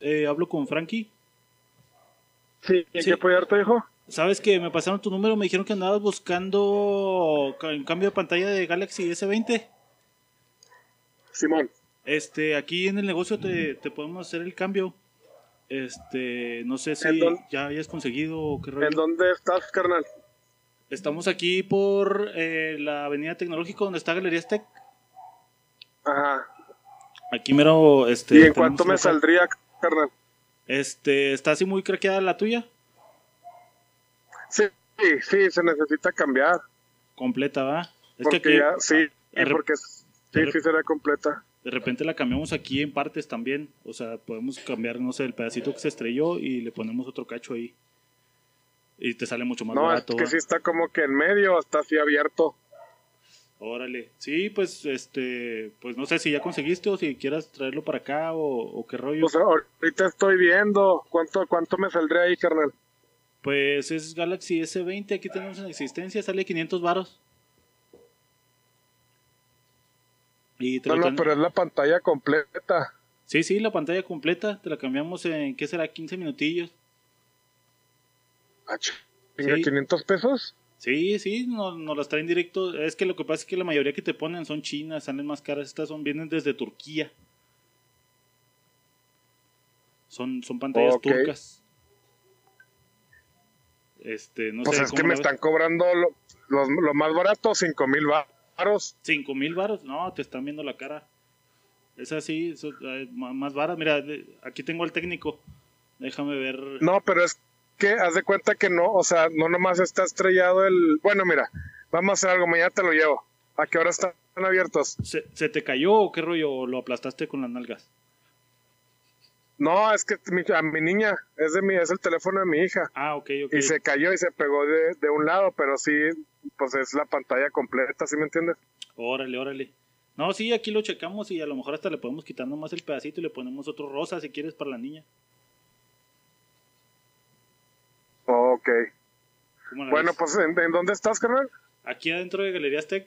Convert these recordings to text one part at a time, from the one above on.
Eh, hablo con Frankie. Sí, ¿en Sí. qué apoyarte, hijo? Sabes que me pasaron tu número, me dijeron que andabas buscando ca- en cambio de pantalla de Galaxy S20. Simón. Este, aquí en el negocio te, te podemos hacer el cambio. Este, no sé si ya hayas conseguido o qué rollo. ¿En dónde estás, carnal? Estamos aquí por eh, la Avenida Tecnológico donde está Galerías Tech. Ajá. Aquí mero, este. ¿Y en cuánto me local. saldría, carnal? Este, ¿está así muy craqueada la tuya? Sí, sí, sí, se necesita cambiar. Completa, ¿va? Es Porque que aquí, ya, sí, porque sí, sí será completa. de repente la cambiamos aquí en partes también. O sea, podemos cambiar, no sé, el pedacito que se estrelló y le ponemos otro cacho ahí. Y te sale mucho más No, es barato. que ¿va? sí está como que en medio, está así abierto. Órale. Sí, pues, este, pues no sé si ya conseguiste o si quieras traerlo para acá o, o qué rollo. Sea, ahorita estoy viendo cuánto cuánto me saldría ahí, carnal. Pues es Galaxy S20, aquí tenemos en existencia, sale 500 varos. Y te No, no, pero es la pantalla completa. Sí, sí, la pantalla completa, te la cambiamos en, ¿qué será? 15 minutillos. Ah, Sí. 500 pesos. Sí, sí, nos no las traen directo. Es que lo que pasa es que la mayoría que te ponen son chinas, salen más caras. Estas son vienen desde Turquía. Son, son pantallas turcas. Este, no Pues sé es que me ves. están cobrando lo, lo- lo más barato, 5 mil baros. ¿Cinco mil varos? No, te están viendo la cara. Es así, eso, eh, más varas. Mira, aquí tengo al técnico. Déjame ver. No, pero es que haz de cuenta que no, o sea, no nomás está estrellado el. Bueno, mira, vamos a hacer algo, mañana te lo llevo. ¿A qué hora están abiertos? ¿Se, se te cayó o qué rollo? ¿O lo aplastaste con las nalgas? No, es que mi- a mi niña, es de mi, es el teléfono de mi hija. Ah, ok, ok. Y se cayó y se pegó de, de un lado, pero sí, pues es la pantalla completa, ¿sí me entiendes? Órale, órale. No, sí, aquí lo checamos y a lo mejor hasta le podemos quitar nomás el pedacito y le ponemos otro rosa si quieres para la niña. Ok. ¿Cómo la Bueno, ves? pues ¿en, en dónde estás, carnal? Aquí adentro de Galerías Tech,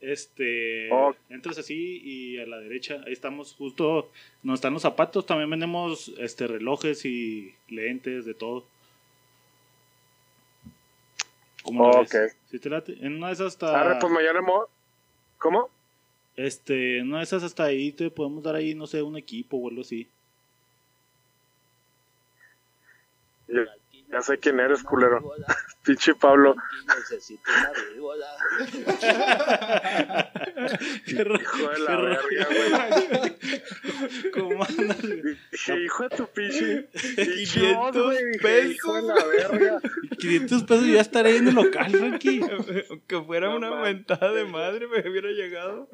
este, Oh. entras así y a la derecha, ahí estamos justo, donde están los zapatos, también vendemos este relojes y lentes, de todo. ¿Cómo la Ok. En una de esas hasta, Arre, pues mañana mo- ¿Cómo? este, en una de esas hasta ahí te podemos dar ahí, no sé, un equipo o algo así. Ya, ya sé quién eres, culero. Pinche Pablo. Necesito una ro- Hijo de la verga, ¿Cómo andas, güey? Dije, hijo de tu pinche. 500 güey. Dije, Hijo de la verga. 500 pesos ya estaré en el local, Frankie. Aunque fuera una mentada de madre, me hubiera llegado.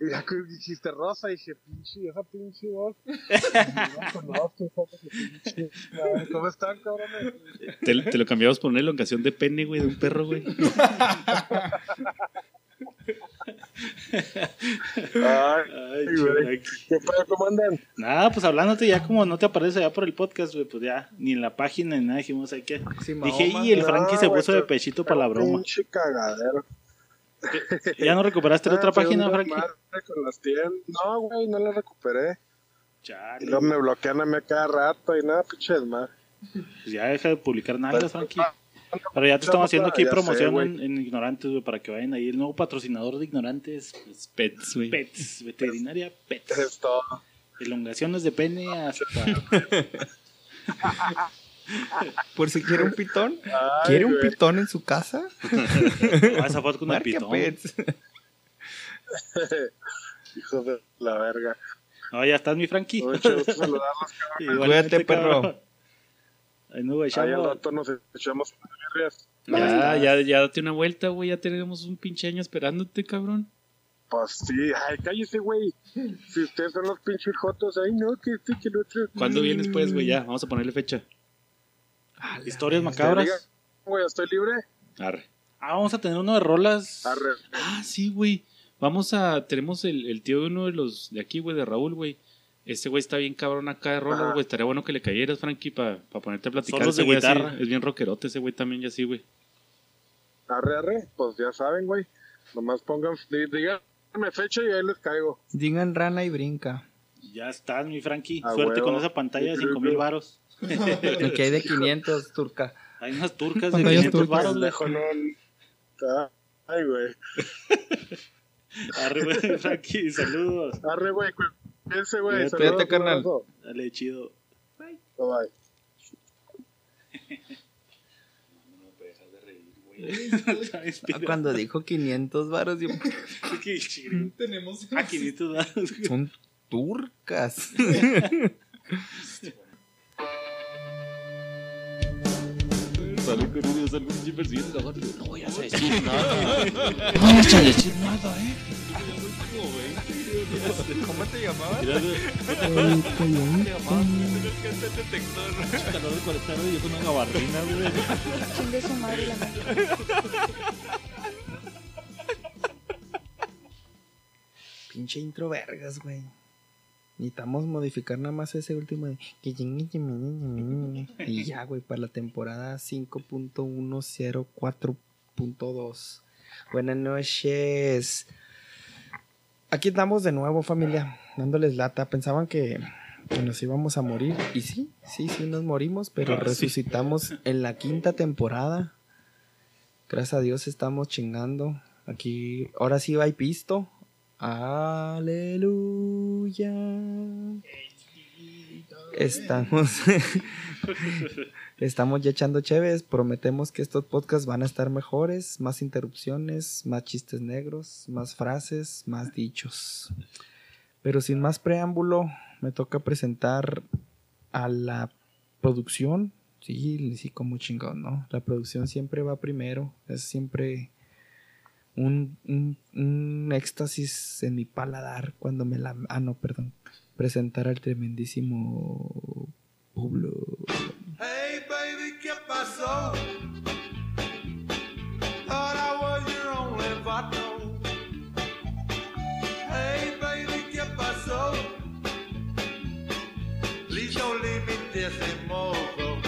Y ya que dijiste rosa, dije, pinche, esa pinche voz. ¿Cómo están, cabrones? Te, te lo cambiamos por una elongación de pene, güey, de un perro, güey. Ay, Ay, güey. ¿Qué pedo, cómo andan? Nada, pues hablándote ya como no te aparece ya por el podcast, güey, pues ya, ni en la página ni nada, dijimos, hay que... Sí, Dije, y el No, Frankie se güey, puso de pechito para la broma. Pinche cagadero. ¿Ya no recuperaste la otra Ah, fue página, Frankie? con las. No, güey, no la recuperé. Y Chale, luego me bloquean a mí a cada rato y nada, pinche desmadre. pues ya deja de publicar nada, Pues, Frankie. Pero ya te estamos haciendo aquí Ya promoción en, en Ignorantes, güey, para que vayan ahí. El nuevo patrocinador de Ignorantes, pues, Pets, güey. Pets, veterinaria Pets. Es todo. Elongaciones de pene hasta... Por si quiere un pitón. Ay, ¿Quiere un güey. pitón en su casa? Ah, esa foto con el pitón. pets. Hijo de la verga. No, ya estás, mi Frankie. Cuídate, perro. Ahí no, güey, Ahí al chavo. rato nos echamos unas. Ya, ya, ya date una vuelta, güey. Ya tenemos un pinche año esperándote, cabrón. Pues sí, ay, cállese, güey. Si ustedes son los pinches jotos, ay, no, que este, que el otro. ¿Cuándo vienes, pues, güey? Ya, vamos a ponerle fecha. Historias Diga, macabras. Güey, estoy libre. Arre. Ah, vamos a tener uno de rolas. Arre. Ah, sí, güey. Vamos a. Tenemos el, el tío de uno de los de aquí, güey, de Raúl, güey. Este güey está bien cabrón acá de rolas, Ajá. güey. Estaría bueno que le cayeras, Frankie, para ponerte a platicar. Solos Ese de güey así guitarra. es bien rockerote, ese güey también, ya así, güey. Arre, arre. Pues ya saben, güey. Nomás pongan, dí- díganme fecha y ahí les caigo. Digan rana y brinca. Ya estás, mi Frankie. Suerte huevo. con esa pantalla de 5 mil varos. Aquí hay de 500, turca. Hay unas turcas de Pantallas 500 turcas. varos, güey. Pendejo, no. Ah, Ay, güey. Arre, güey, Frankie, saludos. Arre, güey. Cuídense, güey. Cuídate, Saludos, cuídate, carnal. Dale, chido. Bye, bye. Está Ah, inspirado. Cuando dijo 500 varos, yo. Tenemos. Ah, 500 varos. güey. son turcas. Sale con No voy a decir nada. No vayas a decir nada, eh. ¿Cómo te llamabas? Mira, güey, El coyote. calor de 40 grados y yo con una gabardina, güey. Chingue su madre la madre. Pinche intro vergas, güey. Necesitamos modificar nada más ese último de... Y ya, güey, para la temporada 5.104.2. Buenas noches. Aquí estamos de nuevo, familia, dándoles lata. Pensaban que, que nos íbamos a morir. Y sí, sí, sí nos morimos, pero Ah, sí. resucitamos en la quinta temporada. Gracias a Dios estamos chingando. Aquí, ahora sí va y pisto. Aleluya. Estamos, estamos ya echando chéves. Prometemos que estos podcasts van a estar mejores, más interrupciones, más chistes negros, más frases, más dichos. Pero sin más preámbulo, me toca presentar a la producción. Sí, sí, como chingón, ¿no? La producción siempre va primero. Es siempre un, un, un éxtasis en mi paladar cuando me la... Ah, no, perdón. Presentar al tremendísimo Pablo. Hey baby, ¿qué pasó? Thought I was your only vato. Hey baby, ¿qué pasó? Don't leave me this mozo.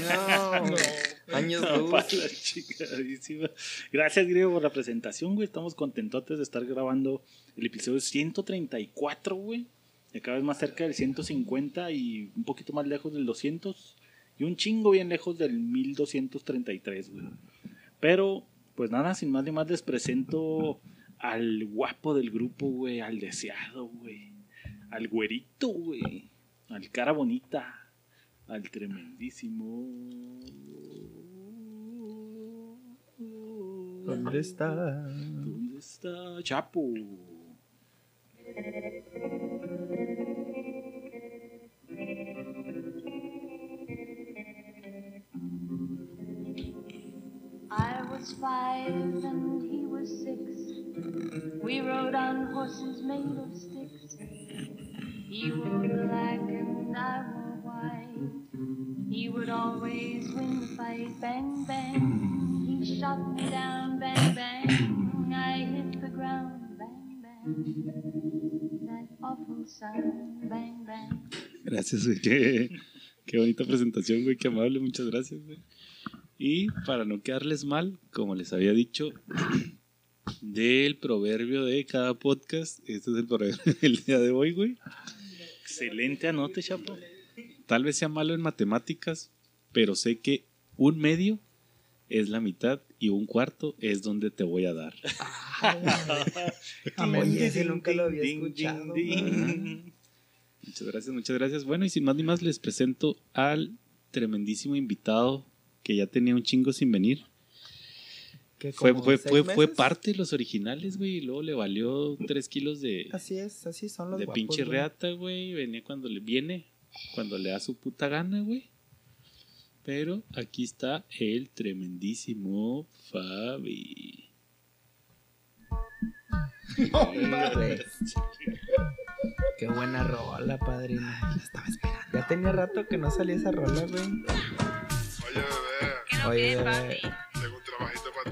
No, años luz. Gracias, Griego, por la presentación, güey. Estamos contentotes de estar grabando el episodio 134, güey. Y cada vez más cerca del 150 y un poquito más lejos del 200. Y un chingo bien lejos del 1233, güey. Pero, pues nada, sin más ni más les presento al guapo del grupo, güey. Al deseado, güey. Al güerito, güey. Al cara bonita. Al tremendísimo. ¿Dónde está? ¿Dónde está Chapo? I was five and he was six. We rode on horses made of sticks. He wore black and I He would always win the fight. Bang, bang. He shot me down. Bang, bang. I hit the ground. Bang, bang. That awful sound. Bang, bang. Gracias, güey. Qué, qué bonita presentación, güey. Qué amable. Muchas gracias, güey. Y para no quedarles mal, como les había dicho, del proverbio de cada podcast, este es el proverbio del día de hoy, güey. Excelente anote, Chapo. Tal vez sea malo en matemáticas, pero sé que un medio es la mitad y un cuarto es donde te voy a dar. Oye, ese nunca lo había escuchado. Muchas gracias, muchas gracias. Bueno, y sin más ni más les presento al tremendísimo invitado que ya tenía un chingo sin venir. ¿Qué, Fue, fue, fue, parte de los originales, güey, y luego le valió tres kilos de, Así es, así son los de guapos, pinche reata, güey. Venía cuando le viene, cuando le da su puta gana, güey. Pero aquí está el tremendísimo Fabi. Güey. Qué buena rola, padrino. Ya tenía rato que no salía esa rola, güey. Oye, bebé, Oye, bebé, tengo un trabajito para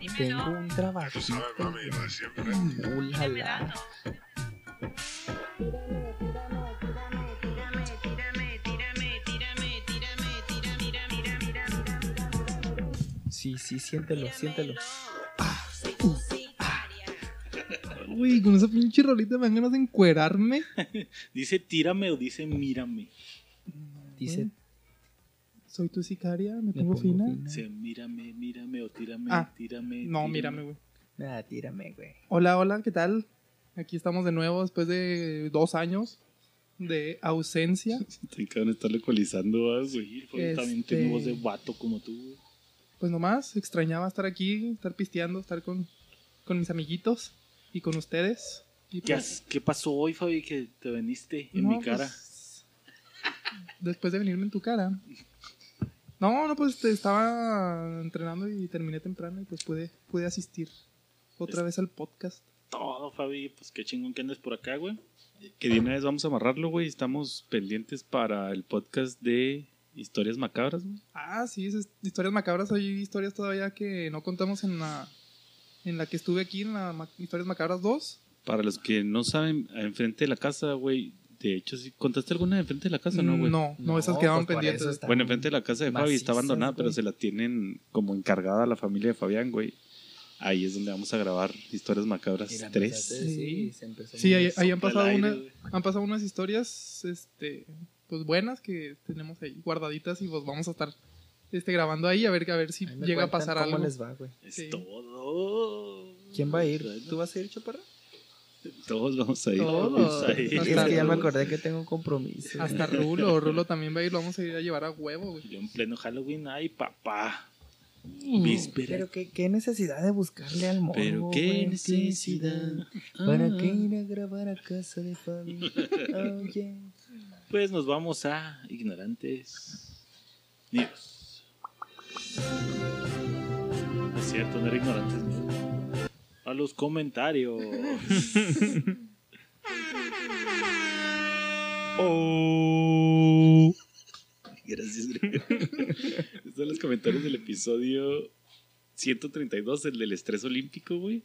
ti. tengo un Tú trabajito. sabes, mami, lo de siempre. Ulala. Sí, sí, siéntelo, siéntelo. güey, con esa pinche rolita me dan ganas de encuerarme. Dice tírame o dice mírame. Dice, Soy tu sicaria, me me pongo pongo fina. fina. Dice mírame, mírame o tírame, Ah, tírame. No, tírame. mírame, güey. Ah, tírame, güey. Hola, hola, ¿qué tal? Aquí estamos de nuevo después de dos años de ausencia. Te acaban de estar localizando, ah, güey. Sí, fue también Este- tiene voz de vato como tú. güey. Pues nomás, extrañaba estar aquí, estar pisteando, estar con, con mis amiguitos y con ustedes. Y ¿Qué, pues, ¿Qué pasó hoy, Fabi, que te veniste en no, mi cara? pues, después de venirme en tu cara. No, no, pues te estaba entrenando y terminé temprano y pues pude, pude asistir otra Es- vez al podcast. Todo, Fabi, pues qué chingón que andes por acá, güey. Que de una vez vamos a amarrarlo, güey. Estamos pendientes para el podcast de historias macabras, güey. Ah, sí, esas historias macabras. Hay historias todavía que no contamos en la, en la que estuve aquí, en la ma- Historias Macabras 2. Para los que no saben, enfrente de la casa, güey. De hecho, sí, ¿contaste alguna de enfrente de la casa, no, güey? no, no, esas quedaban pues pendientes. Bueno, enfrente de la casa de Fabi está abandonada, pero se la tienen como encargada a la familia de Fabián, güey. Ahí es donde vamos a grabar Historias Macabras Mira, 3. empezaste, Sí, se empezó Sí, ahí, ahí han pasado aire, una, han pasado unas historias, este, pues buenas que tenemos ahí guardaditas y pues vamos a estar, este, grabando ahí a ver, a ver si llega a pasar cómo algo. les va, güey. Es Sí. todo. ¿Quién va a ir? ¿Tú vas a ir, chaparra? Todos vamos a ir. Todos. Vamos a ir. Es que ya me Rulo. acordé que tengo un compromiso. Hasta Rulo, Rulo también va a ir, lo vamos a ir a llevar a huevo, güey. Yo en pleno Halloween, ay, papá. Víspera. Pero qué, qué necesidad de buscarle al morbo, Pero qué güey, necesidad. ¿Para Ah. qué ir a grabar a casa de Fabi? Oh, yeah. Pues nos vamos a Ignorantes News. No es cierto, no era Ignorantes News. A los comentarios. Oh. Gracias. Estos son los comentarios del episodio 132, el del estrés olímpico, güey.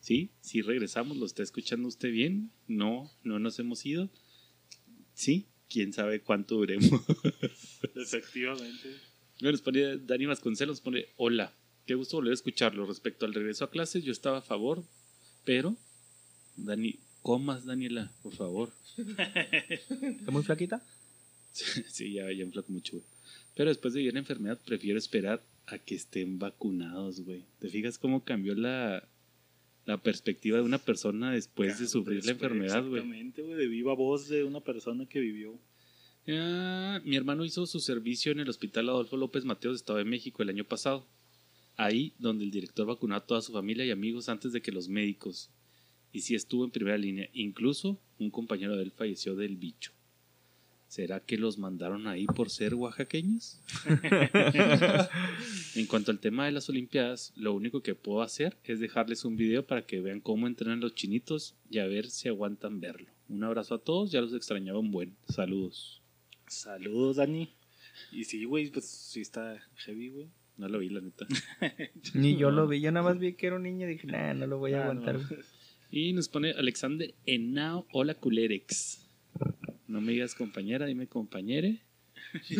Sí, sí regresamos, lo está escuchando usted bien. No, no nos hemos ido. Sí, quién sabe cuánto duremos. Efectivamente. Luego nos pone Dani Vasconcelos, pone, hola, qué gusto volver a escucharlo. Respecto al regreso a clases, yo estaba a favor, pero, Dani, comas, Daniela, por favor. ¿Está muy flaquita? sí, ya, ya enflaco mucho, güey. Pero después de vivir la enfermedad, prefiero esperar a que estén vacunados, güey. ¿Te fijas cómo cambió la, la perspectiva de una persona después de sufrir la enfermedad, güey? Exactamente, güey. De viva voz de una persona que vivió. Ah, mi hermano hizo su servicio en el Hospital Adolfo López Mateos de Estado de México el año pasado. Ahí donde el director vacunó a toda su familia y amigos antes de que los médicos. Y sí estuvo en primera línea. Incluso un compañero de él falleció del bicho. ¿Será que los mandaron ahí por ser oaxaqueños? en cuanto al tema de las Olimpiadas, lo único que puedo hacer es dejarles un video para que vean cómo entrenan los chinitos y a ver si aguantan verlo. Un abrazo a todos, ya los extrañaba un buen. Saludos. Saludos, Dani. Y sí, güey, pues sí está heavy, güey. No lo vi, la neta. Ni yo lo vi, yo nada más vi que era un niño y dije, nah, no lo voy a Ah, aguantar. no. Y nos pone Alexander Enao. Hola, culerex. No me digas compañera, dime compañere.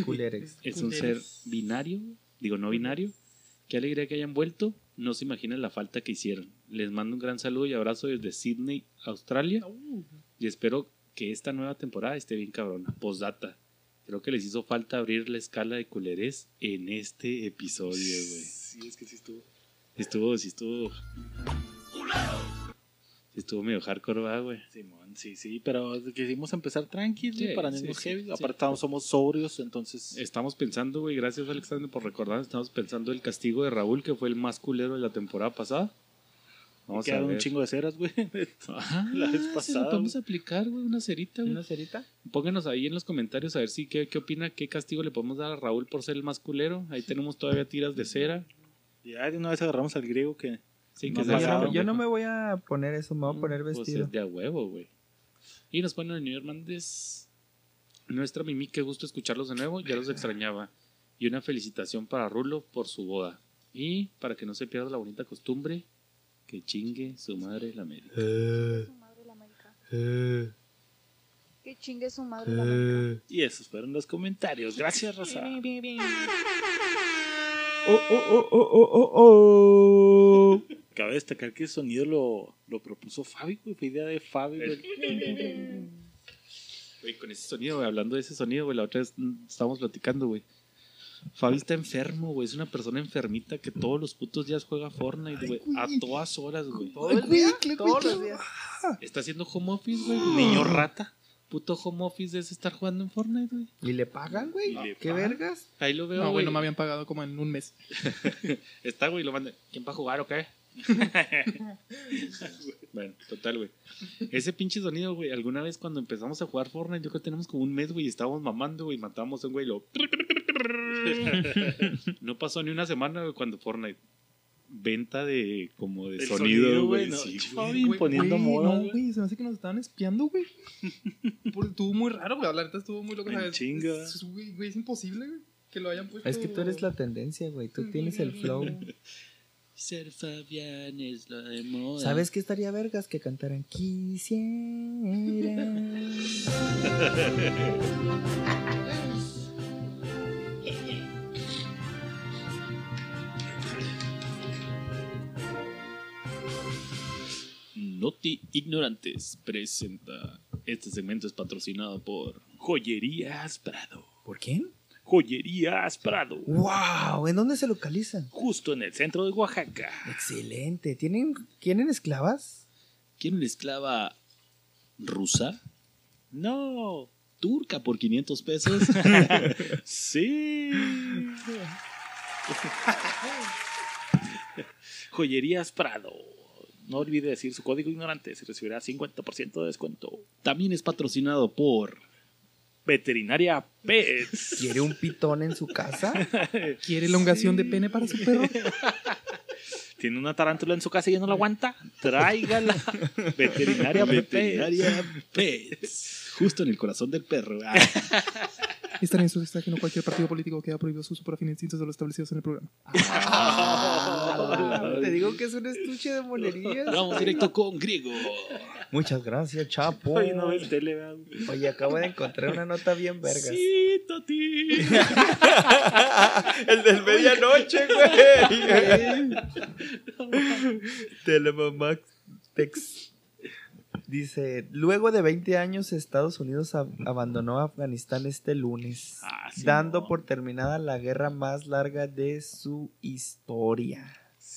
Culerex. Es un ser binario, digo no binario. Qué alegría que hayan vuelto. No se imaginan la falta que hicieron. Les mando un gran saludo y abrazo desde Sydney, Australia. Y espero que esta nueva temporada esté bien cabrona. Postdata. Creo que les hizo falta abrir la escala de culerés en este episodio, güey. Sí, es que sí estuvo. Estuvo, sí estuvo. Estuvo medio hardcore, ¿verdad, güey. Simón, sí, sí, pero quisimos empezar tranquilos Sí, para no sí, irnos sí, heavy. Aparte, estamos- somos sobrios, entonces. Estamos pensando, güey, gracias Alexander por recordar, estamos pensando el castigo de Raúl, que fue el más culero de la temporada pasada. Vamos a quedaron ver. un chingo de ceras, güey. Ah, la vez pasada, podemos güey. aplicar, güey, una cerita, güey. ¿Una cerita? Pónganos ahí en los comentarios a ver si qué, qué opina, qué castigo le podemos dar a Raúl por ser el más culero. Ahí tenemos todavía tiras de cera. Ya de una vez agarramos al griego que. Sí, que Yo no, yo me voy a poner eso, me voy a poner Pues vestido. es de a huevo, güey. Y nos ponen el New Hernández. Nuestra Mimi, qué gusto escucharlos de nuevo, ya los extrañaba. Y una felicitación para Rulo por su boda. Y para que no se pierda la bonita costumbre, que chingue su madre la América. Eh, su madre la América. eh, Que chingue su madre la América. eh. Y esos fueron los comentarios. Gracias, Rosa. Oh, oh, oh, oh, oh, oh, oh. Cabe destacar que el sonido lo, lo propuso Fabi, güey. Fue idea de Fabi, güey. Güey, con ese sonido, güey, hablando de ese sonido, güey, la otra vez mm, estábamos platicando, güey. Fabi está enfermo, güey. Es una persona enfermita que todos los putos días juega Fortnite, güey. A todas horas, güey. Todo el día, todos los días. Está haciendo home office, güey. Niño rata. Puto home office es estar jugando en Fortnite, güey. ¿Y le pagan, güey? ¿Qué pagan. vergas? Ahí lo veo, No, güey, no me habían pagado como en un mes. Está, güey, lo manda. ¿Quién va a jugar o qué? bueno, total, güey. Ese pinche sonido, güey, alguna vez cuando empezamos a jugar Fortnite, yo creo que tenemos como un mes, güey, y estábamos mamando, güey, matábamos a un güey y lo... no pasó ni una semana, güey, cuando Fortnite... Venta de como de El sonido, güey. no, sí, Fabi güey. imponiendo Güey, moda, No, güey. güey, se me hace que nos estaban espiando, güey. Estuvo muy raro, güey. La neta estuvo muy loco. Chinga. Es, güey, güey, es imposible, güey. Que lo hayan puesto. Es que tú eres la tendencia, güey. Tú tienes el flow. Ser Fabián es la de moda. ¿Sabes qué estaría vergas? Que cantaran Quisiera. Noti Ignorantes presenta. Este segmento es patrocinado por Joyerías Prado. ¿Por quién? Joyerías Prado. ¡Wow! ¿En dónde se localizan? Justo en el centro de Oaxaca. Excelente. ¿Tienen, ¿Tienen esclavas? ¿Quiere una esclava rusa? No. Turca por 500 pesos. Sí. Joyerías Prado. No olvide decir su código ignorante. Se recibirá 50% de descuento. También es patrocinado por. Veterinaria Pets. ¿Quiere un pitón en su casa? ¿Quiere elongación de pene para su perro? ¿Tiene una tarántula en su casa y ya no la aguanta? Tráigala. Veterinaria Pets. Veterinaria Pets. Justo en el corazón del perro. Ah, Esta en su que no cualquier partido político queda prohibido su uso para fines distintos de los establecidos en el programa. Ah, te digo que es un estuche de monerías. Vamos directo con Griego. Muchas gracias, Chapo. Oye, no ves tele, ¿verdad? Oye, acabo de encontrar una nota bien vergas. Sí, Tati. El del medianoche, güey. Telemamax Tex. Dice, luego de 20 años Estados Unidos ab- abandonó Afganistán este lunes, Ah, sí, dando no. por terminada la guerra más larga de su historia.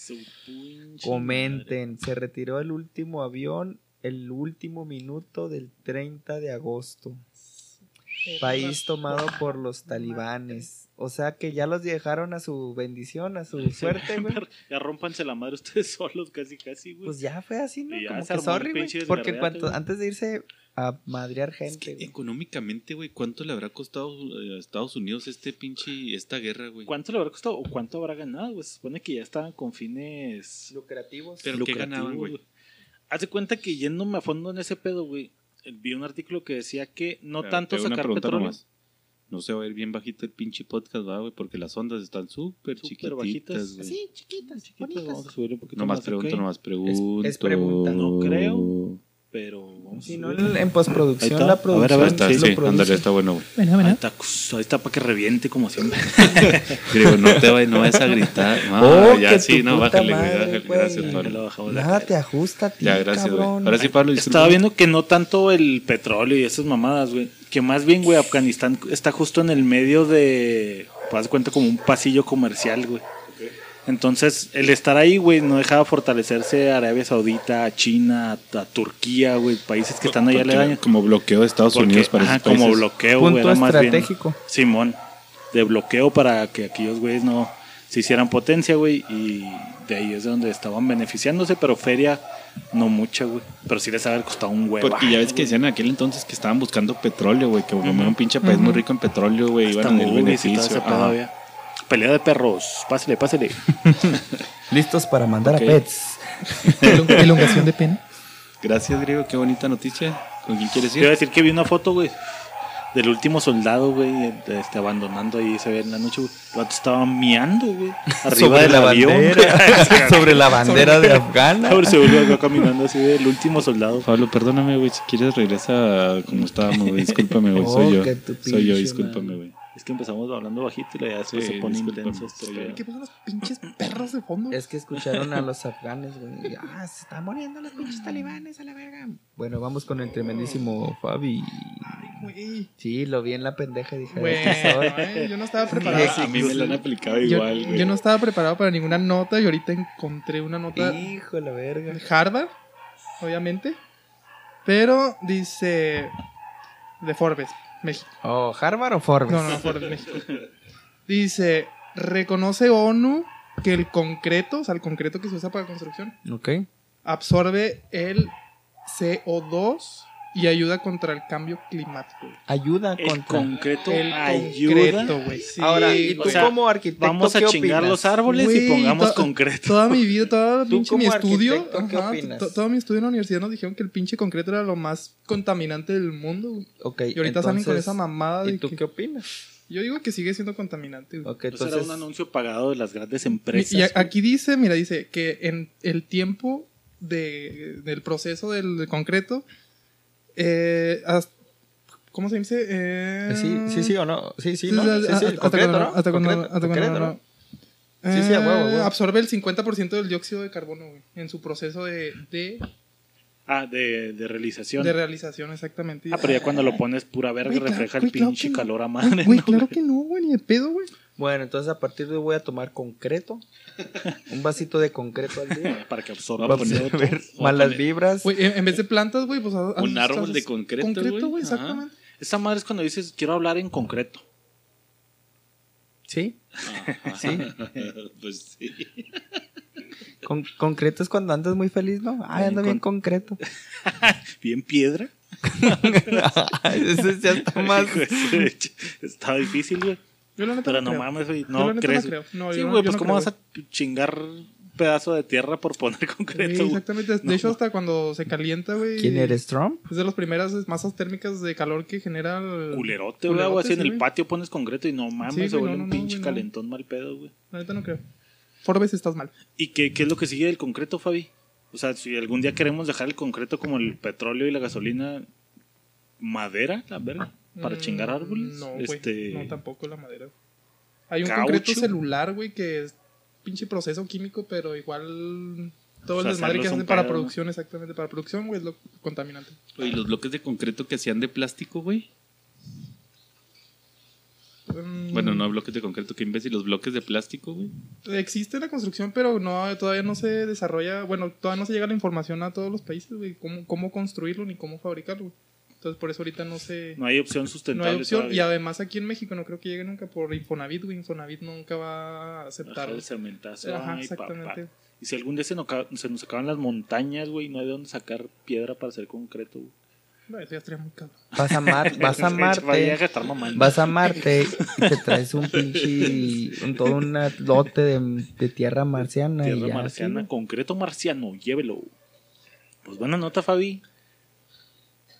Su pinche Comenten, se retiró el último avión el último minuto del 30 de agosto. País tomado por los talibanes. O sea que ya los dejaron a su bendición, a su suerte, güey. Ya rompanse la madre ustedes solos, casi, casi, güey. Pues ya fue así, ¿no? Como que sorry, güey. Porque cuanto, antes de irse a madrear Es gente, que económicamente, güey, ¿cuánto le habrá costado eh, a Estados Unidos este pinche, esta guerra, güey? ¿Cuánto le habrá costado o cuánto habrá ganado? güey? Se supone que ya estaban con fines lucrativos. Pero ¿qué lucrativos, ganaban, güey? Haz de cuenta que yéndome a fondo en ese pedo, güey, eh, vi un artículo que decía que no tanto sacar petróleo. nomás. No se va a ir bien bajito el pinche podcast, ¿va, güey? Porque las ondas están súper chiquititas, bajitas. güey. Sí, chiquitas, Chiquitos, bonitas. vamos a subir un poquito Nomás más, pregunto, ¿ok? nomás pregunto. es pregunta. No creo. Pero vamos Si a no, en, en postproducción, Ahí está. la A ver, a producción ver, Está, sí, ándale, está bueno, güey. Ven, Ahí está, ahí está para que reviente como siempre. Griego, no te vayas, no vayas a gritar. Oh, ya sí, no, puta bájale, güey, madre, bájale. güey. Gracias, Ya Pablo. Nada te ajusta ti, Ya, gracias, güey. Ahora sí, Pablo, Estaba viendo que no tanto el petróleo y esas mamadas, güey. Que más bien, güey, Afganistán está justo en el medio de. Pues haz de cuenta como un pasillo comercial, güey. Entonces, el estar ahí, güey, no dejaba fortalecerse a Arabia Saudita, a China, a, a Turquía, güey, países que están allá Porque aledaños. Como bloqueo de Estados Porque, Unidos para ajá, esos como países. bloqueo, güey, era más bien- estratégico. Simón, de bloqueo para que aquellos güeyes no se hicieran potencia, güey, y de ahí es de donde estaban beneficiándose, pero feria no mucha, güey. Pero sí les había costado un huevo. Porque ya ves que decían en aquel entonces que estaban buscando petróleo, güey. Que como era un pinche país muy rico en petróleo, güey. Iban a tener beneficio. Pelea de perros, pásale, pásale. Listos para mandar a pets. Elong- Elongación de pene. Gracias, Griego. Qué bonita noticia. ¿Con quién quieres Te iba a ir? decir que vi una foto, güey, del último soldado, güey, este, abandonando ahí, se ve en la noche, güey. El vato estaba miando, güey, arriba sobre del la avión. bandera. sobre la bandera de Afgana. Se volvió acá caminando así, güey, el último soldado. Pablo, perdóname, güey. Si quieres, regresa como estábamos, güey. Discúlpame, güey. Soy Oh, yo. Soy yo, discúlpame, güey. Es que empezamos hablando bajito y la Sí, se pone intenso. ¿Qué pasan los pinches perros de fondo? Es que escucharon a los afganes, güey. Ah, se están muriendo los pinches talibanes a la verga. Bueno, vamos con el tremendísimo Fabi. Güey. Sí, lo vi en la pendeja y dije, eh, yo no estaba preparado. A mí me lo han aplicado Yo, igual, güey. yo no estaba preparado para ninguna nota y ahorita encontré una nota Hijo de la verga. Harvard, obviamente. Pero dice de Forbes, México. Oh, ¿Harvard o Forbes? No, no, Forbes, México. Dice, reconoce ONU que el concreto, o sea, el concreto que se usa para construcción, Ok. absorbe el CO2 y ayuda contra el cambio climático. Ayuda El contra. concreto El ayuda. concreto, güey. sí. Ahora, ¿y tú o sea, como arquitecto Vamos a qué chingar opinas? los árboles y pongamos to- concreto. Toda mi vida, toda Tú pinche mi como estudio, arquitecto, ¿qué ajá, opinas? to- todo mi estudio en la universidad nos dijeron que el pinche concreto era lo más contaminante del mundo. güey. Ok, Y ahorita salen con entonces, esa mamada de ¿Y tú que- qué opinas? Yo digo que sigue siendo contaminante. güey. Ok, Eso era entonces. un anuncio pagado de las grandes empresas. Y a- aquí dice, mira, dice que en el tiempo de, del proceso del, del concreto, eh, hasta- ¿cómo se dice? Eh, Sí, sí, sí o no. Sí, sí, ¿no? sí, Sí, sí, hasta- cuando- ¿no? hasta cuando- no. Sí, sí, a huevo, huevo. Absorbe el 50% del dióxido de carbono, güey, en su proceso de, de, Ah, de, de realización. de realización, exactamente. ah, pero ya cuando lo pones pura verga Güey, claro- refleja güey, el claro pinche no. calor a madre. Güey, ¿no, claro güey? que no, güey, ni de pedo, güey. Bueno, entonces a partir de hoy voy a tomar concreto. Un vasito de concreto al día. Para que absorba. Para el poner- CO2. absorber Voy a malas vibras. Güey, en vez de plantas, güey, pues haz- Un árbol de concreto, Concreto, güey, exactamente. Esa madre es cuando dices, quiero hablar en concreto. Sí. Ajá. Sí. pues sí. Con, concreto es cuando andas muy feliz, ¿no? Ay, ando bien concreto. Bien piedra. Eso ya está más. Estaba difícil, güey. Yo la neta Pero no creo. mames, güey. Yo No la neta crees. no creo. No, sí, yo no- güey, yo pues no ¿cómo creo, vas a chingar un pedazo de tierra por poner concreto, Sí, güey? exactamente. De No, hecho, no. hasta cuando se calienta, güey. ¿Quién eres, Trump? Es de las primeras masas térmicas de calor que genera el. Culerote, güey. Así en el patio pones concreto y no mames, Sí, se vuelve no, un pinche calentón mal pedo, güey. La neta no creo. Forbes estás mal. ¿Y qué, qué es lo que sigue del concreto, Fabi? O sea, si algún día queremos dejar el concreto como el petróleo y la gasolina, madera, la verga, para Mm, chingar árboles. No, güey. este, No, tampoco la madera. Hay un Caucho. concreto celular, güey, que es pinche proceso químico, pero igual. Todo O sea, el desmadre que es hacen para pedo, ¿no? producción, exactamente. Para producción, güey, es lo contaminante. Oye, los bloques de concreto que hacían de plástico, güey. Mm, Bueno, no bloques de concreto, que imbécil, los bloques de plástico, güey. Existe la construcción, pero no todavía no se desarrolla. Bueno, todavía no se llega la información a todos los países, güey. Cómo, cómo construirlo ni cómo fabricarlo, güey. Entonces, por eso ahorita no se. No hay opción No sustentable. hay opción. Y además aquí en México no creo que llegue nunca por Infonavit, güey. Infonavit nunca va a aceptar. Ajá, el cementazo, Ajá, ay, exactamente. papá. Y si algún día se nos, se nos acaban las montañas, güey, no hay de dónde sacar piedra para hacer concreto, güey. No, eso ya estaría muy cabrón. Vas a, Mar- vas a Vaya a Marte. gastar mamando. Vas a Marte y te traes un pinche. Un, todo un lote de, de tierra marciana. y Tierra ya, marciana, sí, concreto marciano, llévelo. Pues buena nota, Fabi.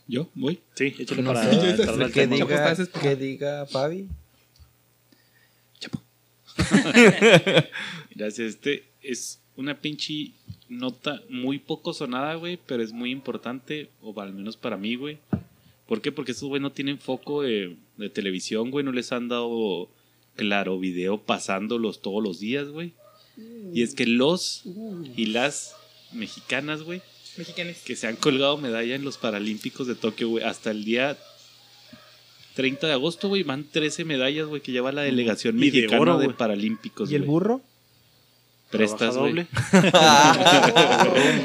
¿Yo? ¿Voy? Sí, échale No para sé, que. Chapo diga, que diga Fabi. Gracias. Este es una pinche nota muy poco sonada, güey, pero es muy importante, o al menos para mí, güey. ¿Por qué? Porque estos güey no tienen foco de, de televisión, güey, no les han dado claro video pasándolos todos los días, güey. Y es que los y las mexicanas, güey, Mexicanes. que se han colgado medalla en los Paralímpicos de Tokio, güey, hasta el día 30 de agosto, güey, van 13 medallas, güey, que lleva la delegación Y de mexicana oro, de. Paralímpicos, ¿Y el burro? Prestas, doble.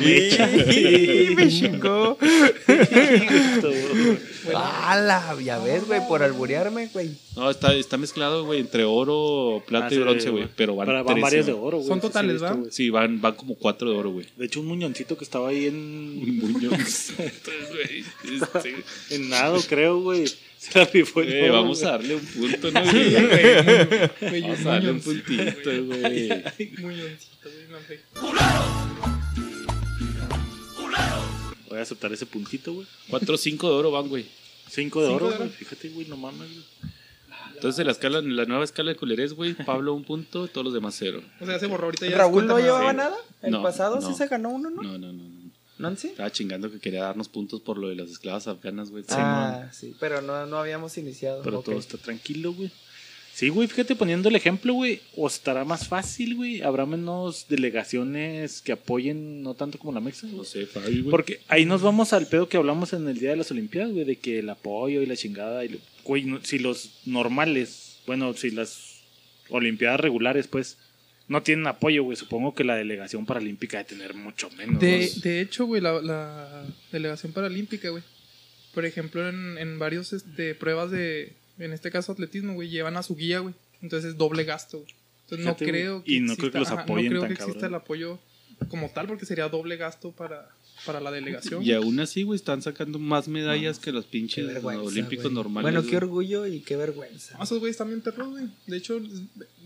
¡Y me chingó! ¡Hala! Ya ves, güey, por alburearme, güey. No, está, está mezclado, güey, entre oro, plata Ah, y sí, bronce, güey. Pero van, Pero van 13, varias de oro, güey. Son sí, sí, totales, visto, ¿va? Sí, van, van como cuatro de oro, güey. De hecho, un muñoncito que estaba ahí en, Muñoz. güey. Este, en nado, creo, güey. Se la rifó el eh, vamos a darle un punto, ¿no, güey? Güey, Vamos a darle un puntito, güey. Muñoncito, güey, no sé. Voy a aceptar ese puntito, güey. Cuatro o cinco de oro van, güey. Cinco de Cinco oro, güey. Fíjate, güey, no mames, güey. Entonces, en la, escala, en la nueva escala de culerés, güey, Pablo un punto, todos los demás cero. O sea, se borró ahorita ya. ¿Raúl no llevaba Sí. nada? ¿El No, pasado sí no. se ganó uno, no? No, no, no. no. ¿Nancy? Estaba chingando que quería darnos puntos por lo de las esclavas afganas, güey. Ah, sí, pero no, no habíamos iniciado. Pero ok. todo está tranquilo, güey. Sí, güey, fíjate poniendo el ejemplo, güey. O estará más fácil, güey. Habrá menos delegaciones que apoyen, no tanto como la Mexa. No sé, Fabi, güey. Porque ahí nos vamos al pedo que hablamos en el día de las Olimpiadas, güey, de que el apoyo y la chingada. Y, lo- güey, no- si los normales, bueno, si las Olimpiadas regulares, pues, no tienen apoyo, güey, supongo que la delegación paralímpica debe tener mucho menos. De, de hecho, güey, la, la delegación paralímpica, güey. Por ejemplo, en, en varios este, pruebas de, en este caso atletismo, güey, llevan a su guía, güey. Entonces es doble gasto, güey. Entonces Fíjate, no creo y no creo que los ajá, apoyen No creo tan que exista cabrón. el apoyo como tal, porque sería doble gasto para, para la delegación. Y aún así, güey, están sacando más medallas que los pinches olímpicos normales. Bueno, qué orgullo y qué vergüenza. No, esos güeyes también perros, güey. De hecho,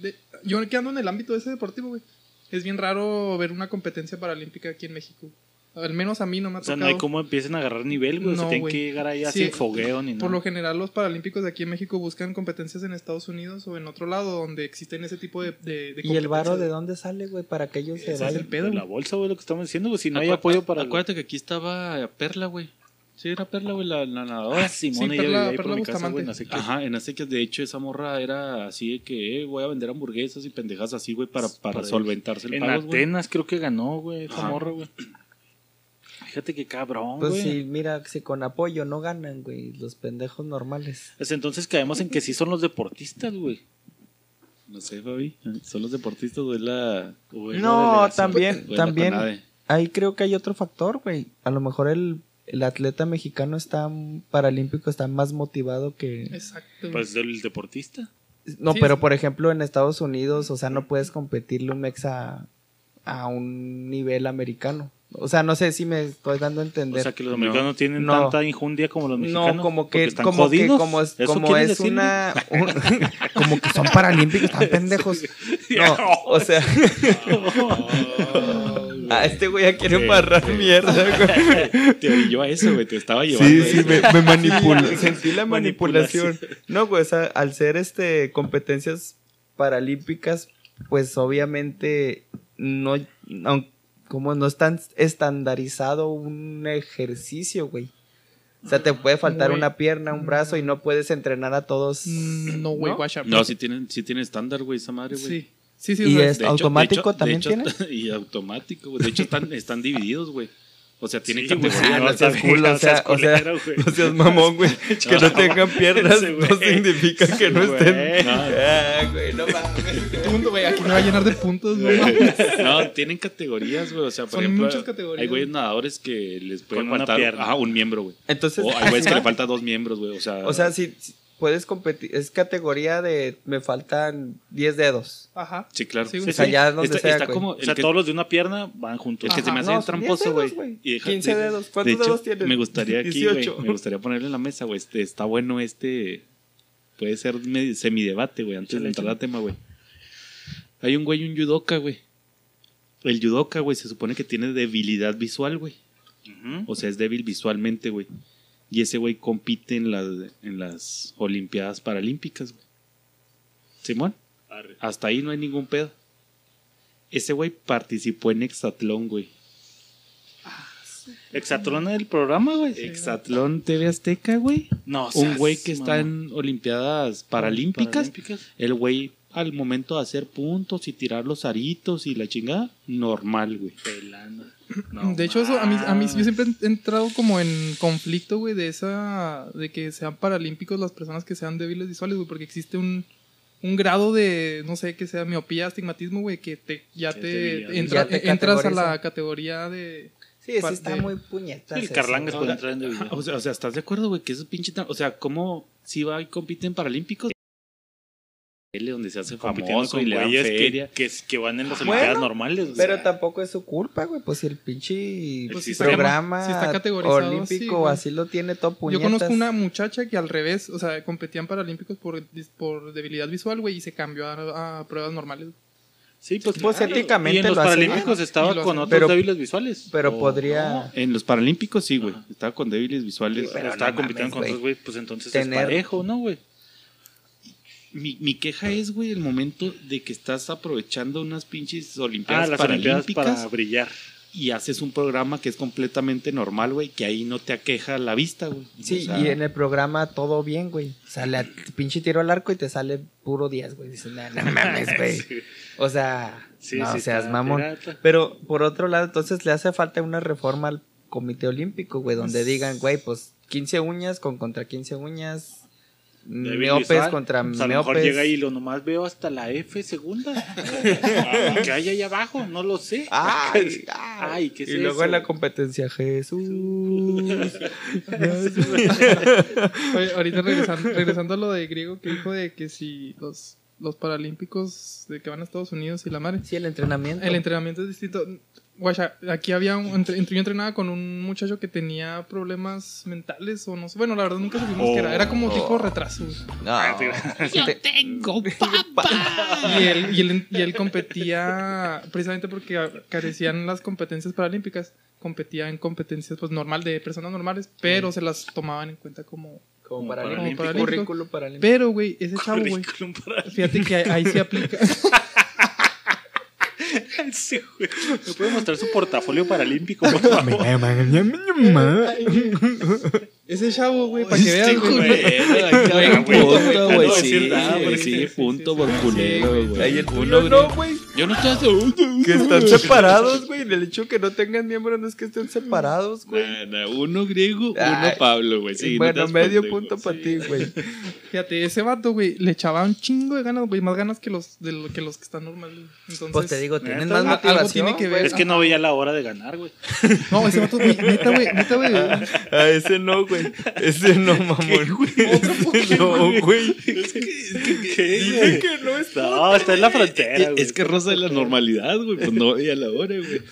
de- yo que ando en el ámbito de ese deportivo, güey. Es bien raro ver una competencia paralímpica aquí en México. Al menos a mí no me ha O sea, tocado. no hay cómo empiecen a agarrar nivel, güey. o sea, No, tienen que llegar ahí Sí, sin fogueo ni Por nada. lo general, los paralímpicos de aquí en México buscan competencias en Estados Unidos o en otro lado donde existen ese tipo de, de, de ¿Y el varo de dónde sale, güey? Para que ellos se Ese vayan. el pedo, De la bolsa, güey, lo que estamos diciendo, güey. Si no hay apoyo para. Acuérdate que aquí estaba Perla, güey. Sí, era Perla, güey, la, la nadadora. Ah, Simón, Sí, ella Perla- vivía ahí por mi casa, güey, sé qué. Ajá, en acequias. De hecho, esa morra era así de que eh, voy a vender hamburguesas y pendejas así, güey, para, para Para- solventarse el En pago. Atenas creo que ganó, güey, esa Ajá. morra, güey. Fíjate qué cabrón, Pues güey. sí, mira, si con apoyo no ganan, güey, los pendejos normales. Pues entonces caemos en que sí son los deportistas, güey. No sé, Fabi. Son los deportistas, güey, la... O es la No, delegación. también, la también. CONADE. Ahí creo que hay otro factor, güey. A lo mejor el, el atleta mexicano está paralímpico, está más motivado que... Exacto. güey. Pues del deportista. No, Sí, pero es- por ejemplo en Estados Unidos, o sea, no puedes competirle un mexa a un nivel americano. O sea, no sé si me estoy dando a O entender. sea que los americanos no tienen No. tanta injundia como los mexicanos. no, como que, están como que, jodidos. como es, ¿Eso como es una, un- como que son paralímpicos, están pendejos. No, o sea, a este güey ya quiere embarrar sí. mierda, güey. Te orilló a eso, güey. Te estaba llevando Sí, sí, me, me manipuló. Sentí la Manipulación. No, pues a- al ser este competencias paralímpicas, pues obviamente no, no como no es tan estandarizado un ejercicio, güey. O sea, te puede faltar una pierna, un brazo y no puedes entrenar a todos. Mm, No, güey, ¿No? guacha. No, sí tienen, sí tiene estándar, güey, esa madre, güey. Sí. Sí, sí, Y es- De ¿Automático hecho- también hecho, Y automático, güey. De hecho, están, están divididos, güey. O sea, tienen Sí, güey, categorías. Ah, no está seas bien, culo, o sea, o sea, culero, güey. No seas mamón, güey. Que no tengan piernas Ese güey. no significa que no estén. güey. Ah, güey, no mames. güey. Aquí me va a llenar de puntos, no mames. No, tienen categorías, güey. O sea, por Son ejemplo, muchas categorías. hay güeyes nadadores que les puede Con una faltar un miembro, güey. Entonces, O hay güeyes que le falta dos miembros, güey. O sea, o sea, si, si puedes competir, es categoría de me faltan 10 dedos. Ajá. Sí, claro. Sí, O sea, ya donde Está, sea, está güey. como O sea, que, todos los de una pierna van juntos. el que se me hace no, son 10 tramposo, güey. dedos, güey. Y deja- 15 de- dedos. de ¿Cuántos hecho, dedos tienes? Me gustaría aquí, güey. 18. Me gustaría ponerle en la mesa, güey. Este, está bueno este. Puede ser semidebate, güey, antes de entrar al tema, güey. Hay un güey, un judoka, güey. El judoka, güey, se supone que tiene debilidad visual, güey. O sea, es débil visualmente, güey. Y ese güey compite en las, en las Olimpiadas Paralímpicas, güey. Simón, Arre. hasta ahí no hay ningún pedo. Ese güey participó en Hexatlón, güey. Exatlón del programa, güey. Hexatlón TV Azteca, güey. No, Un güey que está en Olimpiadas Paralímpicas. Paralímpicas. El güey, al momento de hacer puntos y tirar los aritos y la chingada, normal, güey. Pelando. No de hecho, eso a mí, a mí yo siempre he entrado como en conflicto, güey, de esa. de que sean paralímpicos las personas que sean débiles visuales, güey, porque existe un. un grado de, no sé, que sea miopía, astigmatismo, güey, que te, ya Que te, debilidad. entra- Ya te entras a la categoría de. Sí, sí está de- muy puñetas. El Carlangas puede entrar en debilidad. O sea, o sea, ¿estás de acuerdo, güey? Que eso pinche... tan- O sea, ¿cómo si va y compite en Donde se hace famoso y con le dan feria. que, que, que van en las Bueno, Olimpiadas normales. Pero tampoco es su culpa, güey. Pues si el pinche Pues si programa si está categorizado olímpico así, güey. así lo tiene todo Yo puñetas. conozco una muchacha que al revés, o sea, competía en paralímpicos por, por debilidad visual, güey, y se cambió a, a pruebas normales. Sí, pues, Pues, claro. éticamente Y en los lo Paralímpicos estaba lo con otros Pero- débiles visuales. Pero O- podría... En los Paralímpicos sí, güey. Estaba con débiles visuales. Pero estaba no compitiendo mames, con otros, güey. Pues entonces Tener- es parejo, ¿no, güey? Mi, mi queja es, güey, el momento de que estás aprovechando unas pinches Ah, Olimpiadas Paralímpicas para brillar. y haces un programa que es completamente normal, güey, que ahí no te aqueja la vista, güey. Sí, O sea, y en el programa todo bien, güey. Sale a pinche tiro al arco y te sale puro 10, güey. Dices, no, no mames, güey. O sea, Sí, no sí, seas está mamón. pirata. Pero por otro lado, entonces le hace falta una reforma al Comité Olímpico, güey, donde digan, güey, pues 15 uñas con contra 15 uñas, Visual. contra Pues a lo mejor llega y lo nomás veo hasta la F segunda. ¿Y ¿Qué hay ahí abajo? No lo sé. Ay, Ay, ¿qué es y luego eso? en la competencia, Jesús. Oye, ahorita regresando, regresando a lo de griego que dijo de que si los, los paralímpicos de que van a Estados Unidos y la madre. Sí, el entrenamiento. El entrenamiento es distinto. Guacha, aquí había un, entre, entre- yo entrenaba con un muchacho que tenía problemas mentales o no sé. Bueno, la verdad nunca supimos qué era. Era como tipo retraso. güey. No. Yo tengo Y él, y, él, y él competía precisamente porque carecían las competencias paralímpicas. Competía en competencias pues normal de personas normales, pero se las tomaban en cuenta como... Como para paralímpico. paralímpico. Currículo paralímpico. Pero, güey, ese chavo, güey. Currículum Fíjate que ahí, ahí sí aplica. Sí, güey. ¿Me puede mostrar su portafolio paralímpico, por favor? Ese chavo, güey, para que veas, güey. Punto, güey, sí, sí, punto por culero, güey. Yo no estoy haciendo... Que están separados, güey. El hecho que no tengan miembros no es que estén separados, güey. Nah, nah, uno griego, uno Pablo, güey. Sí, no bueno, medio pendejo. punto para ti, güey. Fíjate, ese vato, güey, le echaba un chingo de ganas, güey, más ganas que los, de lo, que los que están normales. güey. Entonces, Pues te digo, tienen neta, más a- algo motivación. tiene que ver. Es que no veía la hora de ganar, güey. No, ese vato, güey, neta, güey, neta, güey. A ese no, güey. Ese no, mamón. Ese no, güey. Dije que no está. No, está en la frontera, güey. Es que rosa de la normalidad, güey. Pues no veía la hora, güey.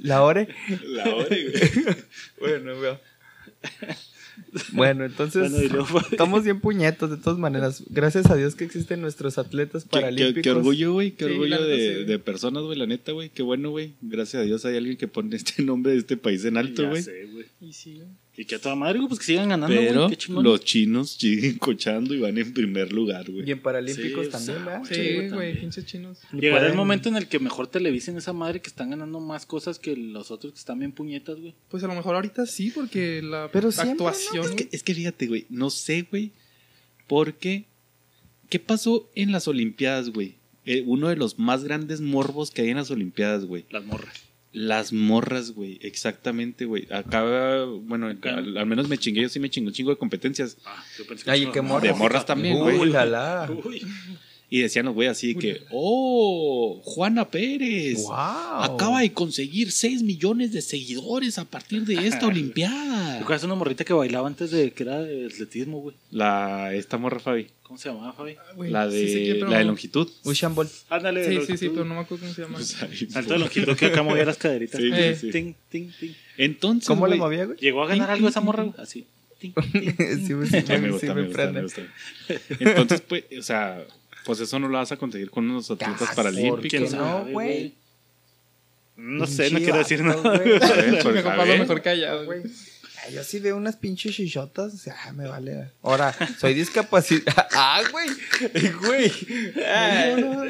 La hora. La hora, güey. Bueno, veo. Bueno, entonces Bueno, y luego- estamos bien puñetos de todas maneras. Gracias a Dios que existen nuestros atletas Qué, qué, paralímpicos. qué orgullo, güey. Qué Sí, orgullo neta, de, sí. de personas, güey. La neta, güey. Qué bueno, güey. Gracias a Dios hay alguien que pone este nombre de este país en alto, Ya güey. sé, güey. Y sí, güey. Y que a toda madre, güey, pues que sigan ganando, Pero güey. Qué chingón. los chinos siguen cochando y van en primer lugar, güey. Y en paralímpicos Sí, o sea, también, ¿verdad? Sí, güey, pinches chinos. Llegará el momento en el que mejor televisen esa madre que están ganando más cosas que los otros que están bien puñetas, güey. Pues a lo mejor ahorita sí, porque la Pero siempre, actuación. Es que, es que fíjate, güey. No sé, güey. Porque. ¿Qué pasó en las Olimpiadas, güey? Eh, uno de los más grandes morbos que hay en las Olimpiadas, güey. Las morras. Las morras, güey. Exactamente, güey. Acá, bueno, al, al menos me chingué. Yo sí me chingo un chingo de competencias. Ah, yo pensé que Ay, qué morras. De morras también, güey. Uh, la, la. Uy. Y decían los güey así que, oh, Juana Pérez. Wow. Acaba de conseguir 6 millones de seguidores a partir de esta Olimpiada. ¿Te acuerdas una morrita que bailaba antes de que era de atletismo, güey? La, esta morra, Fabi. ¿Cómo se llamaba, Fabi? Güey, La de, la de longitud. Usain Bolt. Ándale. Sí, sí, sí, pero no me acuerdo cómo se llama. Pues Salto de longitud que acá movía las caderitas. Sí, Eh. sí, sí. Ting, ting, ting. Entonces, ¿Cómo le güey, movía, güey? ¿Llegó a ganar algo esa morra, güey? Así. Ting, ting, ting. sí, sí, Sí, me sí, gusta, me gusta, me gusta. Entonces, pues, o sea, pues eso no lo vas a conseguir con unos atletas Ah, paralímpicos. ¿Quién no, güey? No sé, no quiero decir nada. güey. A ver, pues, Mejor ver. mejor callado, güey. Ay, Yo sí veo unas pinches chichotas, o sea, ah, me vale. Ahora, soy discapacitado. Ah, güey. Güey. No.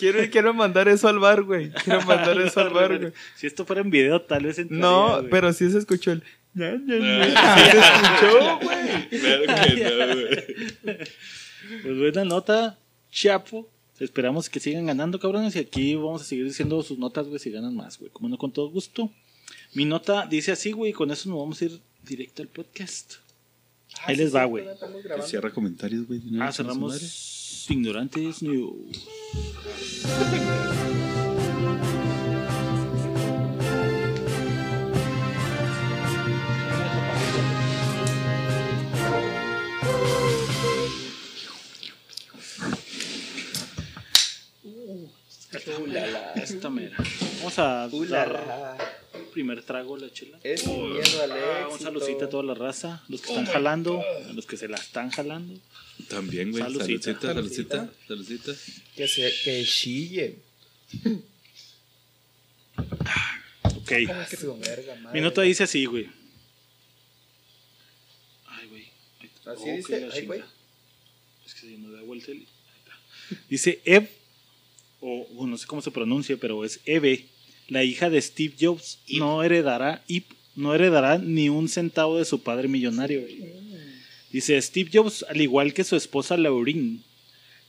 Quiero, quiero mandar eso al bar, güey. Quiero mandar eso al bar, güey. Si esto fuera en video, tal vez entraría, No, pero sí se escuchó el. ña, ña. Sí se escuchó, güey. Claro que no, güey. Pues buena nota, Chapo. Esperamos que sigan ganando, cabrones. Y aquí vamos a seguir diciendo sus notas, güey, si ganan más, güey. Como no, con todo gusto. Mi nota dice así, güey, y con eso nos vamos a ir directo al podcast. Ahí les va, güey. Cierra comentarios, güey. Ah, cerramos Ignorantes News. Esta mera. Vamos a dar primer trago la chela. Es miedo al Ah, un éxito. saludcito a toda la raza, los que están jalando, a los que se la están jalando. También, güey. Saludcita. Saludcita, saludcita. saludcita. Que, se, que chille. Ok. Su verga, madre. Mi nota dice así, güey. Ay, güey. Así oh, dice, ay, güey. Es que se me da vuelta el... ahí está. Dice Ev, o o no sé cómo se pronuncia, pero es Eve la hija de Steve Jobs, no heredará, Ip, no heredará ni un centavo de su padre millonario. Dice, Steve Jobs, al igual que su esposa Laureen,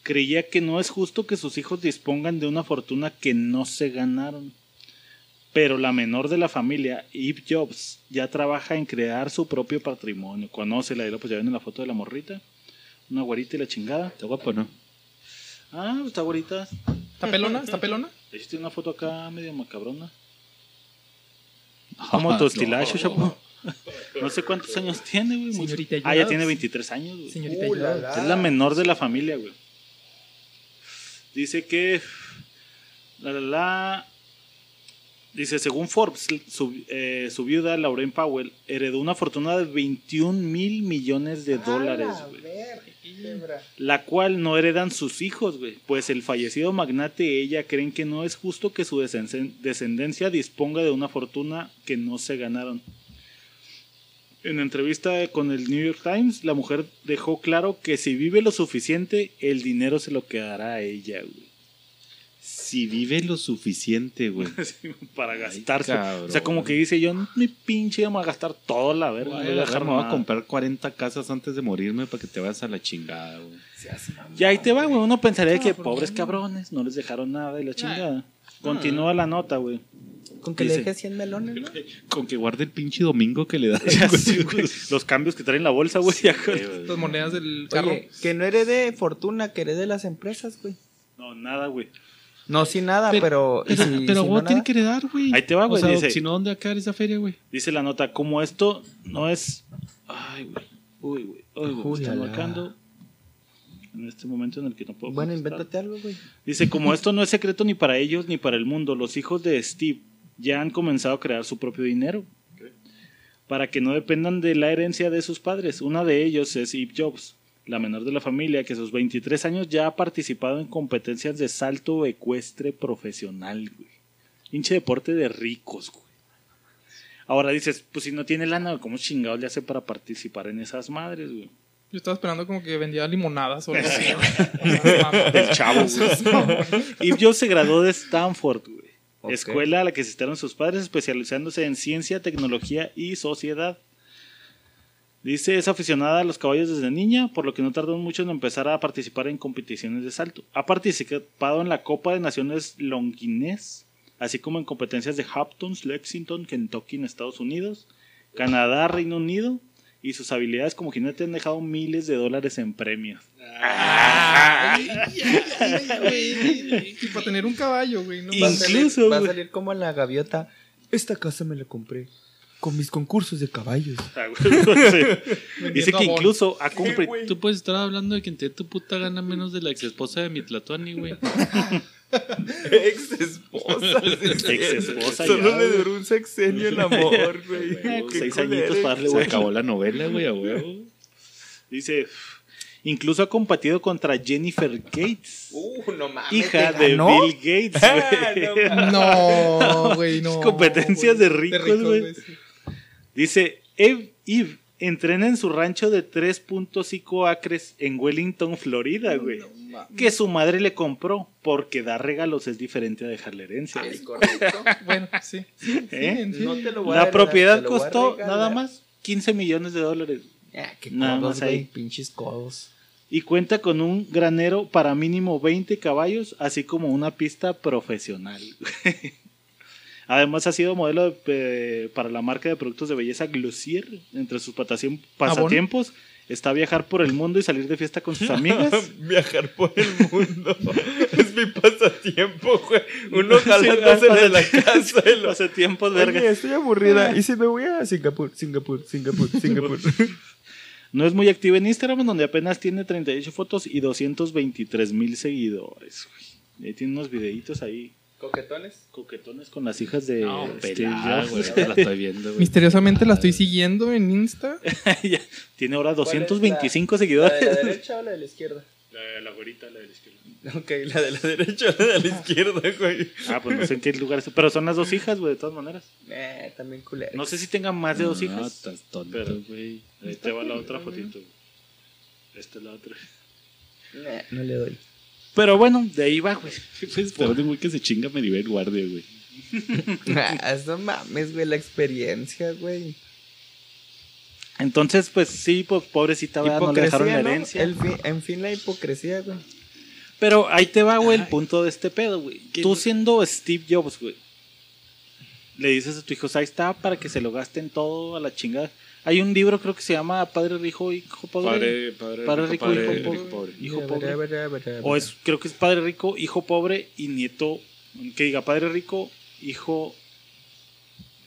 creía que no es justo que sus hijos dispongan de una fortuna que no se ganaron. Pero la menor de la familia, Eve Jobs, ya trabaja en crear su propio patrimonio. Conoce la pues ya ven en la foto de la morrita. Una güerita y la chingada. Está guapo, ¿no? Ah, está güerita. ¿Está pelona? ¿Está pelona? Tiene una foto acá medio macabrona. Como tu estilacho, chapo. No sé cuántos años tiene, güey. Señorita Ah, ya tiene 23 años, güey. Señorita. Es la menor de la familia, güey. Dice que. La, la, la. Dice, según Forbes, su, eh, su viuda, Lauren Powell, heredó una fortuna de 21 mil millones de dólares, güey. La cual no heredan sus hijos, güey. Pues el fallecido magnate y ella creen que no es justo que su descen- descendencia disponga de una fortuna que no se ganaron. En entrevista con el New York Times, la mujer dejó claro que si vive lo suficiente, el dinero se lo quedará a ella, güey. Si vive lo suficiente, güey. Para gastarse. cabrón. o sea, como que dice yo, mi pinche, vamos a gastar todo la verga. Voy a a dejar, dejar me voy a nada. comprar 40 casas antes de morirme para que te vayas a la chingada, güey. Y ahí te va, güey. Uno pensaría que pobres cabrones, no les dejaron nada y la chingada. Continúa la nota, güey. Con que Dice- le dejes 100 melones, ¿no? Con que guarde el pinche domingo que le güey. Los cambios que traen en la bolsa, güey. con- Las monedas del carro. Oye, que no herede fortuna, que herede las empresas, güey. No, nada, güey. No, sin nada, pero. Pero, y si- pero si vos no tiene que heredar, güey. Ahí te va, güey, O sea, dice- si no, ¿dónde va a quedar esa feria, güey? Dice la nota, como esto no es... Ay, güey. Uy, güey. Uy, güey. La. marcando en este momento en el que no puedo Bueno, contestar. invéntate algo, güey. Dice, como esto no es secreto ni para ellos ni para el mundo, los hijos de Steve ya han comenzado a crear su propio dinero. Para que no dependan de la herencia de sus padres. Una de ellos es Eve Jobs, la menor de la familia, que a sus 23 años ya ha participado en competencias de salto ecuestre profesional, güey. Hinche deporte de ricos, güey. Ahora dices, pues si no tiene lana, ¿cómo chingado le hace para participar en esas madres, güey? Yo estaba esperando como que vendía limonadas o algo así. Del chavo, güey. Y Jobs se graduó de Stanford, güey. Escuela a la que asistieron sus padres, especializándose en ciencia, tecnología y sociedad. Dice, es aficionada a los caballos desde niña, por lo que no tardó mucho en empezar a participar en competiciones de salto. Ha participado en la Copa de Naciones Longines, así como en competencias de Hamptons, Lexington, Kentucky en Estados Unidos, Canadá, Reino Unido, y sus habilidades como jinete han dejado miles de dólares en premios. Y para tener un caballo, güey. No Y- Va a salir- Incluso, Va a salir como la gaviota. Esta casa me la compré. Con mis concursos de caballos. Ah, güey. Sí. Dice que incluso ha cumplido. Tú puedes estar hablando de que te tu puta gana menos de la ex esposa de mi Tlatuani, güey. Ex esposa. Ex esposa Solo ya, le güey. duró un sexenio el amor, güey. Huevo, Qué seis culero. añitos para darle Se acabó la novela, güey, a huevo. Dice, incluso ha competido contra Jennifer Gates, Uh, no mames. hija ¿te de ganó? Bill Gates. Ah, güey. no mames. No, güey, no. Competencias de güey. ricos, güey. sí. Dice, Eve, Eve entrena en su rancho de 3.5 acres en Wellington, Florida, güey. que su madre le compró porque dar regalos es diferente a dejarle herencia. Es correcto. Bueno, sí. sí, ¿Eh? entiendo. No te lo voy a La propiedad costó nada más 15 millones de dólares. Ah, qué Nada codos, más ahí. güey. Pinches codos. y cuenta con un granero para mínimo 20 caballos, así como una pista profesional. Además ha sido modelo de, para la marca de productos de belleza Glossier. Entre sus pataci- pasatiempos está viajar por el mundo y salir de fiesta con sus amigas. Viajar por el mundo. es mi pasatiempo, güey. Uno jalándose de la casa. y lo- Pasatiempos, verga. Oye, estoy aburrida. Y si me voy a Singapur, Singapur, Singapur, Singapur. No es muy activa en Instagram, donde apenas tiene 38 fotos y 223 mil seguidores. güey. Ahí tiene unos videitos ahí ¿Coquetones? coquetones con las hijas de No, Steve pelada, Jobs. güey. La estoy viendo, güey. Misteriosamente la estoy siguiendo en Insta. Ya, tiene ahora ¿Cuál es 225 ¿La seguidores. de la derecha o la de la izquierda? La, la güerita, la de la izquierda. Ok, la de la derecha o la de la izquierda, güey. Ah, pues no sé en qué lugar es. Pero son las dos hijas, güey, de todas maneras. Eh, también culero. No sé si tengan más de dos No, hijas. estás tonto, Pero- güey. Ahí te va la otra fotito. güey. Esta es la otra. Eh, no le doy. Pero bueno, de ahí va, güey. Estoy esperando, güey, que se chinga Maribel Guardia, güey. Ah, no mames, güey, la experiencia, güey. Entonces, pues sí, pues pobrecita, ¿verdad? no le dejaron la ¿no? herencia. El en fin, la hipocresía, güey. Pero ahí te va, güey, el punto de este pedo, güey. Tú siendo Steve Jobs, güey. Le dices a tu hijo, ahí está, para que se lo gasten todo a la chingada. Hay un libro, creo que se llama Padre Rico, Hijo Pobre. Padre, padre, Padre rico, hijo rico, pobre. pobre. Hijo. O es, creo que es Padre Rico, Hijo Pobre y Nieto. Que diga Padre Rico, Hijo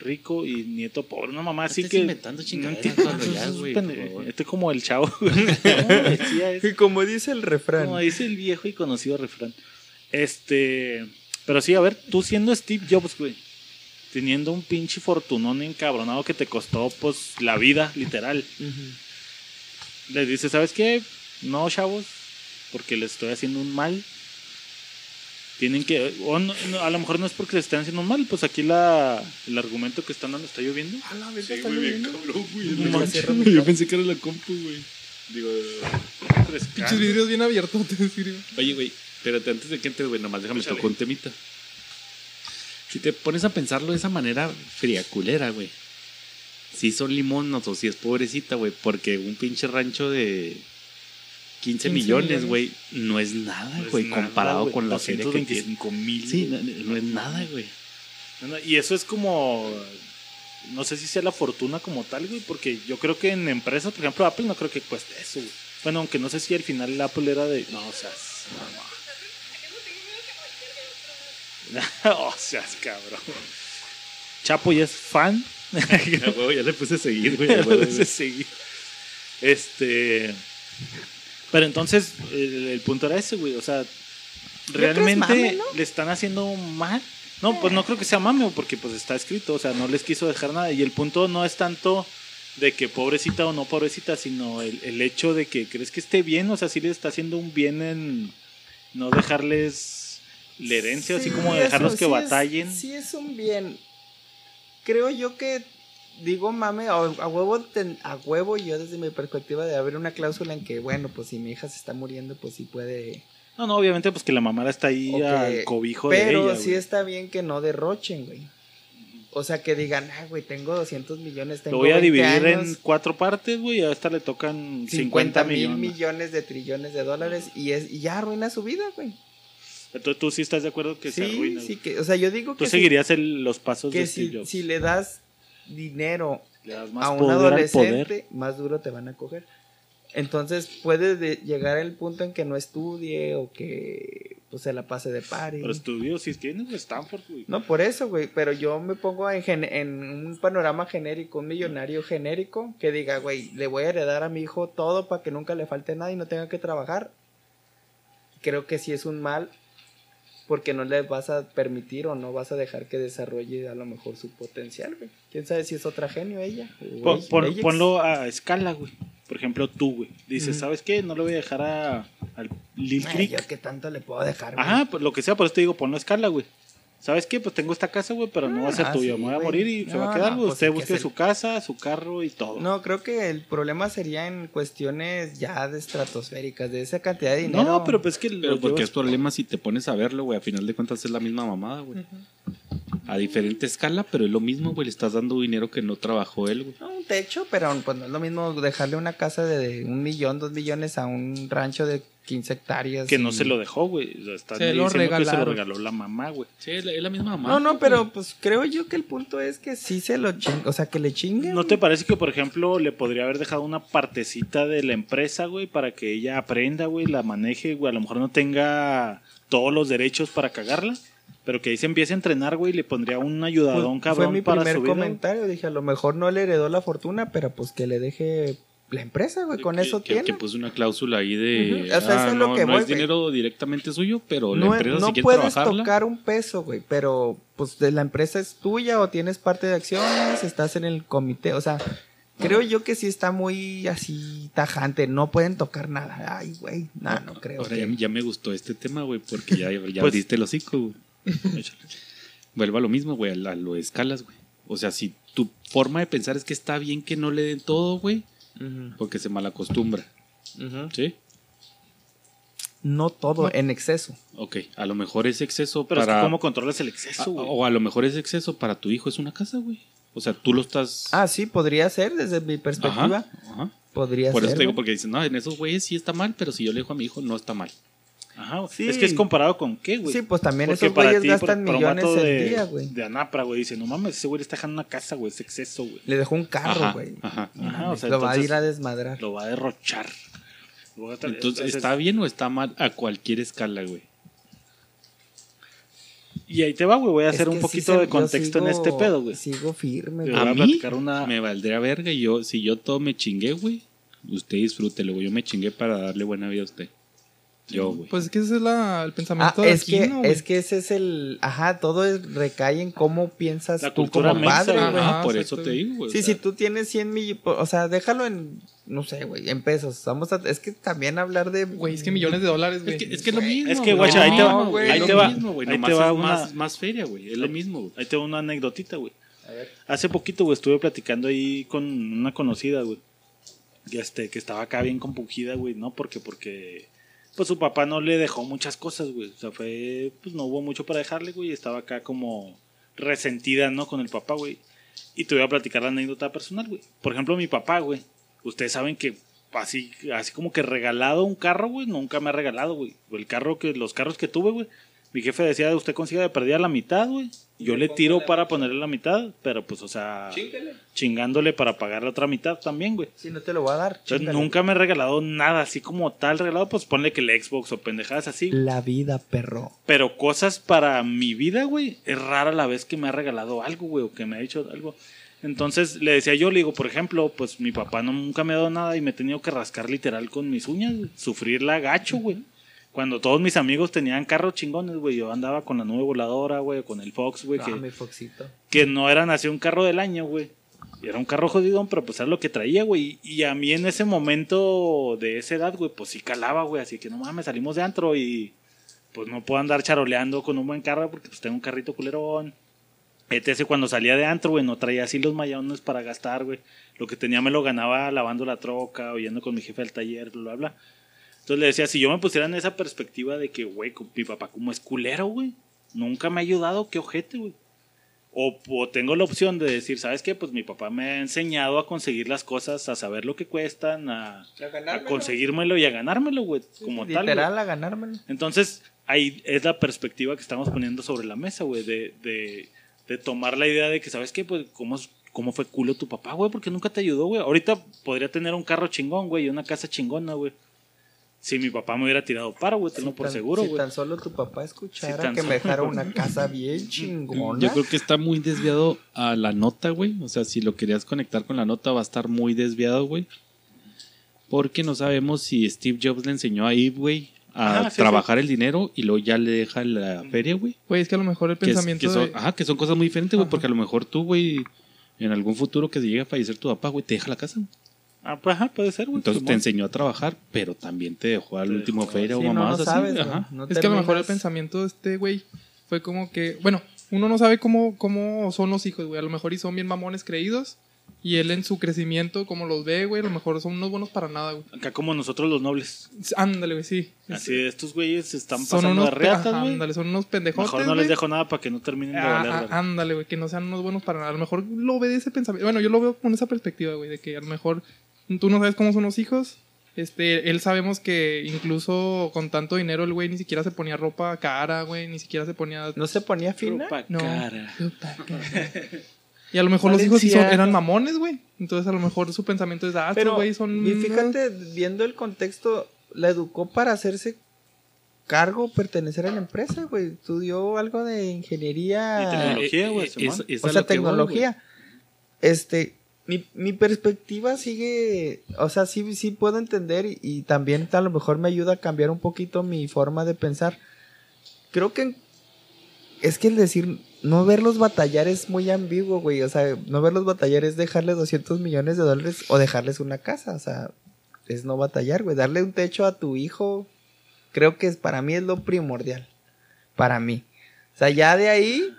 Rico y Nieto Pobre. Una mamá así que. inventando chingaderas, entiendo, Pablo, ya, eso es güey, pende- por favor. Este es como el chavo. Y como dice el refrán. Como dice el viejo y conocido refrán. Este. Pero sí, a ver, tú siendo Steve Jobs, güey. Teniendo un pinche fortunón encabronado que te costó, pues, la vida, literal. Les dices, ¿sabes qué? No, chavos, porque les estoy haciendo un mal. Tienen que. o no- no, a lo mejor no es porque les estén haciendo un mal, pues aquí la, el argumento que están dando está lloviendo. A la verga, Sí, está güey, bien cabrón, güey. No manches. Yo pensé que era la compu, güey. Digo, Pinches vidrios bien abiertos, te oye, güey, espérate, antes de que entres, güey, nomás déjame tocar un temita. Si te pones a pensarlo de esa manera friaculera, güey. Si son limonos o si es pobrecita, güey, porque un pinche rancho de 15 15 millones, güey, no es nada, es güey, comparado con la feria que tiene. 225 mil. Sí, no, no es nada, güey. No, Y eso es como. No sé si sea la fortuna como tal, güey, porque yo creo que en empresas, por ejemplo, Apple no creo que cueste eso, güey. Bueno, aunque no sé si al final Apple era de. No, o sea. o sea, cabrón. Chapo ya es fan. Ya, le puse a seguir, güey. Ya güey, hice güey. seguir. Este. Pero entonces, el, el punto era ese, güey. O sea, realmente mame, ¿no? le están haciendo mal. No, pues no creo que sea mame, porque pues está escrito. O sea, no les quiso dejar nada. Y el punto no es tanto de que pobrecita o no pobrecita, sino el, el hecho de que crees que esté bien. O sea, sí le está haciendo un bien en no dejarles la herencia, así Sí, como eso dejarlos que sí es- batallen. sí es un bien. Creo yo que digo mame a, a huevo ten- a huevo yo desde mi perspectiva de haber una cláusula en que bueno pues si mi hija se está muriendo pues sí puede No, no, obviamente, pues que la mamá está ahí Ok, al cobijo de pero ella. sí güey. está bien que no derrochen güey o sea que digan ah güey tengo 200 millones tengo Lo voy a 20 dividir en años, cuatro partes, güey. A esta le tocan 50, 50 mil millones. millones de trillones de dólares y es y ya arruina su vida güey Entonces tú sí estás de acuerdo que se sí arruina. sí que o sea yo digo Tú que si- seguirías el- los pasos que de Steve si, Jobs. si le das dinero Le das más a un poder adolescente, poder. más duro te van a coger. Entonces puede de- llegar el punto en que no estudie o que pues, se la pase de party. Pero estudios, si tienes Stanford, güey. No, por eso, güey, pero yo me pongo en, gen- en un panorama genérico, un millonario genérico, que diga, güey, le voy a heredar a mi hijo todo para que nunca le falte nada y no tenga que trabajar. Creo que sí es un mal, porque no le vas a permitir o no vas a dejar que desarrolle a lo mejor su potencial, güey. ¿Quién sabe si es otra genio ella? o Pon- ella- pon- ella. ponlo a escala, güey. Por ejemplo, tú, güey. Dices. ¿sabes qué? No le voy a dejar a, al Lil Ay, Creek. yo qué tanto le puedo dejar, güey? Ajá, pues lo que sea, por eso te digo, ponlo a escala, güey. ¿Sabes qué? Pues tengo esta casa, güey, pero no va a ser Ah, tuya. sí, me voy a morir y se va a quedar, no, güey. pues Usted busque su casa, su carro y todo. No, creo que el problema sería en cuestiones ya de estratosféricas, de esa cantidad de dinero. No, pero pues es que Pero lo porque es problema si te pones a verlo, güey. A final de cuentas es la misma mamada, güey. A diferente escala, pero es lo mismo, güey. Le estás dando dinero que no trabajó él, güey. No, un techo, pero pues no es lo mismo dejarle una casa de un millón, dos millones a un rancho de 15 hectáreas. Que no y- se lo dejó, güey. O sea, están Se lo que se lo regaló la mamá, güey. Sí, es la, es la misma mamá. No, no, pero pues creo yo que el punto es que sí se lo chinguen, o sea, que le chinguen. ¿No te parece que, por ejemplo, le podría haber dejado una partecita de la empresa, güey, para que ella aprenda, güey, la maneje, güey? A lo mejor no tenga todos los derechos para cagarla, pero que ahí se empiece a entrenar, güey, y le pondría un ayudadón Pues, cabrón Fue mi para primer su vida, güey. comentario, dije, a lo mejor no le heredó la fortuna, pero pues que le deje la empresa, güey, con Que- eso que, tiene. que puso una cláusula ahí de. O sea, eso ah, es lo no, que no voy, es güey. dinero directamente suyo, pero la no, empresa no si puedes trabajarla. tocar un peso, güey, pero pues de la empresa es tuya o tienes parte de acciones, estás en el comité, o sea, creo yo que sí está muy así tajante, no pueden tocar nada. Ay, güey, no, no creo. Ahora que- ya, ya me gustó este tema, güey, porque ya, ya Pues- diste el hocico, güey. Vuelvo a lo mismo, güey, a, la- a lo de escalas, güey. O sea, si tu forma de pensar es que está bien que no le den todo, güey, Porque se malacostumbra, ujú. ¿sí? No todo, en exceso. Ok, a lo mejor es exceso Pero es que ¿cómo controlas el exceso, a- güey? o a lo mejor es exceso para tu hijo, es una casa, güey. O sea, tú lo estás... Ah, sí, podría ser desde mi perspectiva. Ajá, ajá. Podría Por ser. eso te digo, porque dicen, no, en esos güeyes sí está mal, pero si yo le dejo a mi hijo, no está mal. Ajá, Sí. Es que es comparado con qué, güey. Sí, pues también Porque esos para güeyes ti, gastan un millones al de, día, güey. De Anapra, güey, dice, no mames, ese güey le está dejando una casa, güey, es exceso, güey. Le dejó un carro, Ajá, güey. ajá. Ajá, o sea, lo va a ir a desmadrar. lo va a derrochar. A Entonces, ¿está bien o está mal a cualquier escala, güey? Y ahí te va, güey, voy a hacer un que poquito de contexto en este pedo, güey. Sigo firme, güey. voy A a mí platicar una... me valdría verga y yo, si yo todo me chingué, güey, usted disfrútelo, güey. Yo me chingué para darle buena vida a usted. Yo, güey. Pues es que ese es la, el Ah, pensamiento de es aquí, que, es que ese es el. Ajá, todo es- recae en cómo piensas La tú cultura como mexa, padre, güey. Ajá, por exacto, eso te digo, güey. o Sí, sea, si tú tienes 100 millones, o sea, déjalo en, no sé, güey, en pesos. Vamos a, es que también hablar de... Güey, es que millones de dólares, güey. Es que, es que es lo mismo. Es que, güey, ahí te va, es ahí te va, mismo, güey, ahí nomás te va una- más, más feria, güey. Es lo mismo, güey. Ahí tengo una anécdotita, güey. Hace poquito, güey, estuve platicando ahí con una conocida, güey. Este, que estaba acá bien compungida, güey, ¿no? Porque, porque, pues su papá no le dejó muchas cosas, güey. O sea, fue, pues no hubo mucho para dejarle, güey. Estaba acá como resentida, ¿no? Con el papá, güey. Y te voy a platicar la anécdota personal, güey. Por ejemplo, mi papá, güey. Ustedes saben que así, así como que regalado un carro, güey, nunca me ha regalado, güey. El carro que, los carros que tuve, güey. Mi jefe decía, usted consiga de perdida la mitad, güey. Yo le tiro para ponerle la mitad, pero pues, o sea, chingándole para pagar la otra mitad también, güey. Si no te lo voy a dar. Entonces, chíngale. nunca me he regalado nada así como tal regalado, pues ponle que el Xbox o pendejadas así. La vida, perro. Pero cosas para mi vida, güey, es rara la vez que me ha regalado algo, güey, o que me ha dicho algo. Entonces le decía yo, le digo, por ejemplo, pues mi papá no, nunca me ha dado nada y me he tenido que rascar literal con mis uñas, güey, sufrirla gacho, güey. Cuando todos mis amigos tenían carros chingones, güey, yo andaba con la nube voladora, güey, con el Fox, güey, Ah, que, mi Foxito. que no eran así un carro del año, güey. Era un carro jodidón, pero pues era lo que traía, güey. Y a mí en ese momento de esa edad, güey, pues sí calaba, güey. Así que no mames, salimos de antro y pues no puedo andar charoleando con un buen carro porque pues tengo un carrito culerón. ETC cuando salía de antro, güey, no traía así los mayones para gastar, güey. Lo que tenía me lo ganaba lavando la troca o yendo con mi jefe al taller, bla, bla, bla. Entonces le decía, si yo me pusiera en esa perspectiva de que, güey, mi papá como es culero, güey. Nunca me ha ayudado, qué ojete, güey. O, o tengo la opción de decir, ¿sabes qué? Pues mi papá me ha enseñado a conseguir las cosas, a saber lo que cuestan, a, a conseguírmelo y a ganármelo, güey. Como tal. güey. Literal, a ganármelo. Entonces, ahí es la perspectiva que estamos poniendo sobre la mesa, güey, de, de, de tomar la idea de que, ¿sabes qué? Pues, ¿cómo, cómo fue culo tu papá, güey? Porque nunca te ayudó, güey. Ahorita podría tener un carro chingón, güey, y una casa chingona, güey. Si mi papá me hubiera tirado paro, güey, tenlo Si por tan- seguro, Si güey. tan solo tu papá escuchara Si que me dejara una casa bien chingona. Yo creo que está muy desviado a la nota, güey. O sea, si lo querías conectar con la nota, va a estar muy desviado, güey. Porque no sabemos si Steve Jobs le enseñó a Eve, güey, a sí, trabajar el dinero y luego ya le deja la feria, güey. Güey, es que a lo mejor el Que, es- pensamiento que son, ajá, que son cosas muy diferentes, güey. Porque a lo mejor tú, güey, en algún futuro que se llegue a fallecer tu papá, güey, te deja la casa. Ah, pues, ajá, puede ser, güey. Entonces te enseñó a trabajar, pero también te dejó al Te último feria o Sí, no, mamás no así, sabes, ajá. No Es que a lo mejor el pensamiento de este güey fue como que, bueno, uno no sabe cómo, cómo son los hijos, güey. A lo mejor y son bien mamones creídos. Y él en su crecimiento, como los ve, güey, a lo mejor son unos buenos para nada, güey. Acá como nosotros los nobles. Ándale, güey, sí. Así, estos güeyes se están pasando unos de reatas, güey. ándale, son unos pendejotes, Mejor no les dejo nada para que no terminen de Ah, valer, ah, ándale, güey, que no sean unos buenos para nada. A lo mejor lo ve de ese pensamiento. Bueno, yo lo veo con esa perspectiva, güey, de que a lo mejor tú no sabes cómo son los hijos. Este, él sabemos que incluso con tanto dinero el güey ni siquiera se ponía ropa cara, güey, ni siquiera se ponía ¿No se ponía fina? Ropa No. cara. ropa cara. Y a lo mejor los hijos sí son- eran mamones, güey. Entonces a lo mejor su pensamiento es, ah, estos Pero, güey son... y fíjate, viendo el contexto, la educó para hacerse cargo, pertenecer a la empresa, güey. Estudió algo de Y ingeniería, tecnología, güey, Eh, Simón. es- es o sea, lo que voy, tecnología. este, mi, mi perspectiva sigue, o sea, sí, sí puedo entender y, también a lo mejor me ayuda a cambiar un poquito mi forma de pensar. Creo que es que el decir no verlos batallar es muy ambiguo, güey. O sea, no verlos batallar es dejarles 200 millones de dólares o dejarles una casa. O sea, es no batallar, güey. Darle un techo a tu hijo, creo que es, para mí es lo primordial. Para mí. O sea, ya de ahí,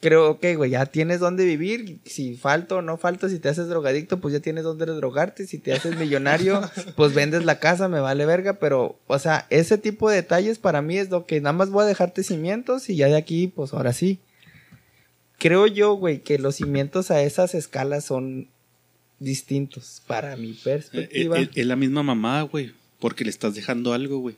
creo que, güey, ya tienes dónde vivir. Si falto o no falto, si te haces drogadicto, pues ya tienes dónde drogarte. Si te haces millonario, pues vendes la casa, me vale verga. Pero, o sea, ese tipo de detalles para mí es lo que nada más voy a dejarte cimientos y ya de aquí, pues ahora sí. Creo yo, güey, que los cimientos a esas escalas son distintos para mi perspectiva. Es la misma mamá, güey. Porque le estás dejando algo, güey.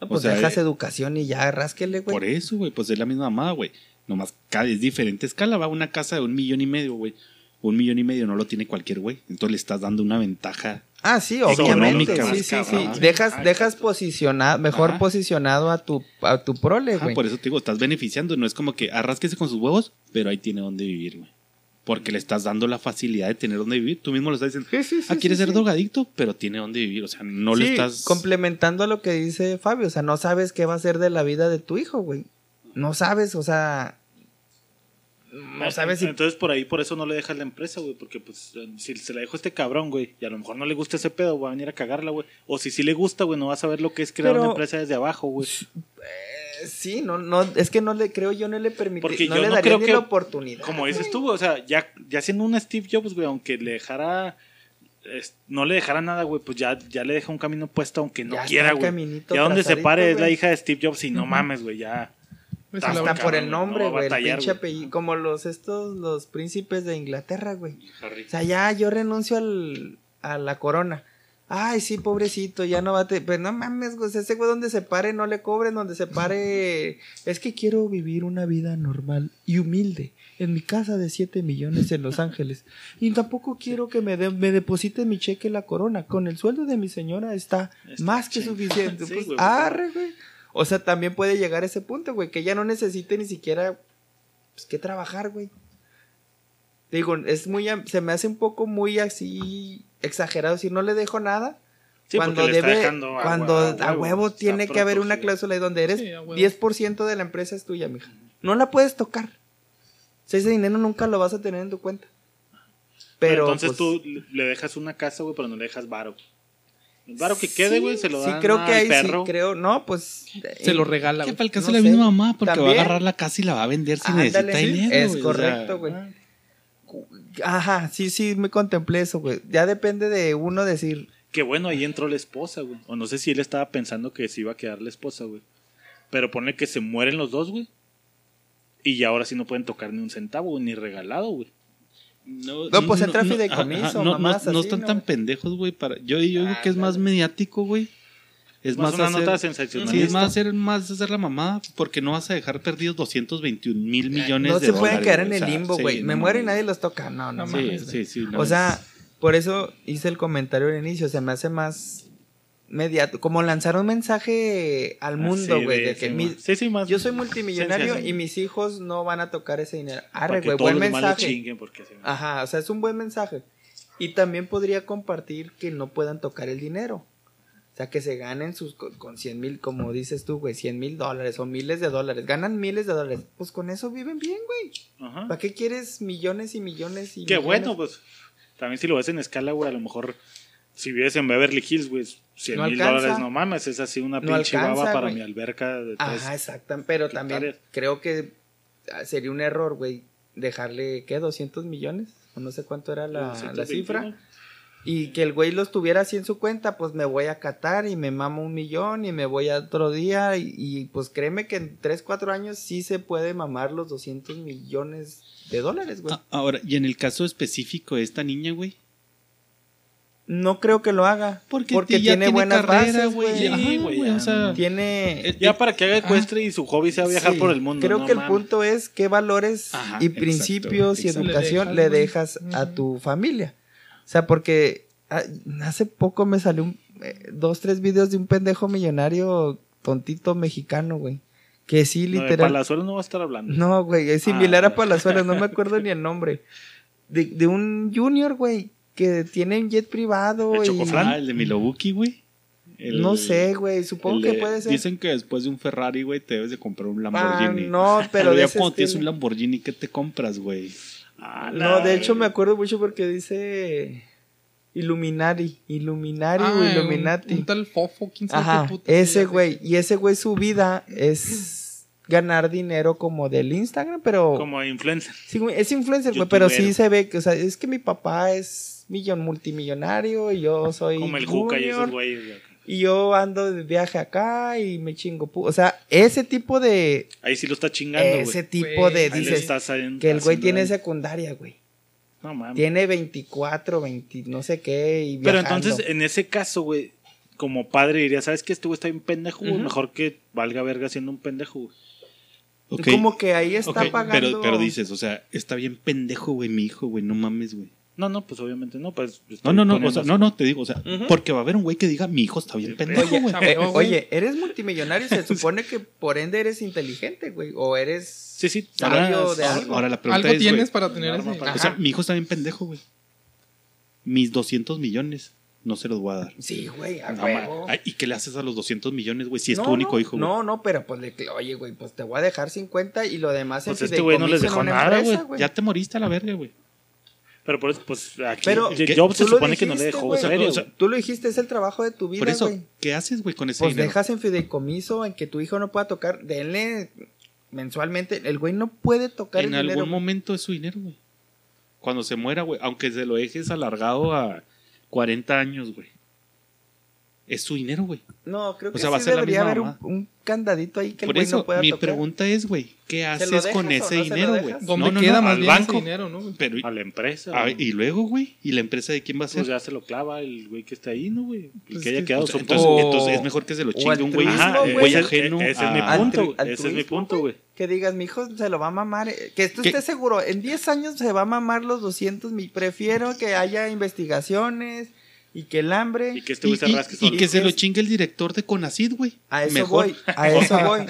No, pues o sea, dejas eh, educación y ya rásquele, güey. Por eso, güey, pues es la misma mamá, güey. Nomás es diferente escala. Va una casa de un millón y medio, güey. Un millón y medio no lo tiene cualquier güey. Entonces le estás dando una ventaja. Ah, sí, obviamente. Sí, sí, sí. Dejas, dejas posicionado, mejor Ajá. posicionado a tu, a tu prole, güey. por eso te digo, estás beneficiando. No es como que arrasquese con sus huevos, pero ahí tiene donde vivir, güey. Porque le estás dando la facilidad de tener donde vivir. Tú mismo lo estás diciendo. Sí, sí, sí, ah, quiere ser drogadicto, pero tiene donde vivir. O sea, no le estás. complementando a lo que dice Fabio, o sea, no sabes qué va a ser de la vida de tu hijo, güey. No sabes, o sea, no sabes si Entonces por ahí, por eso no le dejas la empresa, güey. Porque pues si se la dejo a este cabrón, güey, y a lo mejor no le gusta ese pedo, va a venir a cagarla, güey. O si sí le gusta, güey, no va a saber lo que es crear Pero- una empresa desde abajo, güey. Eh, sí, no, no, es que no le creo, yo no le permití, Porque no yo le no daría creo ni que- la oportunidad. Como dices tú, güey, o sea, ya, ya siendo un Steve Jobs, güey, aunque le dejara. no le dejara nada, güey, pues ya, ya le deja un camino puesto, aunque no Ya quiera, güey. Ya donde se pare es la hija de Steve Jobs y no mames, güey, ya. Pues, Hasta por el nombre, no güey, el batallar, pinche apellido, como los estos, los príncipes de Inglaterra, güey. O sea, ya yo renuncio al, a la corona. Ay, sí, pobrecito, ya no va a... te- Pero no mames, güey, ese güey donde se pare no le cobren, donde se pare... Es que quiero vivir una vida normal y humilde en mi casa de 7 millones en Los Ángeles. Y tampoco quiero que me, de- me deposite mi cheque la corona. Con el sueldo de mi señora está, Está más que suficiente. Sí, Pues, güey, arre, güey. O sea, también puede llegar a ese punto, güey, que ya no necesite ni siquiera pues, que trabajar, güey. Digo, es muy, am- se me hace un poco muy así exagerado. Si no le dejo nada, Sí, cuando debe, a cuando a huevo, tiene que haber una cláusula ahí donde eres Sí, a huevo. 10% de la empresa es tuya, mija. No la puedes tocar. O sea, ese dinero nunca lo vas a tener en tu cuenta. Pero entonces pues, tú le dejas una casa, güey, pero no le dejas varo. El varo que quede, güey, se lo sí, dan creo que al ahí perro. sí creo, no, pues Se lo regala, Que güey. para el caso no la sé, misma mamá, porque va a agarrar la casa y la va a vender si Ándale, necesita sí, dinero. es güey, o sea, correcto, güey. Ajá, sí, sí, me contemplé eso, güey. Ya depende de uno decir, Que bueno, ahí entró la esposa, güey. O no sé si él estaba pensando que se iba a quedar la esposa, güey. Pero pone que se mueren los dos, güey. Y ya ahora sí no pueden tocar ni un centavo, güey, ni regalado, güey. No, No, pues entra fideicomiso, ajá, no, no, mamás no así, están ¿no? tan pendejos, güey. Para... Yo, yo digo que es más mediático, güey. Es Más más, una hacer... nota Sí, es más hacer, más hacer la mamá, porque no vas a dejar perdidos 221 mil millones no de se pueden dólares, quedar en güey. el O sea, limbo, sí, güey. no Me muero y nadie los toca. No, no Sí, mames, sí, sí. no o es- sea, por eso hice el comentario al inicio. Se me hace más mediato. Como lanzar un mensaje al mundo, Así güey. de- que sí, mi- ma- sí, sí, más. yo soy multimillonario y mis hijos no van a tocar ese dinero. Arre, güey. Buen mensaje. porque Ajá, o sea, es un buen mensaje. Y también podría compartir que no puedan tocar el dinero. O sea, que se ganen sus con, con 100 mil, como dices tú, güey, 100 mil dólares o miles de dólares. Ganan miles de dólares. Pues con eso viven bien, güey. Ajá. ¿Para qué quieres millones y millones y Qué millones? bueno, pues. También si lo ves en escala, güey, a lo mejor. Si vives en Beverly Hills, güey, 100 No mil alcanza. dólares, no mames, es así una No pinche alcanza, baba para mi alberca de tres. Ajá, exacto. Pero también creo que ah, sería un error, güey, dejarle, ¿qué? ¿200 millones? O no sé cuánto era la, la 221. cifra. Y que el güey los tuviera así en su cuenta, pues me voy a Qatar y me mamo un millón y me voy a otro día. Y, y, pues créeme que en 3, 4 años sí se puede mamar los 200 millones de dólares, güey. Ah, Ahora, y en el caso específico de esta niña, güey. No creo que lo haga. Porque, Porque ya tiene buenas carrera, bases, güey. Sí, güey, o ya sea, Tiene... eh, Ya para que haga ecuestre y su hobby sea viajar Sí, por el mundo. Creo no que el punto es qué valores Ajá, y exacto, principios y exacto. educación Le le dejas, a tu familia. O sea, porque ah, hace poco me salió un, eh, dos, tres videos de un pendejo millonario tontito mexicano, güey. Que sí, No, de literal. Palazuelos no va a estar hablando. No, güey, es similar Ah. a Palazuelos, no me acuerdo ni el nombre. De, de un junior, güey, que tiene un jet privado. ¿El y- Chocoflan? Ah, el de Milobuki, güey. El- No sé, güey, supongo el que de- puede ser. Dicen que después de un Ferrari, güey, te debes de comprar un Ah, Lamborghini. no, pero ya cuando tienes un Lamborghini, ¿qué te compras, güey? Ah, No, de hecho me acuerdo mucho porque dice Illuminati, Illuminati Ah, o un- Illuminati. Un, tal fofo, quién sabe Ajá, qué puto ese güey. Y ese güey su vida es ganar dinero como del Instagram, pero... Como influencer. Sí, es influencer, güey, pero sí se ve que, o sea, es que mi papá es millón multimillonario y yo soy Como el Juca y esos junior, güeyes. güey. y yo ando de viaje acá y me chingo, o sea, ese tipo de Ahí sí lo está chingando, ese tipo de dices estás haciendo- que el güey tiene daño. secundaria, güey. No mames. Tiene 24, 20, no sé qué y Pero viajando. entonces, en ese caso, güey, como padre diría, ¿sabes qué? Este güey está bien pendejo, güey. Ujú. Mejor que valga verga siendo un pendejo, güey. Ok, como que ahí está ok, pagando Pero, pero dices, o sea, está bien pendejo, güey, mi hijo, güey, no mames, güey. No, no, pues obviamente no. Pues, No, no, no, o sea, no, no, te digo, o sea, porque va a haber un güey que diga, mi hijo está bien pendejo, Oye, güey. eh, oye, eres multimillonario y se supone que por ende eres inteligente, güey. O eres Sí, sí. sabio ahora- de algo. ahora la pregunta Algo es, tienes güey, para tener ese. para- o sea, mi hijo está bien pendejo, güey. Mis 200 millones no se los voy a dar. Sí, güey, a No, huevo. ma- Ay, ¿Y qué le haces a los 200 millones, güey? Si es No, tu único hijo, güey. No, no, pero pues le oye, güey, pues te voy a dejar 50 y lo demás Pues este güey no les dejó nada, güey. Ya te moriste a la verga, güey. Pero por eso, pues aquí. Pero. Job se supone que no le dijiste, dejó O sea. Tú lo dijiste, es el trabajo de tu vida, Por eso. ¿qué haces, güey, con ese Pues dinero? dejas en fideicomiso en que tu hijo no pueda tocar, denle mensualmente. El güey no puede tocar En el algún dinero. momento es su dinero, güey. Cuando se muera, güey. Aunque se lo dejes alargado a 40 años, güey. Es su dinero, güey. No, creo O que sea, va a ser la debería misma haber un, mamá. un candadito ahí que Por el güey eso, no pueda mi tocar. pregunta es, güey, ¿qué ¿Se haces con o ese no dinero, güey? ¿Dónde No, no, queda no, más al bien banco. ese dinero, no? Pero, A la empresa. a güey. ver, y luego, güey, ¿y la empresa de quién va a ser? Pues ya se lo clava el güey que está ahí, ¿no, güey? El Pues que haya quedado. O sea, entonces, O- entonces es mejor que se lo o chingue un güey, altruismo, Ajá, un güey ajeno. ese es mi a- punto. Ese es mi punto, güey. Que digas, mi hijo se lo va a mamar. Que tú ¿Qué? estés seguro, en 10 años se va a mamar los 200 mil. Prefiero que haya investigaciones y que el hambre. Y que este güey se y, rasque y solo. que se lo chingue el director de Conacid, güey. A eso Mejor. voy, a eso voy.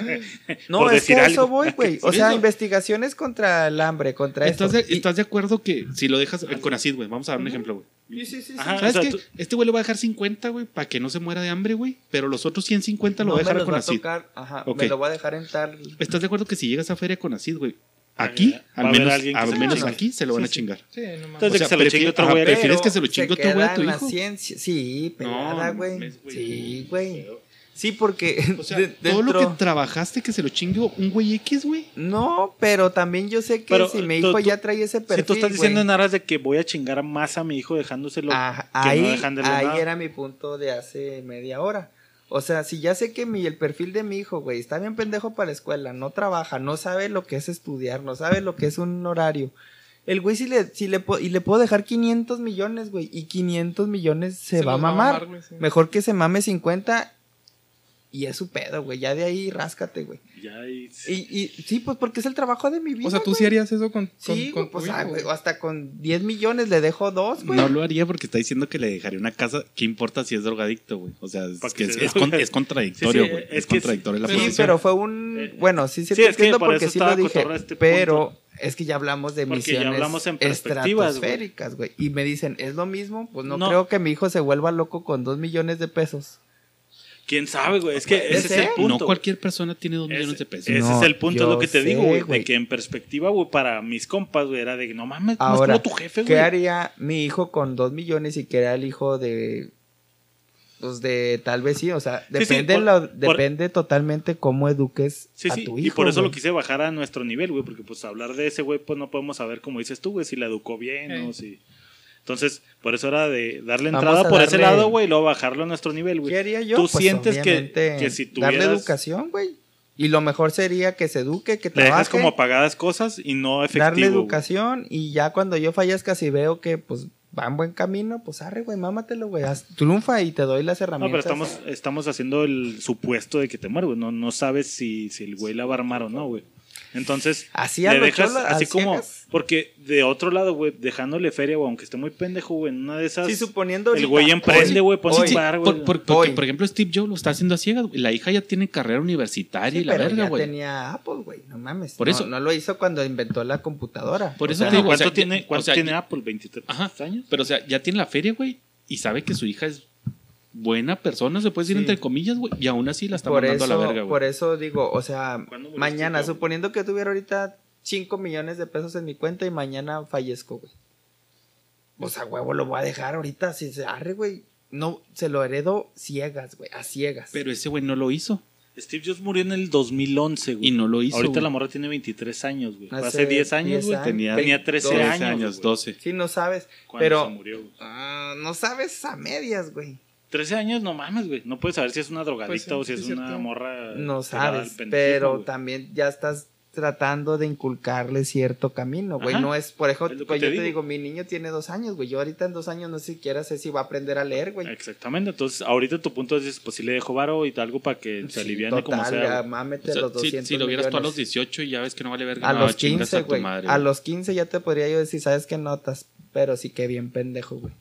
No, Por es que decir a eso algo. voy, güey. O sea, investigaciones contra el hambre, contra ¿Estás eso. de, Y- estás de acuerdo que si lo dejas en Conacid, güey? Vamos a dar un ejemplo, güey. Sí, sí, sí, sí. Ajá. ¿Sabes o sea, qué? tú- Este güey le va a dejar 50, güey, para que no se muera de hambre, güey. Pero los otros 150 lo No va a dejar a los va a Conacid. tocar, ajá, Ok. me lo voy a dejar en tal. ¿Estás de acuerdo que si llegas a feria Conacid, güey? Aquí, a al menos, al se menos chingue. aquí se lo van Sí, a sí. chingar. Sí, no mames. Entonces, de que se lo chingue otro güey. ¿Prefieres que se lo chingue se otro güey a tu hijo? ciencia. Sí, pelada, no güey. güey. sí, güey. Sí, porque. O sea, de- todo lo que trabajaste que se lo chingue un güey X, güey. No, pero también yo sé que Pero, si mi hijo tú- ya trae ese perfil. Si tú estás diciendo en aras de que voy a chingar más a mi hijo dejándoselo Ajá, que ahí, no dejándole ahí nada. era mi punto de hace media hora. O sea, si ya sé que mi, el perfil de mi hijo, güey, está bien pendejo para la escuela, no trabaja, no sabe lo que es estudiar, no sabe lo que es un horario. El güey si le, si le, y le puedo dejar 500 millones, güey, y 500 millones se, va a mamar. güey, sí. Mejor que se mame 50 y es su pedo, güey, ya de ahí ráscate, güey. Ya ahí- Y, y sí, pues porque es el trabajo de mi vida. O sea, tú güey. sí harías eso con, con, Sí, con güey, pues ah, güey, hasta con 10 millones le dejo dos, güey. No lo haría porque está diciendo que le dejaría una casa. ¿Qué importa si es drogadicto, güey? O sea, es, que es, se es con- drogue. es contradictorio, Sí, sí, güey. es es, que contradictorio la pero- Sí, posición. pero fue un... Eh, Bueno, sí, sí, sí, te es que entiendo por porque eso sí lo dije. este pero punto. es que ya hablamos de Porque ya misiones hablamos en estratosféricas, güey. Y me dicen, ¿es lo mismo? Pues no, No. creo que mi hijo se vuelva loco con dos millones de pesos. ¿Quién sabe, güey? Es que ese es el punto. no cualquier persona tiene dos millones de pesos. Ese No, es el punto, es lo que te sé, digo, güey. De que en perspectiva, güey, para mis compas, güey, era de no mames, no es Ahora, como tu jefe, ¿qué güey. haría mi hijo con dos millones y que era el hijo de... Pues de tal vez sí, o sea, Sí, sí, depende, por- lo- por- depende totalmente cómo eduques Sí, a sí, tu y hijo. por eso lo quise bajar a nuestro nivel, güey, porque pues hablar de ese güey, pues no podemos saber, como dices tú, güey, si la educó bien Eh. o si... Entonces, por eso era de darle entrada por ese darle- lado, güey, y luego bajarlo a nuestro nivel, güey. ¿Qué haría yo? Tú Pues, sientes que, que si Darle tuvieras... educación, güey. Y lo mejor sería que se eduque, que Le trabaje. dejas como apagadas cosas y no efectivo. darle educación y ya cuando yo fallezca si veo que pues va en buen camino, pues arre, güey, mámatelo, güey, triunfa y te doy las No, herramientas. pero estamos, estamos haciendo el supuesto de que te muere, güey. No, no sabes si, si el güey la va a armar o no, güey. Entonces, Así a le lo dejas cholo, así como... ciegas. Porque de otro lado, güey, dejándole feria, güey, aunque esté muy pendejo, güey, en una de esas... Sí, suponiendo el güey emprende, güey, pone un bar, güey. Por, por- porque, Hoy. por ejemplo, Steve Jobs lo está haciendo a ciegas. güey. La hija ya tiene carrera universitaria Sí, y la pero verga, ya güey. tenía Apple, güey, no mames. Por no, eso- no lo hizo cuando inventó la computadora. Por O eso sea, te digo, o ¿Cuánto sea, tiene, cuánto o sea, tiene ya- Apple? ¿23 Ajá. años? Pero, o sea, ya tiene la feria, güey. Y sabe que su hija es buena persona, se puede decir Sí. entre comillas, güey. Y aún así la está por mandando eso, a la verga, güey. por eso digo, o sea, ¿Cuándo murió mañana, suponiendo que tuviera ahorita 5 millones de pesos en mi cuenta y mañana fallezco, güey. O sea, huevo, lo voy a dejar ahorita, si se arre, güey. No, se lo heredo ciegas, güey, a ciegas. Pero ese güey no lo hizo. Steve Jobs murió en el 2011, güey. Y no lo hizo. Ahorita güey. la morra tiene 23 años, güey. Fue Hace Hace 10 años, 10 güey. Tenía, Tenía tenía 13 12 años. años, güey, 12. Sí, no sabes. Pero se murió, güey. ah, no sabes a medias, güey. 13 años, no mames, güey. No puedes saber si es una drogadicta Pues sí, o si sí, es es una morra. No sabes. pendejo, Pero también ya estás tratando de inculcarle cierto camino, güey. No es, por ejemplo, Es pues te yo te digo. mi niño tiene dos años, güey. Yo ahorita en dos años no siquiera sé si va a aprender a leer, güey. Exactamente. Entonces, ahorita tu punto es: pues si le dejo varo y algo para que se Sí, aliviane como total, sea. mámete O sea, los si, 200 si lo vieras tú a los millones. 18 y ya ves que no vale verga, A los chingas 15, a tu güey. A los 15 ya te podría yo decir, ¿sabes qué notas? Pero sí que bien pendejo, güey.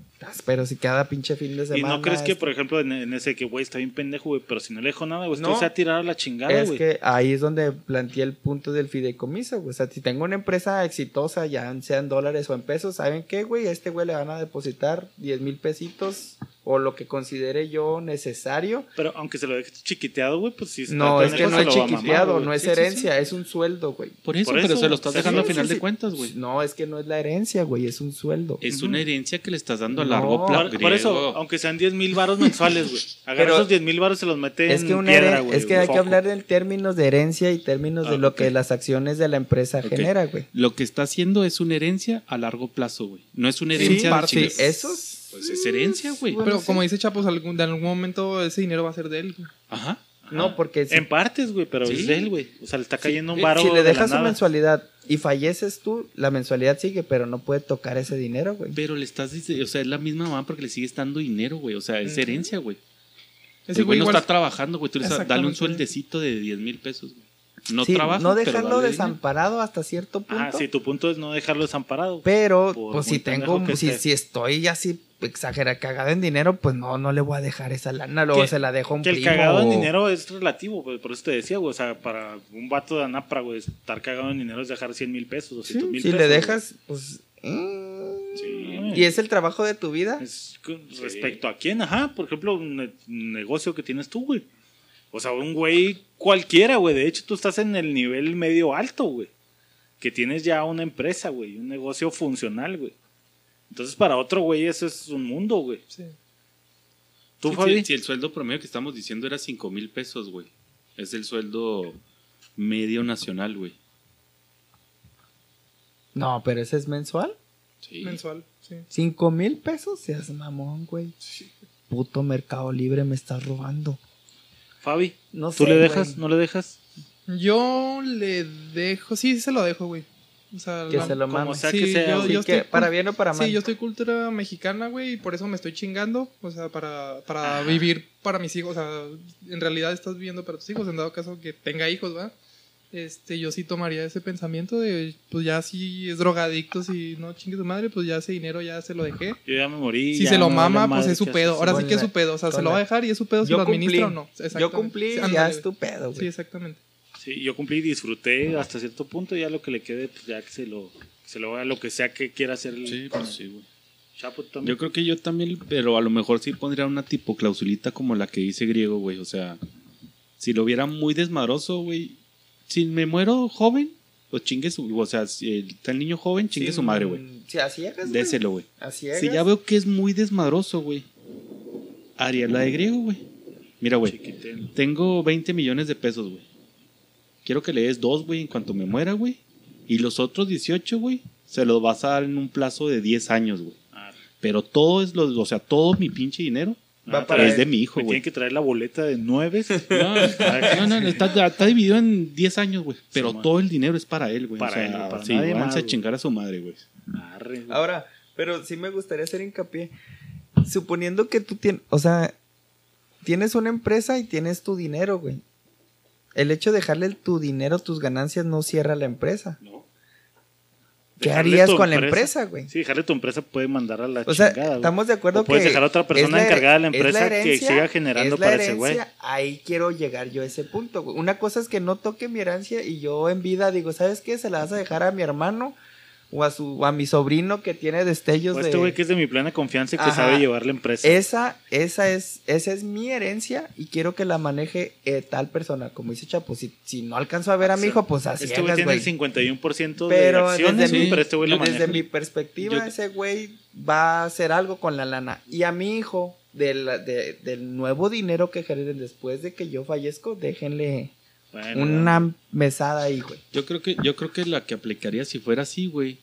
Pero si cada pinche fin de Y semana. no crees que, es- por ejemplo, en, en ese que, güey, está bien pendejo, güey, pero si no le dejo nada, güey, No. se va a tirar a la chingada, Es güey. que ahí es donde planteé el punto del fideicomiso, güey. O sea, si tengo una empresa exitosa, ya sean dólares o en pesos, ¿saben qué, güey? A este güey le van a depositar 10 mil pesitos o lo que considere yo necesario. Pero aunque se lo dejes chiquiteado, güey, pues sí. está No, es que no es mamar, chiquiteado, no es Sí, sí, sí. herencia, es un sueldo, güey. Por eso, Por pero eso, se lo estás dejando a final sí, de cuentas, güey. No, es que no es la herencia, güey, es un sueldo. Es una herencia que le estás dando a No, largo plazo. Por, eso, aunque sean 10 mil varos mensuales, güey. Agarra esos 10 mil varos y se los mete Es en que, una piedra, güey. es que hay que hablar en términos de herencia y términos de Ah, lo que las acciones de la empresa Ok. genera, güey. Lo que está haciendo es una herencia a largo plazo, güey. No es una herencia de eso es- Pues es herencia, güey. Bueno, Pero sí. como dice Chapos, algún, de algún momento ese dinero va a ser de él. güey. Ajá. No, porque si, En partes, güey, pero Sí. es de él, güey. O sea, le está cayendo un eh, varo si le de la dejas su nada. mensualidad y falleces tú, la mensualidad sigue, pero no puede tocar ese dinero, güey. Pero le estás diciendo, o sea, es la misma mamá porque le sigues dando dinero, güey. O sea, es herencia, güey. Ese El güey no está trabajando, güey. Tú le dale un sueldecito de 10 mil pesos, güey. No Sí, trabaja, no pero dejarlo dinero. desamparado hasta cierto punto. Ah, sí, tu punto es no dejarlo desamparado. Pero, pues si tengo, si, si estoy así exagera cagado en dinero, pues no, no le voy a dejar esa lana, luego Que- se la dejo a un Que el cagado en dinero es relativo, güey. Por eso te decía, güey. O sea, para un vato de Anapra, güey, estar cagado en dinero es dejar 100 mil pesos, 200 Sí, mil si pesos. le güey. dejas, pues... mm, Sí. ¿Y es el trabajo de tu vida? Es respecto a quién, ajá. Por ejemplo, un negocio que tienes tú, güey. O sea, un güey cualquiera, güey. De hecho, tú estás en el nivel medio alto, güey. Que tienes ya una empresa, güey. Un negocio funcional, güey. Entonces, para otro güey, eso es un mundo, güey. Sí. ¿Tú, Sí, Fabi? Si, si el sueldo promedio que estamos diciendo era 5 mil pesos, güey. Es el sueldo medio nacional, güey. No, pero ese es mensual. Sí. Mensual, sí. ¿Cinco mil pesos? Seas mamón, güey. Puto Mercado Libre me estás robando. Fabi, No ¿tú sé, le dejas? güey. ¿No le dejas? Yo le dejo, sí, sí se lo dejo, güey. O sea, Que la- se lo como mame. sea Sí, que sea, yo-. Sí, yo que estoy para bien o para mal. Sí, yo estoy cultura mexicana, güey, y por eso me estoy chingando, o sea, para, para vivir para mis hijos, o sea, en realidad estás viviendo para tus hijos, en dado caso que tenga hijos, ¿va? Este, yo sí tomaría ese pensamiento de, pues ya si es drogadicto, si no chingue su madre, pues ya ese dinero ya se lo dejé. Yo ya me morí. Si ya se lo mama, pues es su pedo. Ahora sí que es su pedo, o sea, se lo va a dejar y es su pedo si Yo lo administra cumplí. o no. Yo cumplí, Sí, ya es tu pedo, Sí, güey. exactamente. Sí, yo cumplí y disfruté hasta cierto punto. Ya lo que le quede, pues ya que se lo, se lo haga lo que sea que quiera hacer el Sí, pues sí, güey. Chapo también. Yo creo que yo también, pero a lo mejor sí pondría una tipo clausulita como la que dice griego, güey. O sea, si lo viera muy desmadroso, güey. Si me muero joven, pues chingue su. O sea, si está el niño joven, chingue Sí, su madre, güey. Sí, así hagas, güey. Déselo, güey. Así Si ya veo que es muy desmadroso, güey. Haría la de griego, güey. Mira, güey. Tengo 20 millones de pesos, güey. Quiero que le des dos, güey, en cuanto me muera, güey. Y los otros 18, güey, se los vas a dar en un plazo de 10 años, güey. Ah, Pero todo es lo, o sea, todo mi pinche dinero Va para es de mi hijo, güey. tienen que traer la boleta de nueve. No, no, no, está, está dividido en 10 años, güey. Pero todo el dinero es para él, güey. Para o sea, él, para sí, nadie más, a chingar a su madre, güey. Ahora, pero sí me gustaría hacer hincapié. Suponiendo que tú tienes, o sea, tienes una empresa y tienes tu dinero, güey. El hecho de dejarle tu dinero, tus ganancias, no cierra la empresa. No. ¿Qué harías con la empresa, güey? Sí, dejarle tu empresa puede mandar a la O sea, chingada. estamos de acuerdo O puedes que dejar a otra persona la encargada de la es empresa que herencia, siga generando es la para ese güey. Ahí quiero llegar yo a ese punto. güey. Una cosa es que no toque mi herencia y yo en vida digo, ¿sabes qué? Se la vas a dejar a mi hermano o a su a mi sobrino que tiene destellos O de este güey que es de mi plena confianza y que Ajá. sabe llevar la empresa. esa esa es esa es mi herencia y quiero que la maneje eh, tal persona, como dice Chapo, si, si no alcanzo a ver a mi hijo, pues así este güey tiene el 51% Pero de acciones, desde güey, mi- pero este güey lo Desde mi perspectiva, Yo- ese güey va a hacer algo con la lana. Y a mi hijo, del, de- del nuevo dinero que generen después de que yo fallezco, déjenle Bueno, una mesada ahí, güey. Yo creo que, yo creo que la que aplicaría si fuera así, güey.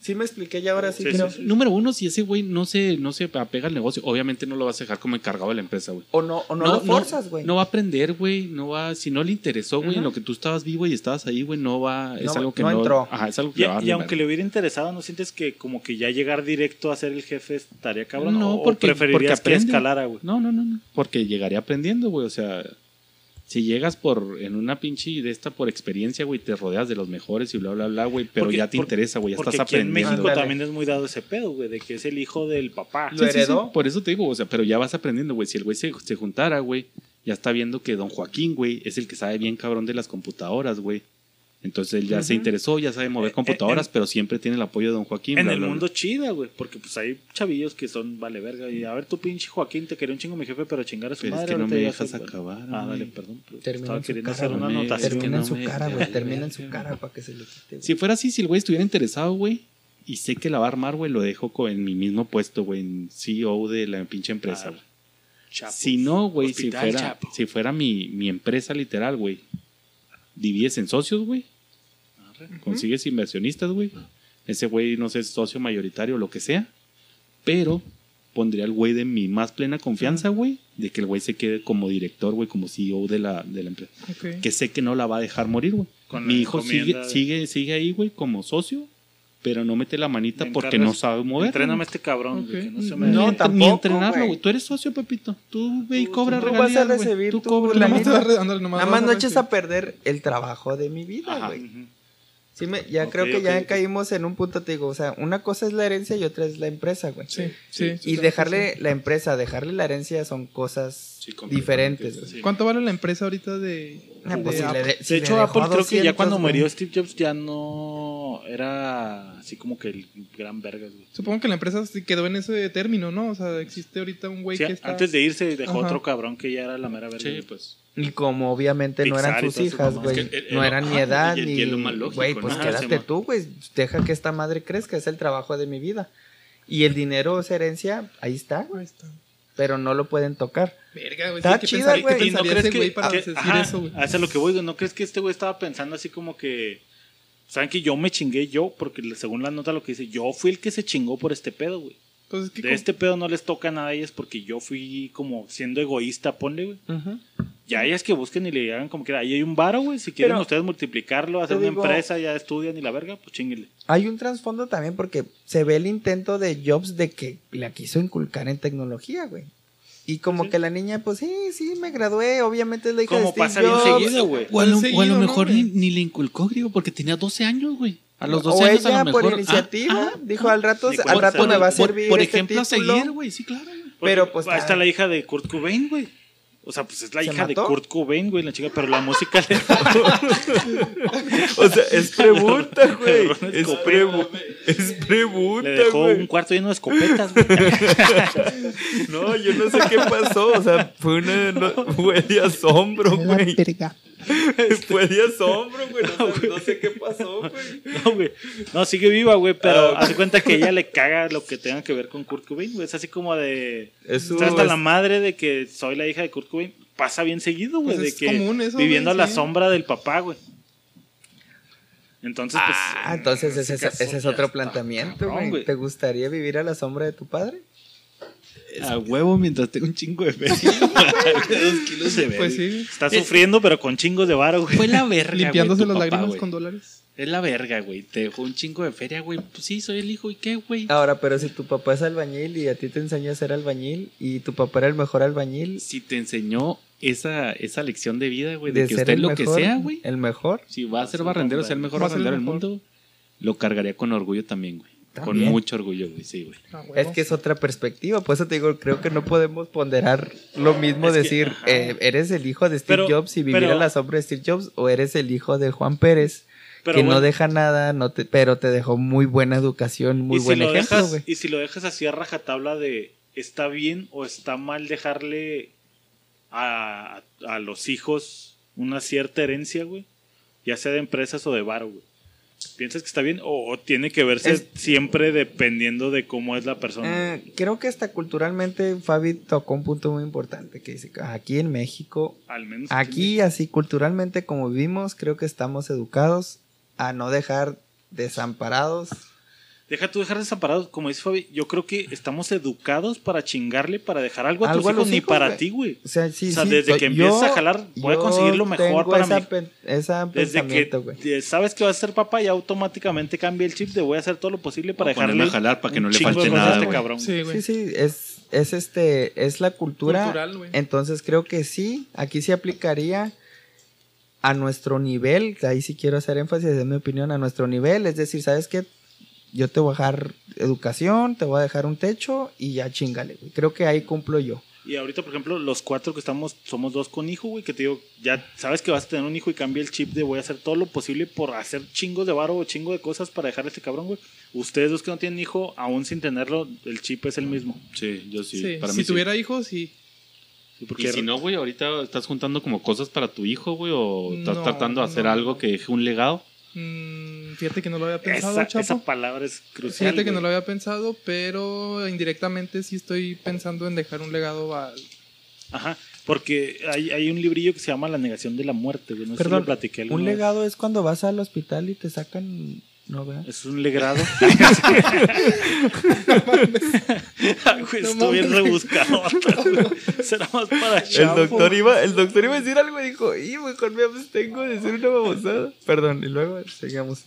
Sí me expliqué ya ahora sí, Sí, creo. sí, Número uno, si ese güey no se, no se apega al negocio, obviamente no lo vas a dejar como encargado de la empresa, güey. O no, o no, lo forzas, güey. No, va a aprender, güey. No va, si no le interesó, güey, en lo que tú estabas vivo y estabas ahí, güey, no va, es No, algo que no no, entró. Ajá, es algo que Y, va a y aunque le hubiera interesado, ¿no sientes que como que ya llegar directo a ser el jefe estaría cabrón? No, ¿O porque- preferirías porque que escalara, güey? No, no, no, no. Porque llegaría aprendiendo, güey. O sea, si llegas por en una pinche de esta por experiencia, güey, te rodeas de los mejores y bla, bla, bla, güey. Pero Porque- ya te por- interesa, güey. Ya Porque estás aquí en aprendiendo. México también es muy dado ese pedo, güey, de que es el hijo del papá. Lo Sí, sí, sí, heredó. Por eso te digo, o sea, pero ya vas aprendiendo, güey. Si el güey se, se juntara, güey, ya está viendo que don Joaquín, güey, es el que sabe bien cabrón de las computadoras, güey. Entonces él ya se interesó, ya sabe mover Eh, computadoras, en- pero siempre tiene el apoyo de don Joaquín. En bla, el bla, bla. mundo chida, güey, porque pues hay chavillos que son vale verga. Y a ver, tu pinche Joaquín, te quería un chingo mi jefe, pero chingar a su Pero es madre. que no me dejas acabar, Ah, dale, perdón. pues, Termina estaba en su queriendo cara, hacer una güey. anotación. Termina en no su me- cara, güey. Termina en su cara para que se le quite. Si fuera así, si el güey estuviera interesado, güey, y sé que la va a armar, güey, lo dejo en mi mismo puesto, güey, en CEO de la pinche empresa, Ah, güey. Si no, güey, si fuera, Chapo. si fuera mi, mi empresa literal, güey, divides en socios, güey, consigues inversionistas, güey, ese güey, no sé, es socio mayoritario o lo que sea, pero pondría al güey de mi más plena confianza, güey, de que el güey se quede como director, güey, como CEO de la, de la empresa. Que sé que no la va a dejar morir, güey. Mi hijo sigue, de- sigue, sigue ahí, güey, como socio, pero no mete la manita Me porque no sabe mover. Entréname a este cabrón, güey, Ok. que no se me... No, Ni entrenarlo, güey. Tú eres socio, Pepito. Tú ve y Tú- cobra tú vas a recibir Tú re- ándale, nomás Nada vas más a no eches a perder el trabajo de mi vida, güey. Sí, me, ya creo que ya caímos en un punto, te digo, o sea, una cosa es la herencia y otra es la empresa, güey. Sí, sí. Y dejarle la empresa, dejarle la herencia son cosas Sí, diferentes. sí. ¿Cuánto vale la empresa ahorita de, Ah, de pues si Apple? le de, si De hecho, Apple creo que ya 200, cuando güey. murió Steve Jobs ya no era así como que el gran vergas, güey. Supongo que la empresa sí quedó en ese término, ¿no? O sea, existe ahorita un güey Sí, que está... Antes de irse dejó Ajá. otro cabrón que ya era la mera verga. Sí, pues. Y como obviamente no eran sus hijas, güey. Es que, eh, no eh, eran ajá, mi edad ni. Güey, pues ¿no? quédate tú, güey. Deja que esta madre crezca, es el trabajo de mi vida. Y el dinero es herencia, ahí está, güey. Ahí está. Pero no lo pueden tocar. Verga, güey. Está sí, ¿qué chida, pensaría- güey. ¿Qué ¿Y no pensaría crees ese que, güey para que- decir ajá, eso, güey? a eso es lo que voy, güey. ¿No crees que este güey estaba pensando así como que... ¿Saben que yo me chingué yo? Porque según la nota lo que dice, yo fui el que se chingó por este pedo, güey. Pues es que De como- este pedo no les toca nada a ellas porque yo fui como siendo egoísta, ponle, güey. Ya ellas que busquen y le hagan como que ahí hay un varo, güey. Si quieren Pero- ustedes multiplicarlo, hacer una digo- empresa, ya estudian y la verga, pues chinguele. Hay un trasfondo también porque se ve el intento de Jobs de que la quiso inculcar en tecnología, güey. Y como Sí. que la niña, pues sí, sí, me gradué. Obviamente es la hija de Como Steve pasa bien Jobs. seguido, güey. O a lo, o a lo seguido, ¿no, mejor ni, ni le inculcó, griego, porque tenía 12 años, güey. A los O 12 años ella a lo mejor. por iniciativa ah, dijo al rato, al rato me va a servir por este ejemplo, a título. seguir, güey. Sí, claro, güey. Pero, pues, Ahí está la hija de Kurt Cobain, güey. O sea, pues es la ¿Se hija de? Kurt Cobain, güey, la chica, pero la música le. O sea, es pregunta, güey. Es, prebu- es pregunta, le dejó un cuarto lleno de escopetas, güey. No, yo no sé qué pasó. O sea, fue una. no- fue de asombro, güey. Fue de asombro, güey. No, sé- no sé qué pasó, güey. No, güey. No, sigue viva, güey, pero Ah, hace cuenta que ella le caga lo que tenga que ver con Kurt Cobain, güey. Es así como de. Es su- Está hasta la madre de que soy la hija de Kurt Cobain. Pasa bien seguido, güey, Pues de es que común eso, viviendo güey, a la sí. sombra del papá, güey. Entonces, pues. Ah, entonces ese, ese es otro planteamiento, güey. ¿Te gustaría vivir a la sombra de tu padre? A huevo mientras tengo un chingo de feria. Dos kilos de Pues sí. Está sufriendo, pero con chingos de varo, güey. Fue la verga, Limpiándose las lágrimas con dólares. Es la verga, güey. Te dejó un chingo de feria, güey. Pues sí, soy el hijo. ¿Y qué, güey? Ahora, pero si tu papá es albañil y a ti te enseñó a ser albañil y tu papá era el mejor albañil, Si te enseñó esa, esa lección de vida, güey, de, de que ser usted lo mejor, que sea, güey. el mejor, Si va a ser barrendero, ser el mejor barrendero del mundo, lo cargaría con orgullo también, güey. Con mucho orgullo, güey, sí, güey. Ah, es que es otra perspectiva. Por eso te digo, creo que no podemos ponderar lo mismo, Es decir, eh, eres el hijo de Steve Pero- Jobs y vivir pero- a la sombra de Steve Jobs, o eres el hijo de Juan Pérez, Pero que bueno, no deja nada, no te, pero te dejó muy buena educación, muy y si buen lo ejemplo, dejas, güey. Y si lo dejas así a rajatabla de está bien o está mal dejarle a, a los hijos una cierta herencia, güey. Ya sea de empresas o de varo, güey. ¿Piensas que está bien? ¿O, o tiene que verse Es- siempre dependiendo de cómo es la persona? Eh, creo que hasta culturalmente Fabi tocó un punto muy importante que dice que aquí en México, Al menos aquí así culturalmente como vivimos, creo que estamos educados a no dejar desamparados. Deja tú dejar desamparados, como dice Fabi, yo creo que estamos educados para chingarle, para dejar algo a Algo tus hijos, ni hijos, para güey. ti, güey. O sea, sí, O sea, sí, desde yo- que empiezas a jalar, voy a yo conseguir lo mejor tengo para esa mí. pen- esa Desde que güey. sabes que vas a ser papá, ya automáticamente cambia el chip de voy a hacer todo lo posible para O dejarle a jalar para que no le falte cosas a nada, este cabrón. Sí, güey. Sí, sí, es, es este, es la cultura. Cultural, güey. Entonces creo que sí, aquí sí aplicaría a nuestro nivel, ahí sí quiero hacer énfasis en mi opinión, a nuestro nivel, es decir, ¿sabes qué? Yo te voy a dejar educación, te voy a dejar un techo y ya chingale, güey. Creo que ahí cumplo yo. Y ahorita, por ejemplo, los cuatro que estamos, somos dos con hijo, güey, que te digo, ya sabes que vas a tener un hijo y cambia el chip de voy a hacer todo lo posible por hacer chingos de varo o chingo de cosas para dejar a este cabrón, güey. Ustedes dos que no tienen hijo, aún sin tenerlo, el chip es el mismo. Sí, yo sí. Sí, para si mí sí. tuviera hijos, sí. Sí, porque Y si no, güey, ahorita estás juntando como cosas para tu hijo, güey, o estás No, tratando de hacer no. algo que deje un legado. Mm, fíjate que no lo había pensado, esa, Chapo. esa palabra es crucial. Fíjate que no lo había pensado, pero indirectamente sí estoy pensando en dejar un legado al... Ajá, porque hay, hay un librillo que se llama La negación de la muerte, güey. No sé si Perdón, lo platiqué un vez. legado es cuando vas al hospital y te sacan, ¿no, verdad? Es un legrado. Ay, güey, estoy bien rebuscado. Será más para El doctor iba, el doctor iba a decir algo y dijo, y mejor me abstengo de decir una babosada. Perdón, y luego seguimos.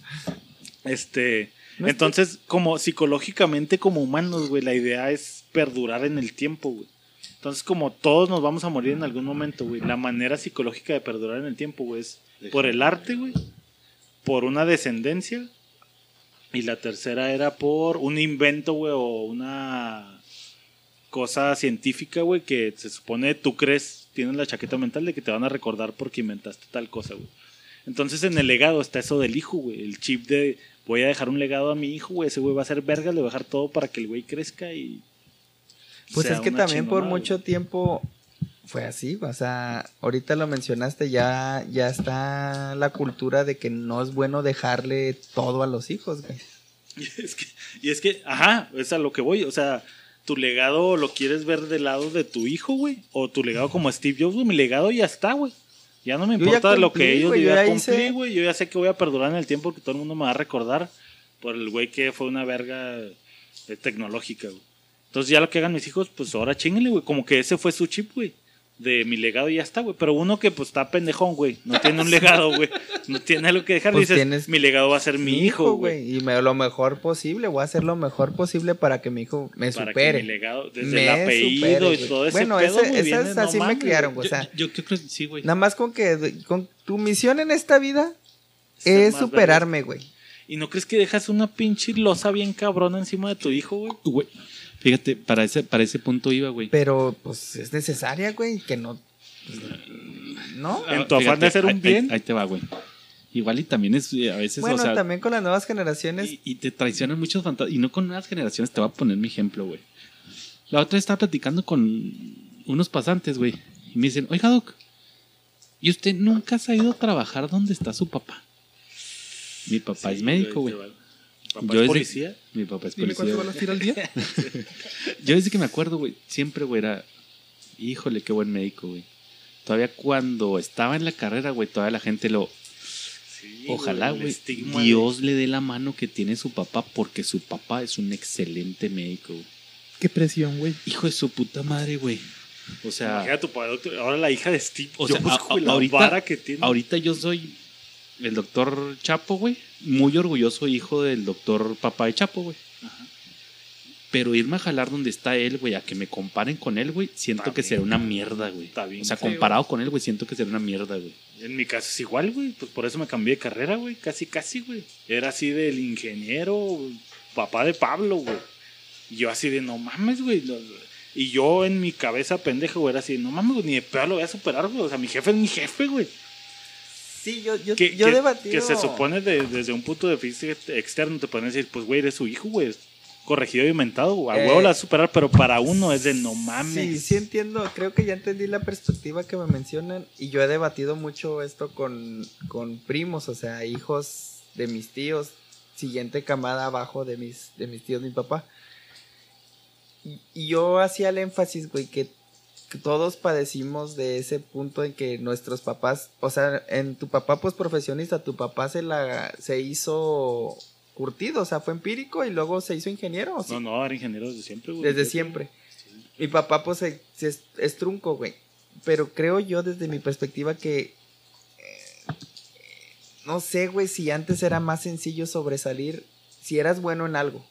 Este, No entonces, como psicológicamente, como humanos, güey, la idea es perdurar en el tiempo, güey. Entonces, como todos nos vamos a morir en algún momento, güey, la manera psicológica de perdurar en el tiempo, güey, es por el arte, güey, por una descendencia, y la tercera era por un invento, güey, o una cosa científica, güey, que se supone tú crees, tienes la chaqueta mental de que te van a recordar porque inventaste tal cosa, güey. Entonces en el legado está eso del hijo, güey. El chip de voy a dejar un legado a mi hijo, güey. Ese güey va a ser verga, le voy a dejar todo para que el güey crezca y. Pues es que también por mucho tiempo fue así, o sea, ahorita lo mencionaste, ya, ya está la cultura de que no es bueno dejarle todo a los hijos, güey. Y es que, y es que, ajá, es a lo que voy. O sea, tu legado lo quieres ver del lado de tu hijo, güey. O tu legado como Steve Jobs, güey. Mi legado ya está, güey. Ya no me importa lo cumplí, que ellos yo ya cumplí, hice- güey. Yo ya sé que voy a perdurar en el tiempo que todo el mundo me va a recordar por el güey que fue una verga tecnológica, güey. Entonces ya lo que hagan mis hijos, pues ahora chinguenle, güey. Como que ese fue su chip, güey. De mi legado y ya está, güey. Pero uno que pues está pendejón, güey. No tiene un legado, güey. No tiene algo que dejar. Pues dices, tienes mi legado va a ser mi hijo, güey. Y me, lo mejor posible, voy a hacer lo mejor posible para que mi hijo me Para supere. que mi legado, desde Me el apellido supere, y todo ese Bueno, pedo, ese- güey, esas viene, no así me criaron, güey. O sea, yo, yo creo que sí, güey. Nada más con que con tu misión en esta vida Ser es superarme, güey. ¿Y no crees que dejas una pinche losa bien cabrona encima de tu hijo, güey? Fíjate, para ese, para ese punto iba, güey. Pero pues es necesaria, güey, que no ¿No? En tu afán de hacer un ahí- bien. Ahí, ahí te va, güey. Igual y también es eh, a veces, Bueno, o sea, también con las nuevas generaciones y, y te traicionan muchos fantasmas. Y no con nuevas generaciones, te voy a poner mi ejemplo, güey. La otra vez estaba platicando con unos pasantes, güey. Y me dicen, oiga, Doc, ¿y usted nunca se ha ido a trabajar donde está su papá? Mi papá es médico, güey. ¿Papá Yo es desde- policía? Mi papá es Dime policía. cuánto va güey. a tirar al día. Yo desde que me acuerdo, güey, siempre, güey, era, híjole, qué buen médico, güey. Todavía cuando estaba en la carrera, güey, todavía la gente lo, Sí, ojalá, güey, de- Dios le dé la mano que tiene su papá porque su papá es un excelente médico, güey. Qué presión, güey. Hijo de su puta madre, güey. O sea, Imagina a tu padre, doctor, ahora la hija de Steve O sea, a- güey, a- la ahorita- vara que tiene. ahorita yo soy el doctor Chapo, güey. Muy orgulloso hijo del doctor papá de Chapo, güey. Pero irme a jalar donde está él, güey, a que me comparen con él, güey, siento Está que bien. será una mierda, güey. Está bien. O sea, comparado con él, güey, siento que será una mierda, güey. En mi caso es igual, güey. Pues por eso me cambié de carrera, güey. Casi, casi, güey. Era así del ingeniero, papá de Pablo, güey. Y yo así de, no mames, güey. Y yo en mi cabeza pendejo, güey, era así, no mames, güey, ni de pedo lo voy a superar, güey. O sea, mi jefe es mi jefe, güey. Sí, yo, yo, Que, yo que- debatido. que se supone de- desde un punto de vista externo te pueden decir, pues, güey, eres su hijo, güey. Corregido y inventado. A Eh, huevo la a superar, pero para uno es de no mames. Sí, sí entiendo, creo que ya entendí la perspectiva que me mencionan y yo he debatido mucho esto con, con primos, o sea, hijos de mis tíos, siguiente camada abajo de mis, de mis tíos, mi papá. Y, y yo hacía el énfasis, güey, que todos padecimos de ese punto en que nuestros papás, o sea, en tu papá pues profesionista, tu papá se la se hizo curtido, o sea, fue empírico y luego se hizo ingeniero. No, no, era ingeniero desde siempre, güey. Desde siempre. Mi papá, pues, se- es trunco, güey. Pero creo yo, desde mi perspectiva, que. eh, no sé, güey, si antes era más sencillo sobresalir. Si eras bueno en algo.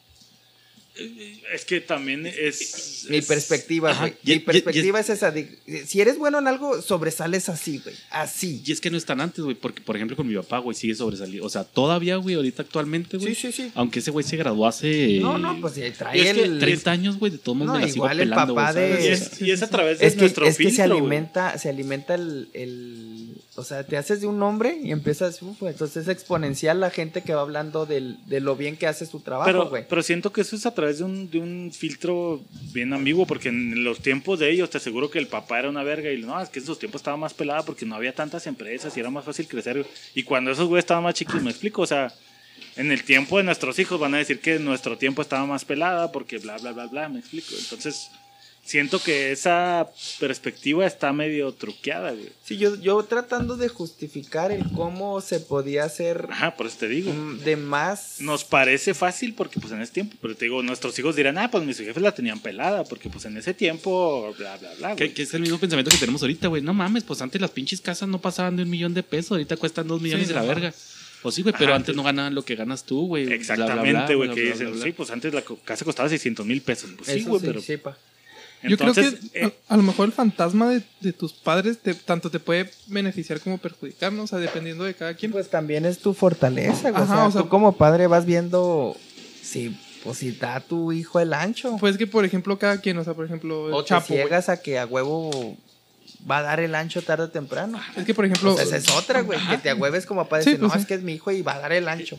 Es que también es. Mi es- perspectiva, güey. Mi y- perspectiva es esa. de- si eres bueno en algo, sobresales así, güey. Así. Y es que no es tan antes, güey, porque por ejemplo con mi papá, güey, sigue sobresaliendo. O sea, todavía, güey, ahorita actualmente, güey. Sí, sí, sí. Aunque ese güey se graduó hace. No, no, pues ya trae que el- 30 años, güey, de No, me la sigo igual el pelando, papá güey, de-. Y es, sea, y es a través de Es que, nuestro es que se filtro, alimenta, se alimenta el, el- o sea, te haces de un nombre y empiezas, uf, entonces es exponencial la gente que va hablando del, de lo bien que hace su trabajo, güey. pero siento que eso es a través de un, de un filtro bien ambiguo, porque en los tiempos de ellos te aseguro que el papá era una verga y no, es que en sus tiempos estaba más pelada porque no había tantas empresas y era más fácil crecer. Y cuando esos güeyes estaban más chiquitos, me explico, o sea, en el tiempo de nuestros hijos van a decir que nuestro tiempo estaba más pelada porque bla, bla, bla, bla, me explico. Entonces, siento que esa perspectiva está medio truqueada, güey. Sí, yo, yo tratando de justificar el cómo se podía hacer Ajá, por eso te digo. mm, de más. Nos parece fácil porque pues en ese tiempo, pero te digo, nuestros hijos dirán, ah, pues mis jefes la tenían pelada porque pues en ese tiempo, bla, bla, bla. Que, güey. que es el mismo pensamiento que tenemos ahorita, güey. No mames, pues antes las pinches casas no pasaban de un millón de pesos, ahorita cuestan dos millones Sí, de la verga. O sí, güey, pero Ajá, antes no ganaban lo que ganas tú, güey. Exactamente, güey, que dicen, sí, pues antes la casa costaba 600 mil pesos. Pues sí, Eso güey, sí, pero sí, Yo creo que eh, a, a lo mejor el fantasma de, de tus padres te- tanto te puede beneficiar como perjudicar, ¿no? O sea, dependiendo de cada quien. Pues también es tu fortaleza, güey. Ajá, o, sea, o sea- tú como padre vas viendo si, pues, si da a tu hijo el ancho. Pues que, por ejemplo, cada quien, o sea, por ejemplo, el o te Chapo. güey. ciegas a que a huevo va a dar el ancho tarde o temprano. Es que, por ejemplo, O sea, esa es otra, güey. Que te agüeves como para Sí, decir, pues no, sí. es que es mi hijo y va a dar el ancho.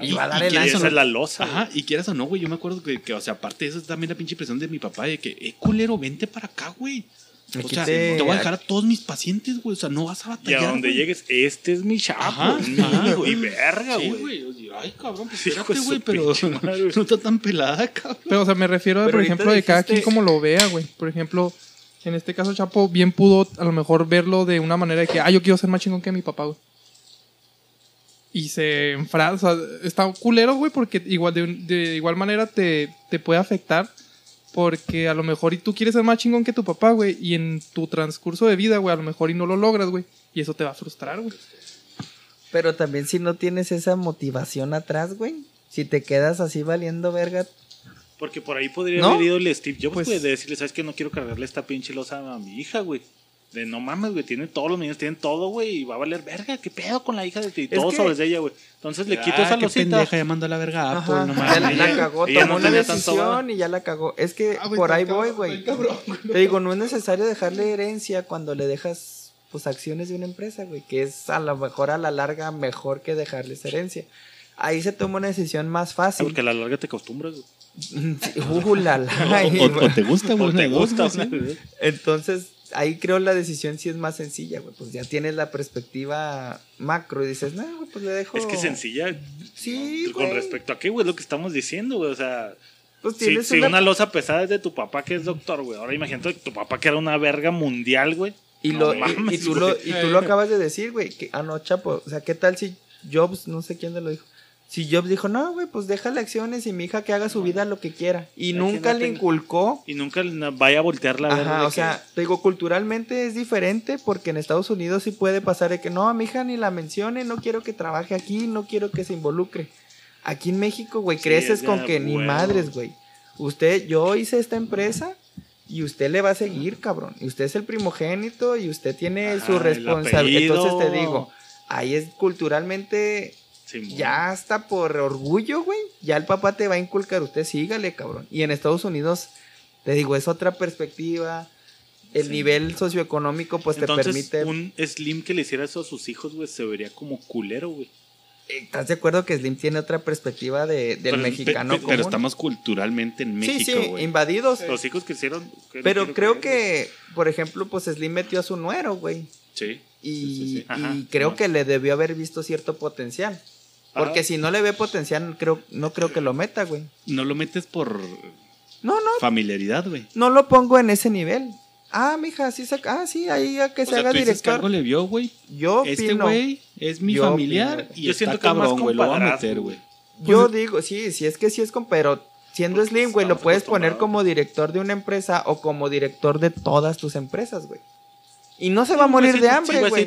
Y va a dar y el y quieres ancho. esa es la losa. Ajá, y quieras o no, güey, yo me acuerdo que, que, o sea, aparte de eso, es también la pinche impresión de mi papá de que, eh, culero, vente para acá, güey. O sea, te- te voy a dejar a todos mis pacientes, güey. O sea, no vas a Y batallar. a donde güey. llegues, este es mi chapo, Ajá, y verga, Sí, güey. güey. Ay, cabrón, pues Hijo espérate, güey, pero no está tan pelada, cabrón. Pero, o sea, me refiero, a, por ejemplo, de cada quien como lo vea, güey. Por ejemplo, en este caso, Chapo bien pudo a lo mejor verlo de una manera de que, ah, yo quiero ser más chingón que mi papá, güey. Y se enfrasca, o sea, está culero, güey, porque igual de, de igual manera te, te puede afectar. Porque a lo mejor y tú quieres ser más chingón que tu papá, güey. Y en tu transcurso de vida, güey, a lo mejor y no lo logras, güey. Y eso te va a frustrar, güey. Pero también si no tienes esa motivación atrás, güey. Si te quedas así valiendo verga. Porque por ahí podría ¿No? haber ido el Steve Jobs, Pues- güey, de decirle, ¿sabes qué? No quiero cargarle esta pinche losa a mi hija, güey. De no mames, güey, tienen todos los niños, tienen todo, güey, y va a valer verga. ¿Qué pedo con la hija de ti? Todo que- sobre ella, güey. Entonces le quito Ah, esa qué losita. pendeja llamando a la verga a Apple, Ajá, no ya mames. la, la cagó, ella tomó no una tanto decisión y ya la cagó. Es que Ah, por ahí voy, güey. Te digo, no es necesario dejarle herencia cuando le dejas pues acciones de una empresa, güey, que es a lo mejor a la larga mejor que dejarles herencia. Ahí se toma una decisión más Ah, fácil. Porque a la larga te acostumbras, güey. Uh, la, la, y, O, te gusta, güey. O te gusta, sí. Entonces, ahí creo la decisión sí es más sencilla, güey. Pues ya tienes la perspectiva macro y dices, no, güey, pues le dejo. Es que sencilla. Sí, Con güey. respecto a qué, güey, es lo que estamos diciendo, güey. O sea, Pues si, una- una... losa pesada es de tu papá que es doctor, güey. Ahora imagínate tu papá que era una verga mundial, güey. Y, No lo, y- mames, y tú güey. lo, y tú lo acabas de decir, güey. Que, ah, no, chapo. O sea, ¿qué tal si Jobs, no sé quién te lo dijo? Si Jobs dijo, no, güey, pues déjale acciones y mi hija que haga su vida lo que quiera. Y nunca no le inculcó. Y nunca vaya a voltear la. Ajá, de o que- sea, te digo, culturalmente es diferente porque en Estados Unidos sí puede pasar de que no, a mi hija ni la mencione, no quiero que trabaje aquí, no quiero que se involucre. Aquí en México, güey, creces es con que ni madres, güey. Usted, yo hice esta empresa y usted le va a seguir, cabrón. Y usted es el primogénito y usted tiene Ajá, su responsabilidad. Entonces te digo, ahí es culturalmente Ya hasta por orgullo, güey. Ya el papá te va a inculcar, usted sígale, cabrón. Y en Estados Unidos, te digo, es otra perspectiva. El Sí. nivel socioeconómico, pues Entonces, te permite. un Slim que le hiciera eso a sus hijos, güey, se vería como culero, güey. ¿Estás de acuerdo que Slim tiene otra perspectiva de, del Pero- mexicano? pe- Pero común? estamos culturalmente en México, sí, güey. invadidos. Los hijos que hicieron. que Pero creo creer, que, por ejemplo, pues Slim metió a su nuero, güey. Sí. Y, Sí, sí, sí. Ajá, y creo que le debió haber visto cierto potencial. Porque Ah. si no le ve potencial, creo, no creo que lo meta, güey. No lo metes por No, no, familiaridad, güey. no lo pongo en ese nivel. Ah, mija, sí se, ah, sí, ahí a que O se sea, haga tú dices que director. algo le vio, güey. Yo Este güey es mi Yo familiar opino. y Yo está siento que cabrón, güey. Lo va a meter, güey. güey. Yo digo, sí, sí es que sí es con, pero siendo Pues Slim, güey, lo puedes poner como director de una empresa o como director de todas tus empresas, güey. Y no se va a morir de hambre, güey.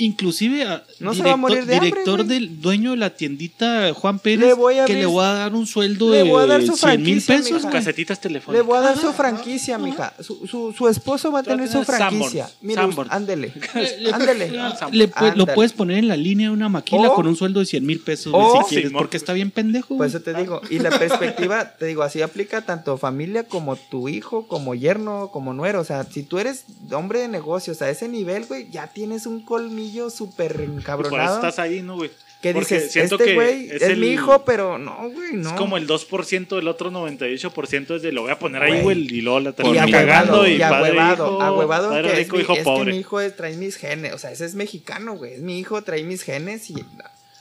Inclusive a- No se va a morir de hambre, director del dueño de la tiendita Juan Pérez Le voy a que le voy a dar un sueldo le de voy a dar su 100 mil pesos. Casetitas Le telefónicas. voy a dar su franquicia, mija. Su, su, su esposo va a tener su franquicia. Mira, ándele. Le- Ándele. Le lo puedes poner en la línea de una maquila con un sueldo de 100 mil pesos, si quieres, porque está bien pendejo. Güey. eso te digo. Y la perspectiva, te digo, así aplica tanto familia como tu hijo, como yerno, como nuero. O sea, si tú eres hombre de negocios a ese nivel, güey, ya tienes un colmillo súper Y por eso encabronado. estás ahí, ¿no, güey? Que Porque dices, siento este güey es es, el- mi hijo, pero no, güey, no. Es como el 2%, el otro 98% es de lo voy a poner ahí, Güey. y luego la mi cagando y y ahuevado, ahuevado que es, rico, mi, hijo es pobre. que mi hijo es- trae mis genes, o sea, ese es mexicano, güey, es mi hijo, trae mis genes y,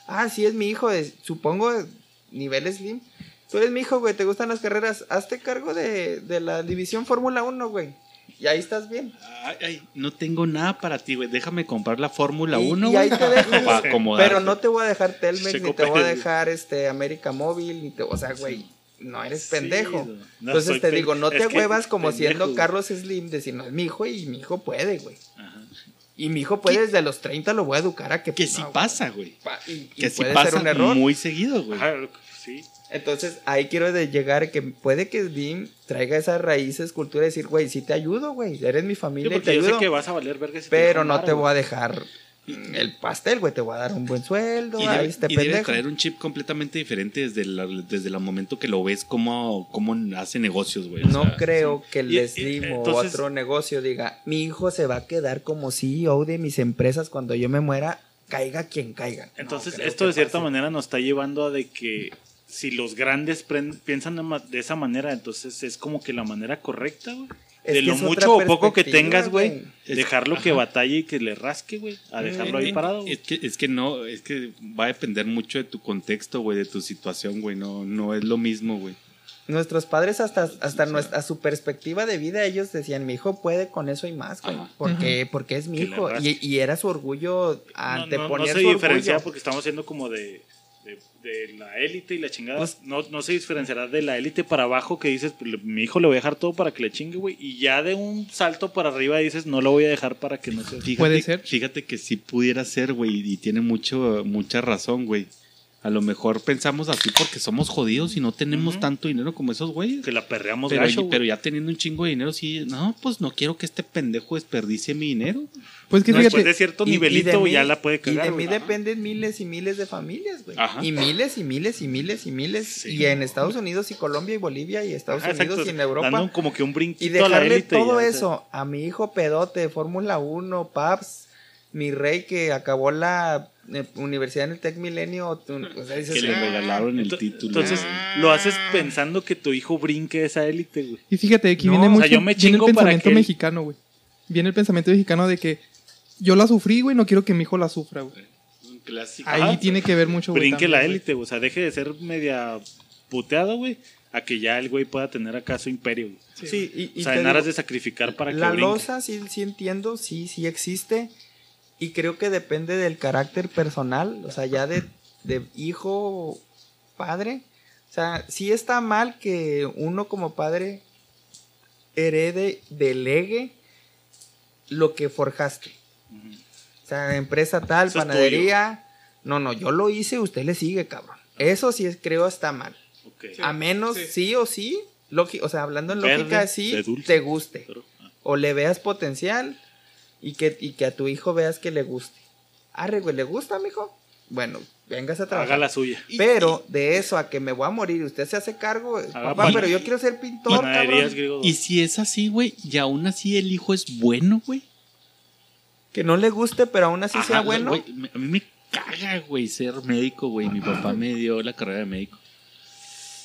ah, sí, es mi hijo, de, supongo, nivel slim. Tú eres mi hijo, güey, te gustan las carreras, hazte cargo de, de la división Fórmula 1, güey, y ahí estás bien. Ay, ay, no tengo nada para ti, güey. Déjame comprar la Fórmula Y- 1, y ahí te dejo. Pero no te voy a dejar Telmex, Checo ni te voy a dejar este América Móvil, ni te, o sea, güey, no eres Sí, pendejo. no, Entonces te digo, no te huevas como pendejo, siendo güey. Carlos Slim, decir, no, es mi hijo y mi hijo puede, güey. Ajá. Y mi hijo puede desde los 30 lo voy a educar a que... Que no, sí güey, pasa, güey. pa- y, y Que sí puede pasa ser un error. muy seguido, güey. Sí. Entonces ahí quiero de llegar que puede que Slim traiga esas raíces, cultura, y decir, güey, sí te ayudo, güey, eres mi Sí, familia y te yo sé ayudo. que vas a valer verga si Pero no te voy a dejar el pastel, güey, te voy a dar un buen sueldo, Y ahí debe, este y debe pendejo. traer un chip completamente diferente desde, la- desde el momento que lo ves cómo, cómo hace negocios, güey. No sea, creo que y- Slim o entonces- otro negocio diga, mi hijo se va a quedar como CEO de mis empresas cuando yo me muera, caiga quien caiga. Entonces, No esto que de cierta pase. manera nos está llevando a de que si los grandes piensan de esa manera, entonces es como que la manera correcta, güey. Es De lo mucho o poco que tengas, güey, dejarlo que ajá. batalle y que le rasque, güey, a dejarlo ahí Eh, parado. Es que, es que no, es que va a depender mucho de tu contexto, güey, de tu situación, güey. No, no es lo mismo, güey. Nuestros padres hasta, hasta nuestra, a su perspectiva de vida, ellos decían, mi hijo puede con eso y más, güey. Ajá. Porque, porque es mi Que hijo. Y, y era su orgullo, No, no, anteponer no se diferencia porque estamos haciendo como de, de, la élite y la chingada. Pues- no, no se diferenciará de la élite para abajo que dices, pues, mi hijo le voy a dejar todo para que le chingue, güey. Y ya de un salto para arriba dices, no lo voy a dejar para que no se... Fíjate, Puede ser. Fíjate que sí pudiera ser, güey, y tiene mucho, mucha razón, güey. A lo mejor pensamos así porque somos jodidos y no tenemos tanto dinero como esos güeyes. Que la perreamos Pero, gacho, pero ya teniendo un chingo de dinero, sí, no, pues no quiero que este pendejo desperdicie mi dinero. Pues que No, después de cierto Y- y de nivelito mí- ya la puede Y cagar, de mí dependen miles y miles de familias, güey. Y miles y miles y miles y miles. Sí. y en Estados Unidos y Colombia y Bolivia y Estados Ajá, Unidos exacto, y en Europa. Dando como que un brinquito Y a la dejarle y todo ya, eso a mi hijo pedote, Fórmula 1, Paps, mi rey que acabó la eh, universidad en el Tec Milenio. o sea, dices, Que le "Ah". regalaron el título. Entonces, lo haces pensando que tu hijo brinque esa élite, güey. y fíjate, aquí No, viene o sea, mucho yo me viene el chingo para pensamiento que mexicano, güey. Viene el pensamiento mexicano de que yo la sufrí, güey, no quiero que mi hijo la sufra, güey. Un clásico. Ahí Ajá. tiene que ver mucho, güey. Brinque también, la élite, güey. O sea, deje de ser media puteado, güey. A que ya el güey pueda tener acá su imperio, güey. Sí, y, y o sea, en aras digo, de sacrificar para que La losa sí, sí entiendo, sí, sí existe. Y creo que depende del carácter personal, o sea, ya de, de hijo, padre. O sea, sí está mal que uno como padre herede, delegue lo que forjaste. O sea, empresa tal, Eso panadería. No, no, yo lo hice, usted le sigue, cabrón. Eso sí es- creo está mal. A menos sí. sí, o sí, o sea, hablando en Verde, lógica, sí, te guste Pero, ah, o le veas potencial y que, y que a tu hijo veas que le guste. Arre, güey, ¿le gusta, mijo? Bueno, vengas a trabajar. haga la suya. Pero de eso a que me voy a morir, usted se hace cargo, papá, pan- pero yo quiero ser pintor, cabrón. Y si es así, güey, y aún así el hijo es bueno, güey. Que no le guste, pero aún así sea bueno. güey, a mí me caga, güey, ser médico, güey. Mi papá me dio la carrera de médico.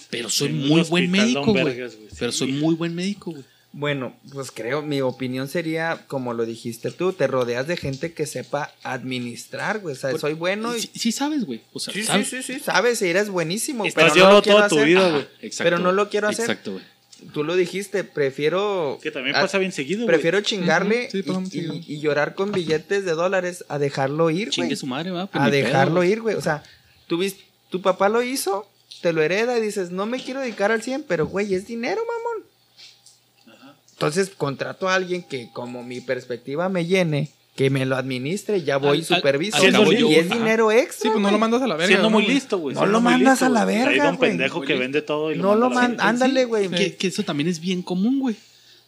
Pero soy muy buen médico, güey. Pero soy muy buen médico, güey. Bueno, pues creo, mi opinión sería, como lo dijiste tú, te rodeas de gente que sepa administrar, güey. O sea, Por- soy bueno y... Sí, sí sabes, güey. O sea, Sí, sí, sabes. sí, sí, sabes, eres buenísimo. Estás pero no llevando lo quiero toda tu hacer. vida, güey. Exacto, Pero no lo quiero hacer. Exacto, güey. Tú lo dijiste, prefiero... Que también a- pasa bien seguido, güey. Prefiero chingarle sí, y, y- y llorar con billetes de dólares a dejarlo ir, Chingue güey. su madre, va. pues A pedo, dejarlo ir, güey. O sea, tú vis- tu papá lo hizo, te lo hereda y dices, no me quiero dedicar al 100, pero güey, es dinero, mamón. Entonces contrato a alguien que como mi perspectiva me llene, que me lo administre, ya voy Al- superviso. al cabo y yo- es ajá. dinero extra. Sí, pues no lo mandas a la verga. Siendo ¿no, muy listo, güey. No lo mandas listo, a la güey. Hay verga, un pendejo que vende todo y lo No manda lo a la man- verga. ándale, güey. Que, que eso también es bien común, güey.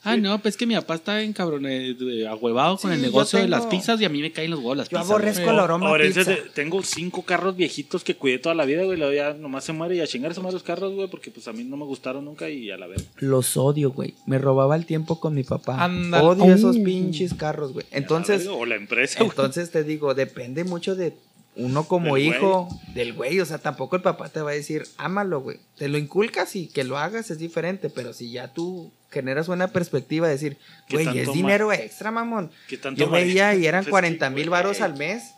Ah, no, pues es que mi papá está en cabrón, eh, ahuevado con Sí, el yo negocio de las pizzas y a mí me caen los huevos las Yo pizzas. aborrezco güey. el aroma Ahora, pizza. de- tengo cinco carros viejitos que cuidé toda la vida, güey. Luego ya nomás se muere y a chingar se mueren los carros, güey, porque pues a mí no me gustaron nunca y a la verga. Los odio, güey. Me robaba el tiempo con mi papá. Odio esos pinches carros, güey. La Entonces, verga, o la empresa, güey. entonces te digo, depende mucho de uno como Del hijo del güey. O sea, tampoco el papá te va a decir, ámalo, güey. Te lo inculcas y que lo hagas es diferente. Pero si ya tú generas una perspectiva de decir, ¿Qué güey, es dinero extra, mamón. ¿Qué tanto Yo veía y eran Pues, 40 sí, mil varos al mes.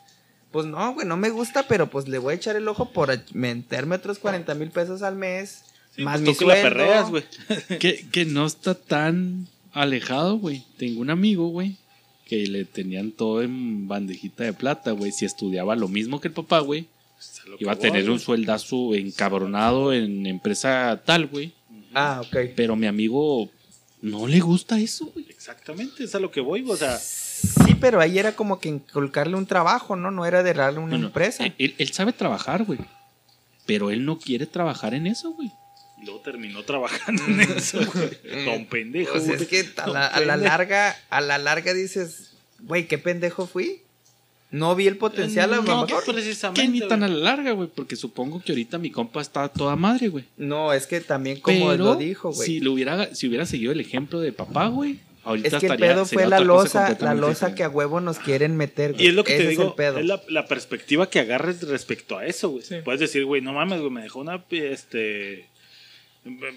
Pues no, güey, no me gusta, pero pues le voy a echar el ojo por meterme otros 40 mil pesos al mes. Sí, más pues, mi la sueldo. perreas, güey. Que, que no está tan alejado, güey. Tengo un amigo, güey, que le tenían todo en bandejita de plata, güey. Si estudiaba lo mismo que el papá, güey, a iba a voy, tener un sueldazo encabronado en empresa tal, güey. Ah, ok. Pero mi amigo no le gusta eso, güey. Exactamente, es a lo que voy, güey. O sea, Sí, pero ahí era como que inculcarle un trabajo, ¿no? No era de darle una No, no, empresa. Él, él sabe trabajar, güey. Pero él no quiere trabajar en eso, güey. y luego terminó trabajando en eso, güey. Don pendejo, Pues es que a la, a la larga, a la larga dices, güey, qué pendejo fui. No vi el potencial a lo No, mejor. precisamente. Que ni tan a la larga, güey. Porque supongo que ahorita mi compa está toda madre, güey. No, es que también como Pero lo dijo, güey. si, lo hubiera, si hubiera seguido el ejemplo de papá, güey. Ahorita es que el estaría- pedo fue la losa, la losa que a huevo nos quieren meter. güey. Y es lo que Ese te digo, el pedo. es la, la perspectiva que agarres respecto a eso, güey. Sí. Puedes decir, güey, no mames, güey, me dejó una, este,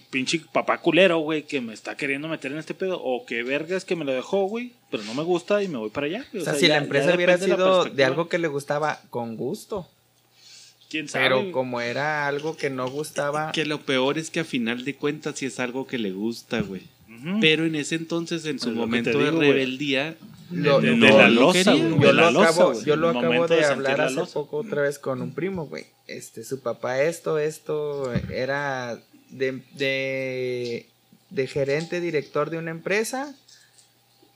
pinche papá culero, güey, que me está queriendo meter en este pedo. O que vergas que me lo dejó, güey, pero no me gusta y me voy para allá. güey. O sea, si ya- la empresa hubiera sido de algo que le gustaba, con gusto. ¿Quién sabe? Pero como era algo que no gustaba, Que lo peor es que a final de cuentas sí es algo que le gusta, güey. Pero en ese entonces, en su Es lo que momento de rebeldía, lo- de, no de la losa, yo de lo acabo, yo lo acabo de sentir hablar la hace poco otra vez con un primo, güey. Este, su papá esto, esto, era de, de, de gerente, director de una empresa,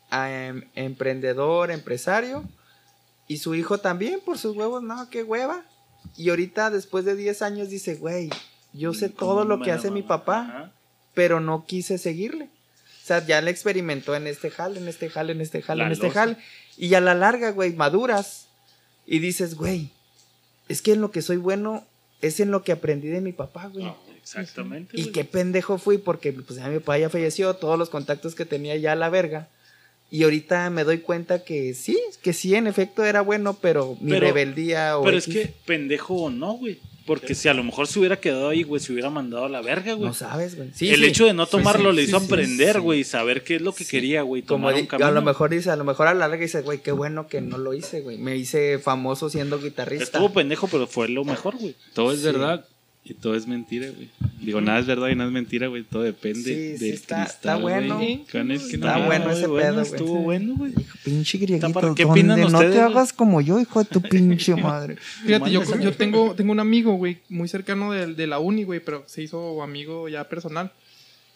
a, em- emprendedor, empresario, y su hijo también, por sus huevos, no, qué hueva. Y ahorita, después de 10 años, dice, güey, yo sé todo lo que hace mi papá, pero no quise seguirle. O sea, ya le experimentó en este jale, en este jale, en este jale, La en este losa. jale. Y a la larga, güey, maduras. Y dices, güey, es que en lo que soy bueno es en lo que aprendí de mi papá, güey. No, exactamente. y güey. qué pendejo fui porque pues ya mi papá ya falleció, todos los contactos que tenía ya a la verga. Y ahorita me doy cuenta que sí, que sí, en efecto era bueno, pero mi Pero- rebeldía o Pero es que pendejo o no, güey. Porque si a lo mejor se hubiera quedado ahí, güey, se hubiera mandado a la verga, güey. no sabes, güey. Sí, el sí. hecho de no tomarlo sí, le hizo sí, aprender, sí. güey, y saber qué es lo que quería, güey, Como un camino. a lo mejor dice, a lo mejor a la larga dice, güey, qué bueno que no lo hice, güey. Me hice famoso siendo guitarrista. Estuvo pendejo, pero fue lo mejor, güey. todo es Sí. verdad y todo es mentira, güey. Digo, nada es verdad y nada es mentira, güey. Todo depende Sí, sí, del está- está cristal, bueno. güey. Con el que Está no- bueno ese pedo, güey. Estuvo bueno, güey. Pinche Está grieguito, ¿qué opinan no ustedes, te hagas como yo, hijo de tu pinche madre. Fíjate, yo, yo tengo, tengo un amigo, güey, muy cercano de, de la uni, güey, pero se hizo amigo ya personal.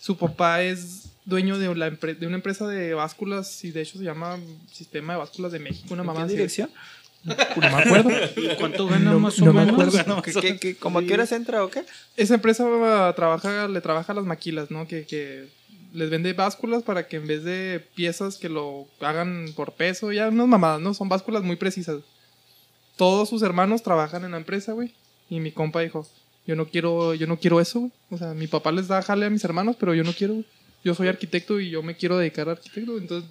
Su papá es dueño de, la empre- de una empresa de básculas y de hecho se llama Sistema de Básculas de México, una mamá ¿Qué así. Dirección? No me acuerdo. ¿Cuánto gana No- más o no me menos? acuerdo. Gana más ¿Qué, o qué, menos. qué, ¿Cómo a qué horas entra o qué? Esa empresa trabaja, le trabaja a las maquilas, ¿no? Que, que les vende básculas para que en vez de piezas que lo hagan por peso, ya unas mamadas, ¿no? Son básculas muy precisas. Todos sus hermanos trabajan en la empresa, güey. Y mi compa dijo, yo no quiero, yo no quiero eso, güey. O sea, mi papá les da jale a mis hermanos, pero yo no quiero, güey. Yo soy arquitecto y yo me quiero dedicar a arquitecto, entonces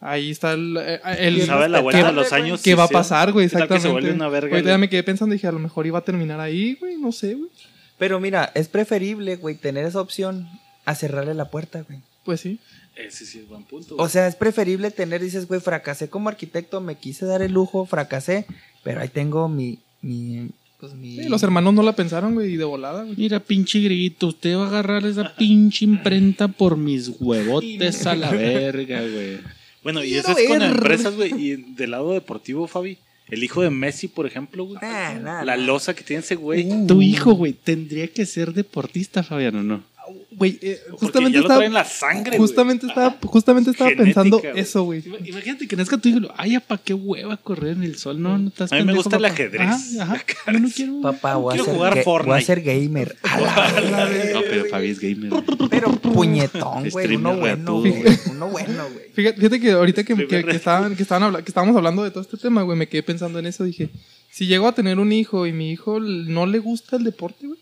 ahí está el... eh, el Sabe la ¿Qué vuelta va- de los años. ¿Qué sí, va a pasar, güey? ¿Qué tal que se Exactamente. vuelve una verga, Ahorita güey? ya me quedé pensando y dije, a lo mejor iba a terminar ahí, güey. No sé, güey. Pero mira, es preferible, güey, tener esa opción a cerrarle la puerta, güey. Pues sí. Ese sí es buen punto. O sea, es preferible tener, dices, güey, fracasé como arquitecto, me quise dar el lujo, fracasé, pero ahí tengo mi, mi, pues mi... Sí, los hermanos no la pensaron, güey, y de volada, güey. Mira, pinche griguito, usted va a agarrar esa pinche imprenta por mis huevotes a la verga, güey. Bueno, y eso es con empresas, güey. Y del lado deportivo, Fabi, el hijo de Messi, por ejemplo, güey. Nah, nah, La nah. losa que tiene ese güey. Tu hijo, güey, tendría que ser deportista, Fabiano, ¿no? Güey, eh, Porque justamente ya lo estaba, traen la sangre, güey. justamente estaba, justamente estaba Genética, pensando güey. eso, güey. Ima- Imagínate que nazca tu hijo, y lo, ay, ¿para qué hueva correr en el sol? No, no estás A mí me gusta el papá". ajedrez. Ajá, ajá. Yo no quiero. Papá, voy a, Quiero ser jugar ga- Fortnite. voy a ser gamer. A la verga, No, pero güey. Fabi es gamer. güey. Pero puñetón, güey. Uno bueno, güey. Uno bueno, güey. Fíjate, fíjate que ahorita que, que, estaban, que, estaban habla- que estábamos hablando de todo este tema, güey, me quedé pensando en eso. Dije, si llego a tener un hijo y mi hijo no le gusta el deporte, güey,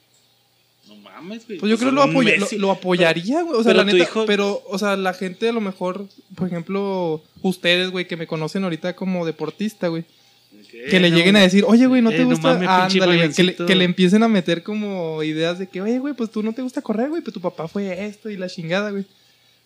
mames, güey. pues yo creo que lo, un apoya- lo, Messi. lo apoyaría, güey. O sea, pero la neta, hijo- pero, o sea, la gente a lo mejor, por ejemplo, ustedes, güey, que me conocen ahorita como deportista, güey, que le no, lleguen a decir, oye, güey, ¿no eh, te no gusta? mames, Ándale, pinche güey, que, le, que le empiecen a meter como ideas de que, oye, güey, pues tú no te gusta correr, güey, pues tu papá fue esto y la chingada, güey.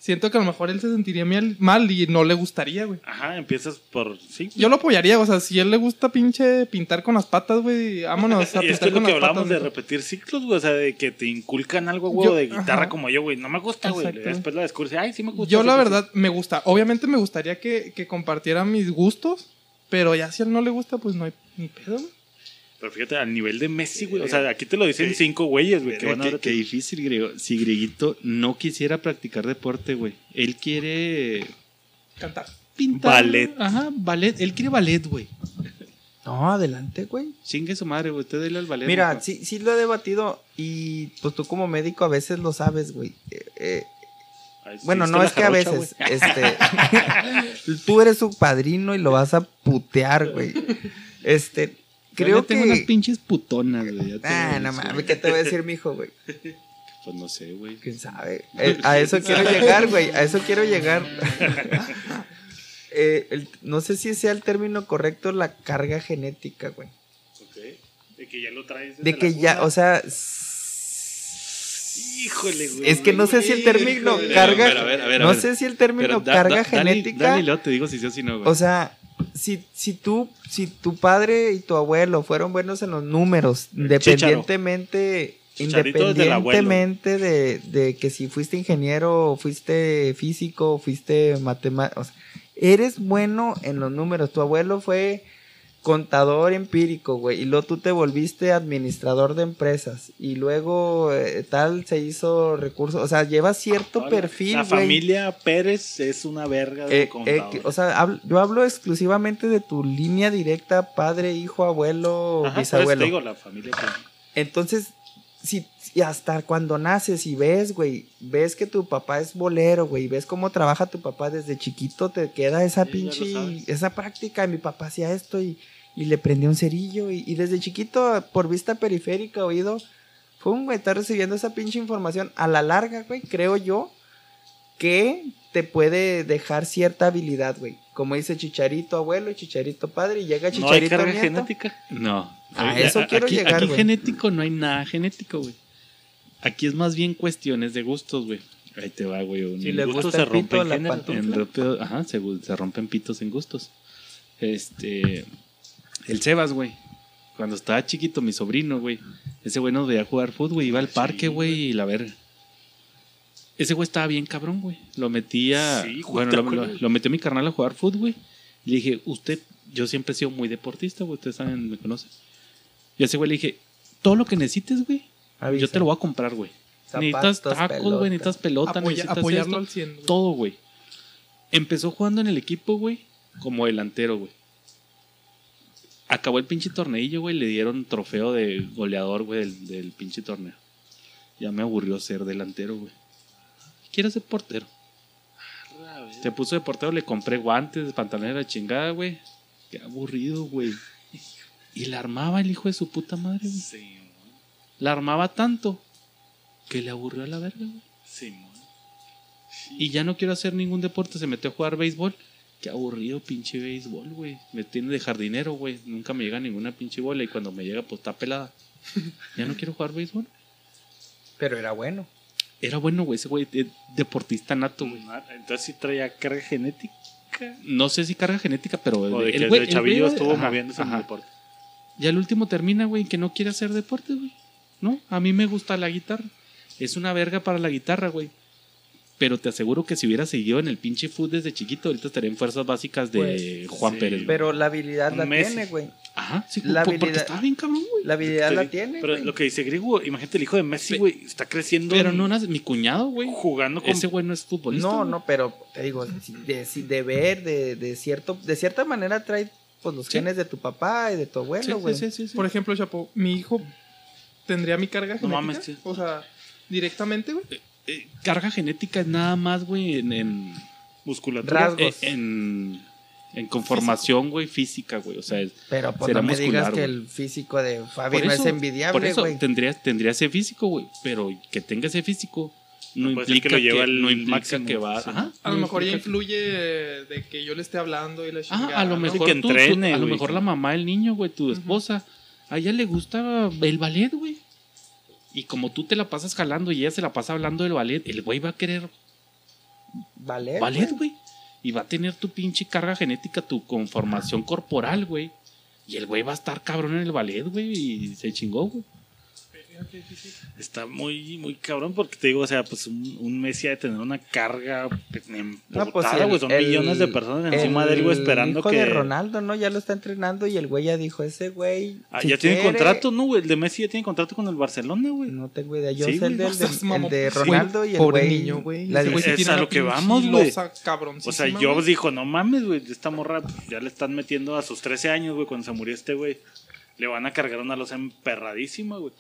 Siento que a lo mejor él se sentiría mal- mal y no le gustaría, güey. Ajá, empiezas por. Sí. Yo lo apoyaría, o sea, si él le gusta pinche pintar con las patas, güey, vámonos a esto pintar es lo con que las patas. hablamos de güey. repetir ciclos, güey. O sea, de que te inculcan algo, güey, Yo- de guitarra ajá. como yo, güey. No me gusta, güey. Después la descubres. Ay, sí me gusta. Yo la verdad me gusta. Obviamente me gustaría que, que compartiera mis gustos, pero ya si a él no le gusta, pues no hay ni pedo, güey. Pero fíjate, al nivel de Messi, güey. O sea, aquí te lo dicen cinco güeyes, güey, que van a Qué, ver. qué difícil, griego. Si Grieguito no quisiera practicar deporte, güey. Él quiere Cantar. pintar. Ballet. Ajá, ballet. Él quiere ballet, güey. No, adelante, güey. Chingue su madre, güey. Usted dele al ballet. Mira, sí, sí lo he debatido y pues tú como médico a veces lo sabes, güey. Eh, eh, bueno, no es que a veces, este, tú eres su padrino y lo vas a putear, güey. Este, Yo creo ya tengo unas que... pinches putonas, güey. Ah, no mames, ¿qué te voy a decir, mijo, güey? Pues no sé, güey. ¿Quién sabe? Eh, a eso quiero llegar, güey. A eso quiero llegar. Eh, el- no sé si sea el término correcto la carga genética, güey. Ok. De que ya lo traes. desde De la que ya, cuna. o sea... Híjole, güey. Es que no sé si el término carga... No sé si el término carga genética... Te digo si sí o si no, güey. O sea, si, si tú, si tu padre y tu abuelo fueron buenos en los números, independientemente, independientemente de, de que si fuiste ingeniero, fuiste físico, fuiste matemático, sea, eres bueno en los números. Tu abuelo fue contador empírico, güey, y luego tú te volviste administrador de empresas, y luego eh, tal se hizo recursos, o sea, llevas cierto perfil, La güey. familia Pérez es una verga de Eh, eh, contador. que- o sea, hablo- yo hablo exclusivamente de tu línea directa, padre, hijo, abuelo, Ajá, por eso bisabuelo. te digo, la familia Pérez. Entonces, si, si hasta cuando naces y ves, güey, ves que tu papá es bolero, güey, ves cómo trabaja tu papá desde chiquito, te queda esa Sí, pinche, esa práctica. Mi papá hacía esto y, y le prendió un cerillo y, y desde chiquito, por vista periférica, oído, pum, güey, está recibiendo esa pinche información. A la larga, güey, creo yo que te puede dejar cierta habilidad, güey. Como dice Chicharito abuelo y Chicharito padre y llega No hay Chicharito carga nieto. genética. No. A eso quiero aquí, llegar, Aquí güey. genético no hay nada genético, güey. Aquí es más bien cuestiones de gustos, güey. Ahí te va, güey. un- Si le gustos gusta se pito, la en rápido- ajá, se, se rompen pitos en gustos. Este. El Sebas, güey. Cuando estaba chiquito, mi sobrino, güey. Ese güey nos veía jugar fútbol, güey. Iba al parque, güey, y la verga. Ese güey estaba bien cabrón, güey. Lo metía. Sí, bueno, ¿te lo, lo- metió mi carnal a jugar fútbol, güey. Y le dije, usted, yo siempre he sido muy deportista, güey. Ustedes saben, me conocen. Y a ese güey le dije, todo lo que necesites, güey, Avisa. yo te lo voy a comprar, güey. Necesitas tacos, güey, necesitas pelota, Apoya- necesitas apoyarlo esto, al 100. güey. todo, güey. Empezó jugando en el equipo, güey, como delantero, güey. Acabó el pinche torneillo, güey, le dieron trofeo de goleador, güey, del, del pinche torneo. Ya me aburrió ser delantero, güey. Quiero ser portero. Se puso de portero, le compré guantes, pantalones de la chingada, güey. Qué aburrido, güey. Y la armaba el hijo de su puta madre, güey. Sí, La armaba tanto que le aburrió a la verga, güey. sí, Y ya no quiero hacer ningún deporte, se metió a jugar béisbol. Qué aburrido pinche béisbol, güey. Me tiene de jardinero, güey. Nunca me llega ninguna pinche bola y cuando me llega, pues está pelada. Ya no quiero jugar béisbol. Pero era bueno. era bueno, güey. Ese güey, de- deportista nato, güey. Entonces sí traía carga genética. No sé si carga genética, pero. O de el que desde el chavillo estuvo ajá, moviéndose en el deporte. Ya el último termina, güey, que no quiere hacer deporte, güey. No, a mí me gusta la guitarra. Es una verga para la guitarra, güey. Pero te aseguro que si hubiera seguido en el pinche food desde chiquito, ahorita estaría en fuerzas básicas de Pues, Juan sí. Pérez. Pero la habilidad la Messi. tiene, güey. Ajá, sí, la por- porque habilidad- estaba bien cabrón, güey. La habilidad la tiene, Pero lo que dice Griego, imagínate el hijo de Messi, güey, está creciendo. Pero en- no, nace- mi cuñado, güey. jugando con. Ese güey no es futbolista. No, no, pero te digo, de, de ver, de, de cierto, de cierta manera trae pues los Sí. genes de tu papá y de tu abuelo, sí, güey. sí, sí, sí. Por ejemplo, Chapo, mi hijo tendría mi carga No genética. mames, sí. O sea, directamente, güey. Eh, carga genética es nada más, güey, en, en, musculatura. Rasgos. eh, en, en conformación, güey, física, güey. O sea, es- Pero pues Será no me muscular, digas que el físico de Fabi por no eso, es envidiable, por eso güey. tendría, tendría ese físico, güey. Pero que tenga ese físico no, No ser implica que lo que, lleve al no implica máximo, que va. sí. Ajá, A no lo mejor ya influye de que yo le esté hablando y la chingada. a lo ¿no? mejor que tú- tú- entrene, a lo mejor la mamá del niño, güey, tu esposa, a ella le gusta el ballet, güey. Y como tú te la pasas jalando y ella se la pasa hablando del ballet, el güey va a querer Ballet, ballet, güey. güey. Y va a tener tu pinche carga genética, tu conformación corporal, güey. Y el güey va a estar cabrón en el ballet, güey. Y se chingó, güey. Está muy, muy cabrón porque te digo, o sea, pues un, un Messi ha de tener una carga pues, emputada, No, pues, güey. Son el- millones de personas encima de él, güey, esperando hijo que. de Ronaldo, ¿no? Ya lo está entrenando y el güey ya dijo, ese güey... Ah, si ya tiene contrato, ¿no, güey? El de Messi ya tiene contrato con el Barcelona, güey. No tengo idea. Yo Sí, sé güey. el, del- No seas el de Ronaldo y el Pobre güey... niño, güey. la güey Es tiene a lo que vamos, güey. O sea, güey. dijo, no mames, güey, esta morra pues, ya le están metiendo a sus 13 años, güey, cuando se murió este güey. Le van a cargar una losa emperradísima, güey.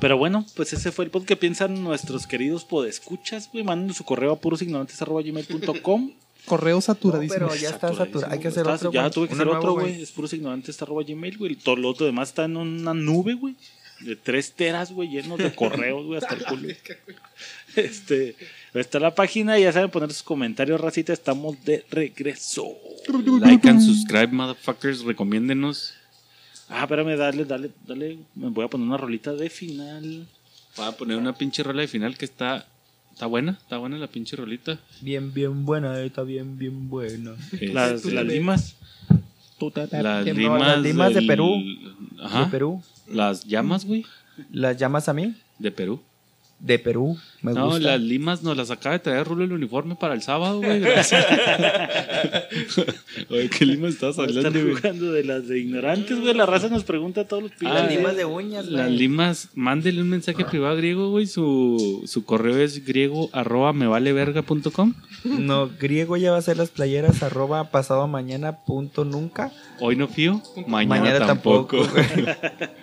Pero bueno, pues ese fue el podcast que piensan nuestros queridos podescuchas, güey. Manden su correo a purosignorantes.gmail.com. Correo No, saturadísimo. pero ya está saturado. Hay que hacer Está- otro, Ya tuve que hacer otro, güey. Es purosignorantes.gmail, güey. Todo lo otro demás está en una nube, güey. De tres teras, güey, llenos de correos, güey, hasta el culo. Este, está la página, ya saben poner sus comentarios, racita. Estamos de regreso. Like and subscribe, motherfuckers. Recomiéndenos. Ah, espérame, dale, dale, dale. Me voy a poner una rolita de final. Voy a poner una pinche rola de final que está. Está buena, está buena la pinche rolita. Bien, bien buena, está bien, bien buena. Las, eh, las limas. las No, limas, las limas de Perú. Ajá. De Perú. Las llamas, güey. ¿Las llamas a mí? De Perú. De Perú. Me no, gusta. las limas nos las acaba de traer Rulo el uniforme para el sábado, güey. Gracias. Oye, ¿qué limas estás Están hablando, güey? jugando de las de ignorantes, güey. La raza nos pregunta a todos los Ah, pilas. Las limas de uñas, Las güey. limas, mándele un mensaje privado a griego, güey. Su, su correo es griego arroba me vale verga punto com. No, griego ya va a ser las playeras arroba pasado mañana punto nunca. Hoy no fío, mañana, Mañana tampoco. tampoco, güey.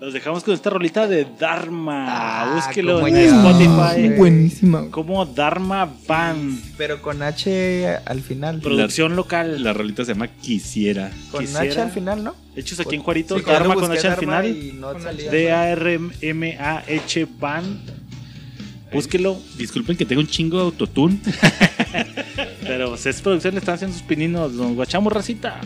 Los dejamos con esta rolita de Dharma. Ah, Búsquelo en ya. Spotify. Buenísima. Como Dharma Band. Pero con H al final. Producción local. La rolita se llama Quisiera. Con quisiera. H al final, ¿no? Hechos aquí en Juarito. Sí, Dharma con H al Dharma final. no. D-A-R-M-A-H Band. Búsquelo. Disculpen que tengo un chingo de autotune. Pero pues, es producción, le están haciendo sus pininos. Nos guachamos, racita.